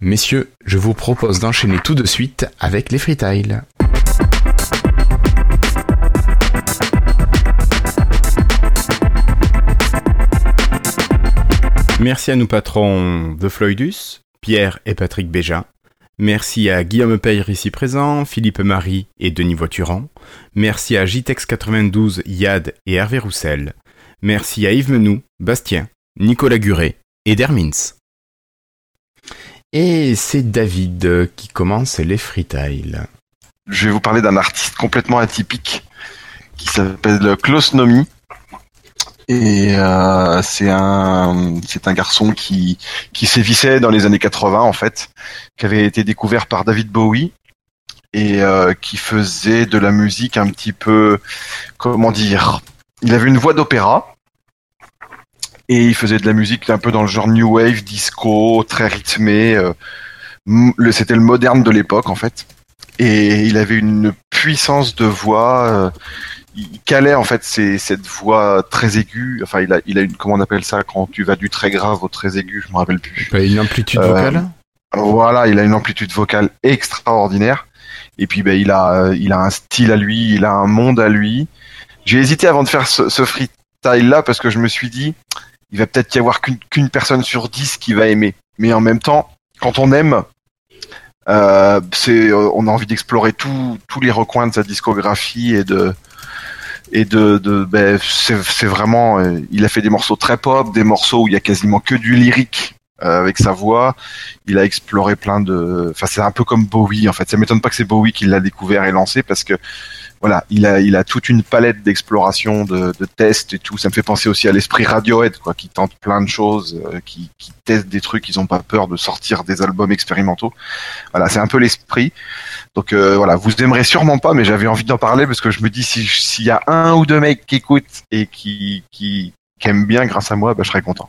Messieurs, je vous propose d'enchaîner tout de suite avec les freetiles. Merci à nos patrons The Floydus, Pierre et Patrick Béja. Merci à Guillaume Peyre ici présent, Philippe Marie et Denis Voiturant. Merci à JTEX92, Yad et Hervé Roussel. Merci à Yves Menou, Bastien, Nicolas Guret et Dermins. Et c'est David qui commence les freetiles. Je vais vous parler d'un artiste complètement atypique qui s'appelle Klaus Nomi. Et euh, c'est un c'est un garçon qui qui sévissait dans les années 80 en fait, qui avait été découvert par David Bowie et euh, qui faisait de la musique un petit peu comment dire. Il avait une voix d'opéra et il faisait de la musique un peu dans le genre new wave, disco, très rythmé. euh, C'était le moderne de l'époque en fait et il avait une puissance de voix. euh, il calait en fait ces- cette voix très aiguë. Enfin, il a, il a une comment on appelle ça quand tu vas du très grave au très aigu. Je me rappelle plus. Une amplitude Euh, vocale Voilà, il a une amplitude vocale extraordinaire. Et puis, ben, il a, euh, il a un style à lui, il a un monde à lui. J'ai hésité avant de faire ce, ce freestyle là parce que je me suis dit, il va peut-être y avoir qu'une personne sur dix qui va aimer. Mais en même temps, quand on aime, euh, c'est, on a envie d'explorer tous les recoins de sa discographie et de, et de, de ben, c'est vraiment, euh, il a fait des morceaux très pop, des morceaux où il y a quasiment que du lyrique euh, avec sa voix. Il a exploré plein de, enfin c'est un peu comme Bowie en fait. Ça m'étonne pas que c'est Bowie qui l'a découvert et lancé parce que voilà, il a, il a toute une palette d'exploration, de, de tests et tout. Ça me fait penser aussi à l'esprit Radiohead, quoi, qui tente plein de choses, euh, qui, qui testent des trucs, ils ont pas peur de sortir des albums expérimentaux. Voilà, c'est un peu l'esprit. Donc euh, voilà, vous aimerez sûrement pas, mais j'avais envie d'en parler parce que je me dis si s'il y a un ou deux mecs qui écoutent et qui, qui, qui aiment bien grâce à moi, bah, je serais content.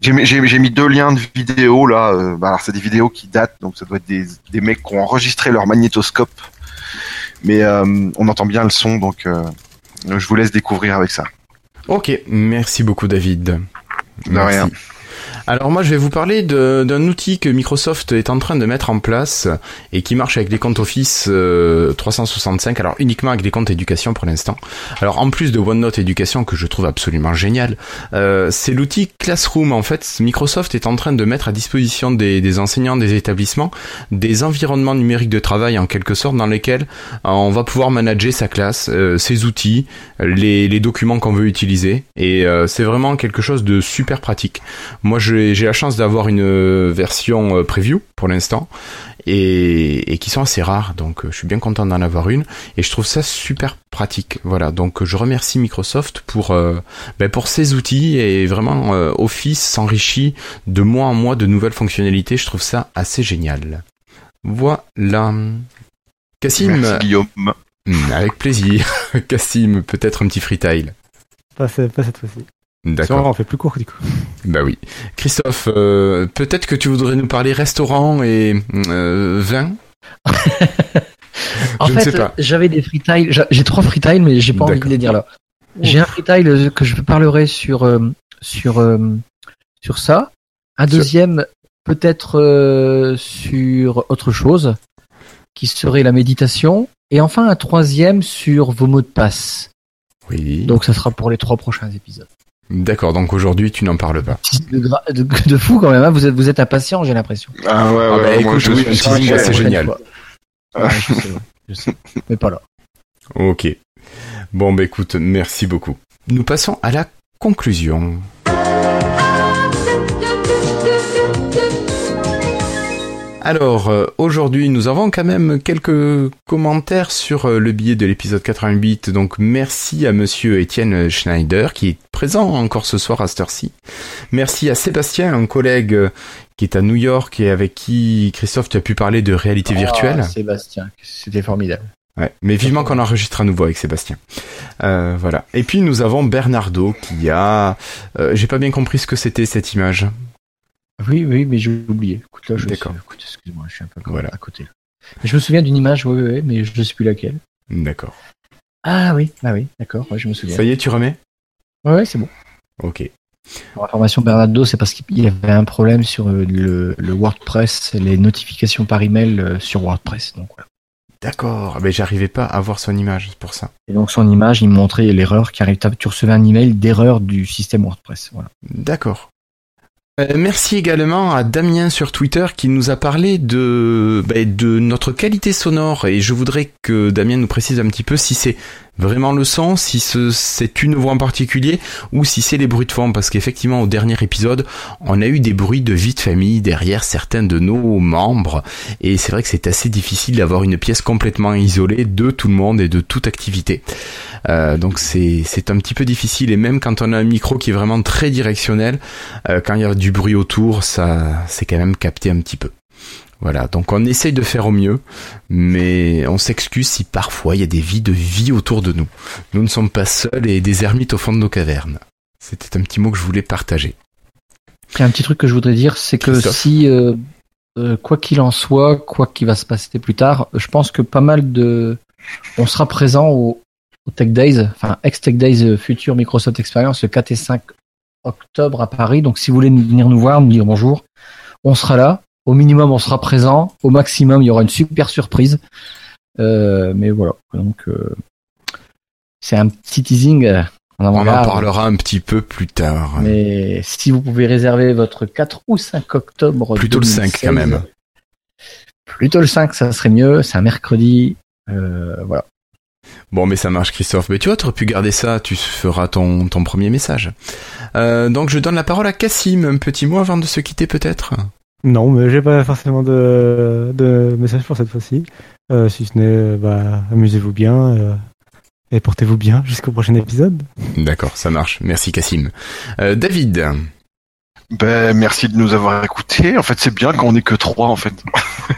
J'ai mis, j'ai- j'ai mis deux liens de vidéos là. euh, bah, alors c'est des vidéos qui datent, donc ça doit être des, des mecs qui ont enregistré leur magnétoscope, mais euh, on entend bien le son, donc euh, je vous laisse découvrir avec ça. Ok, merci beaucoup David. De rien. Alors moi je vais vous parler d'un outil que Microsoft est en train de mettre en place et qui marche avec les comptes Office euh, 365, alors uniquement avec des comptes éducation pour l'instant. Alors en plus de OneNote éducation que je trouve absolument génial, euh, c'est l'outil Classroom. En fait, Microsoft est en train de mettre à disposition des, des enseignants des établissements des environnements numériques de travail en quelque sorte dans lesquels euh, on va pouvoir manager sa classe, euh, ses outils, les, documents qu'on veut utiliser et euh, c'est vraiment quelque chose de super pratique. J'ai j'ai la chance d'avoir une euh, version euh, preview pour l'instant et, et qui sont assez rares donc euh, je suis bien content d'en avoir une et je trouve ça super pratique. Voilà donc je remercie Microsoft pour euh, ben, pour ces outils et vraiment euh, Office s'enrichit de mois en mois de nouvelles fonctionnalités. Je trouve ça assez génial. Voilà. Cassim, Merci Guillaume. Hmm, avec plaisir. Cassim, peut-être un petit freetail. Pas cette fois-ci. D'accord. on fait plus court du coup. Bah oui. Christophe, euh, peut-être que tu voudrais nous parler restaurant et euh, vin. En Je ne fait, sais pas. j'avais des freetiles. j'a- J'ai trois freetiles, mais j'ai pas envie de les dire là. J'ai un freetile euh, que je parlerai sur euh, sur euh, sur ça. Un Sur- deuxième peut-être euh, sur autre chose, qui serait la méditation. Et enfin un troisième sur vos mots de passe. Oui. Donc ça sera pour les trois prochains épisodes. D'accord. Donc aujourd'hui, tu n'en parles pas. De, gra- de, de fou quand même. hein. Vous êtes vous êtes impatient, j'ai l'impression. Ah ouais, Ah ouais, bah, moi, écoute, je oui, prochaine génial. Ouais, je sais, ouais, je sais. Mais pas là. Ok. Bon, bah écoute, merci beaucoup. Nous passons à la conclusion. Alors, euh, aujourd'hui, nous avons quand même quelques commentaires sur euh, le billet de l'épisode 88. Donc, merci à monsieur Étienne Schneider, qui est présent encore ce soir à cette heure-ci. Merci à Sébastien, un collègue euh, qui est à New York et avec qui, Christophe, tu as pu parler de réalité virtuelle. Ah, Sébastien, c'était formidable. Ouais, mais vivement qu'on enregistre à nouveau avec Sébastien. Euh, voilà. Et puis nous avons Bernardo qui a... euh, J'ai pas bien compris ce que c'était cette image. Oui, oui, mais j'ai oublié. Écoute, là, je D'accord. écoute, excuse-moi, je suis un peu Voilà. à côté. là. Je me souviens d'une image, oui, oui, oui, mais je ne sais plus laquelle. D'accord. Ah oui, ah oui, d'accord, ouais, je me souviens. Ça y est, tu remets? Ouais, ouais, c'est bon. Ok. Pour information, Bernardo, c'est parce qu'il y avait un problème sur euh, le, le WordPress, les notifications par email euh, sur WordPress. Donc, voilà. D'accord. Mais j'arrivais pas à voir son image, c'est pour ça. Et donc son image, il me montrait l'erreur qui arrive. Tu recevais un email d'erreur du système WordPress. Voilà. D'accord. Euh, merci également à Damien sur Twitter qui nous a parlé de, bah, de notre qualité sonore. Et je voudrais que Damien nous précise un petit peu si c'est vraiment le son, si ce- c'est une voix en particulier ou si c'est les bruits de fond parce qu'effectivement au dernier épisode on a eu des bruits de vie de famille derrière certains de nos membres et c'est vrai que c'est assez difficile d'avoir une pièce complètement isolée de tout le monde et de toute activité. Euh, donc c'est c'est un petit peu difficile et même quand on a un micro qui est vraiment très directionnel, euh, quand il y a du bruit autour, ça c'est quand même capté un petit peu. Voilà, donc on essaye de faire au mieux, mais on s'excuse si parfois il y a des vies de vie autour de nous. Nous ne sommes pas seuls et des ermites au fond de nos cavernes. C'était un petit mot que je voulais partager. A un petit truc que je voudrais dire, c'est que Christophe. si, euh, euh, quoi qu'il en soit, quoi qu'il va se passer plus tard, je pense que pas mal de, on sera présent au, au Tech Days, enfin ex-Tech Days euh, futur Microsoft Experience le 4 et 5 octobre à Paris. Donc si vous voulez venir nous voir, nous dire bonjour, on sera là. Au minimum, on sera présent. Au maximum, il y aura une super surprise. Euh, mais voilà. Donc euh, c'est un petit teasing. euh, On en parlera un petit peu plus tard. Mais si vous pouvez réserver votre 4 ou 5 octobre. Plutôt le 5 quand 2016, même. Plutôt le 5, ça serait mieux. C'est un mercredi. Voilà. Bon, mais ça marche, Christophe. Mais tu vois, tu aurais pu garder ça, tu feras ton, ton premier message. Donc, je donne la parole à Cassim. Un petit mot avant de se quitter, peut-être? Non, mais j'ai pas forcément de, de message pour cette fois-ci. Euh, si ce n'est, euh, bah, amusez-vous bien euh, et portez-vous bien jusqu'au prochain épisode. D'accord, ça marche. Merci, Cassim. Euh, David Ben, merci de nous avoir écoutés. En fait, c'est bien quand on est que trois, en fait.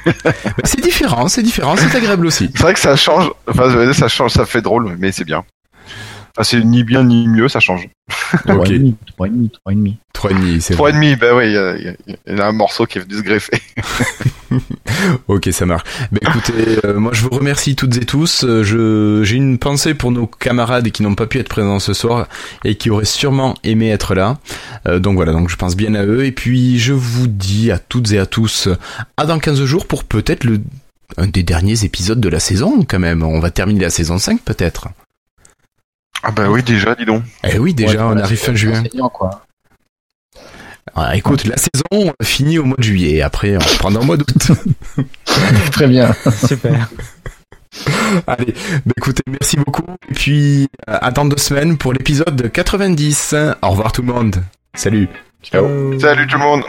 C'est différent, c'est différent, c'est agréable aussi. C'est vrai que ça change. Enfin, ça change, ça fait drôle, mais c'est bien. Enfin, c'est ni bien ni mieux, ça change. Trois Ok. et demi, trois et demi, trois et demi. Trois et demi, c'est Trois et vrai. demi, bah oui, il y, a- il y a- il y a un morceau qui est venu se greffer. Ok, ça marche. Ben écoutez, euh, moi je vous remercie toutes et tous. Euh, Je j'ai une pensée pour nos camarades qui n'ont pas pu être présents ce soir et qui auraient sûrement aimé être là. Euh, donc voilà, donc je pense bien à eux et puis je vous dis à toutes et à tous à dans 15 jours pour peut-être le un des derniers épisodes de la saison quand même. On va terminer la saison 5 peut-être. Ah bah oui, déjà, dis donc. Eh oui, déjà Ouais, on voilà, arrive fin juin. quoi. Ah, écoute, la saison finit au mois de juillet. Après, on reprendra au mois d'août. Très bien. Super. Allez, bah écoutez, merci beaucoup. Et puis, euh, à dans deux semaines pour l'épisode 90. Au revoir tout le monde. Salut. Ciao. Salut tout le monde.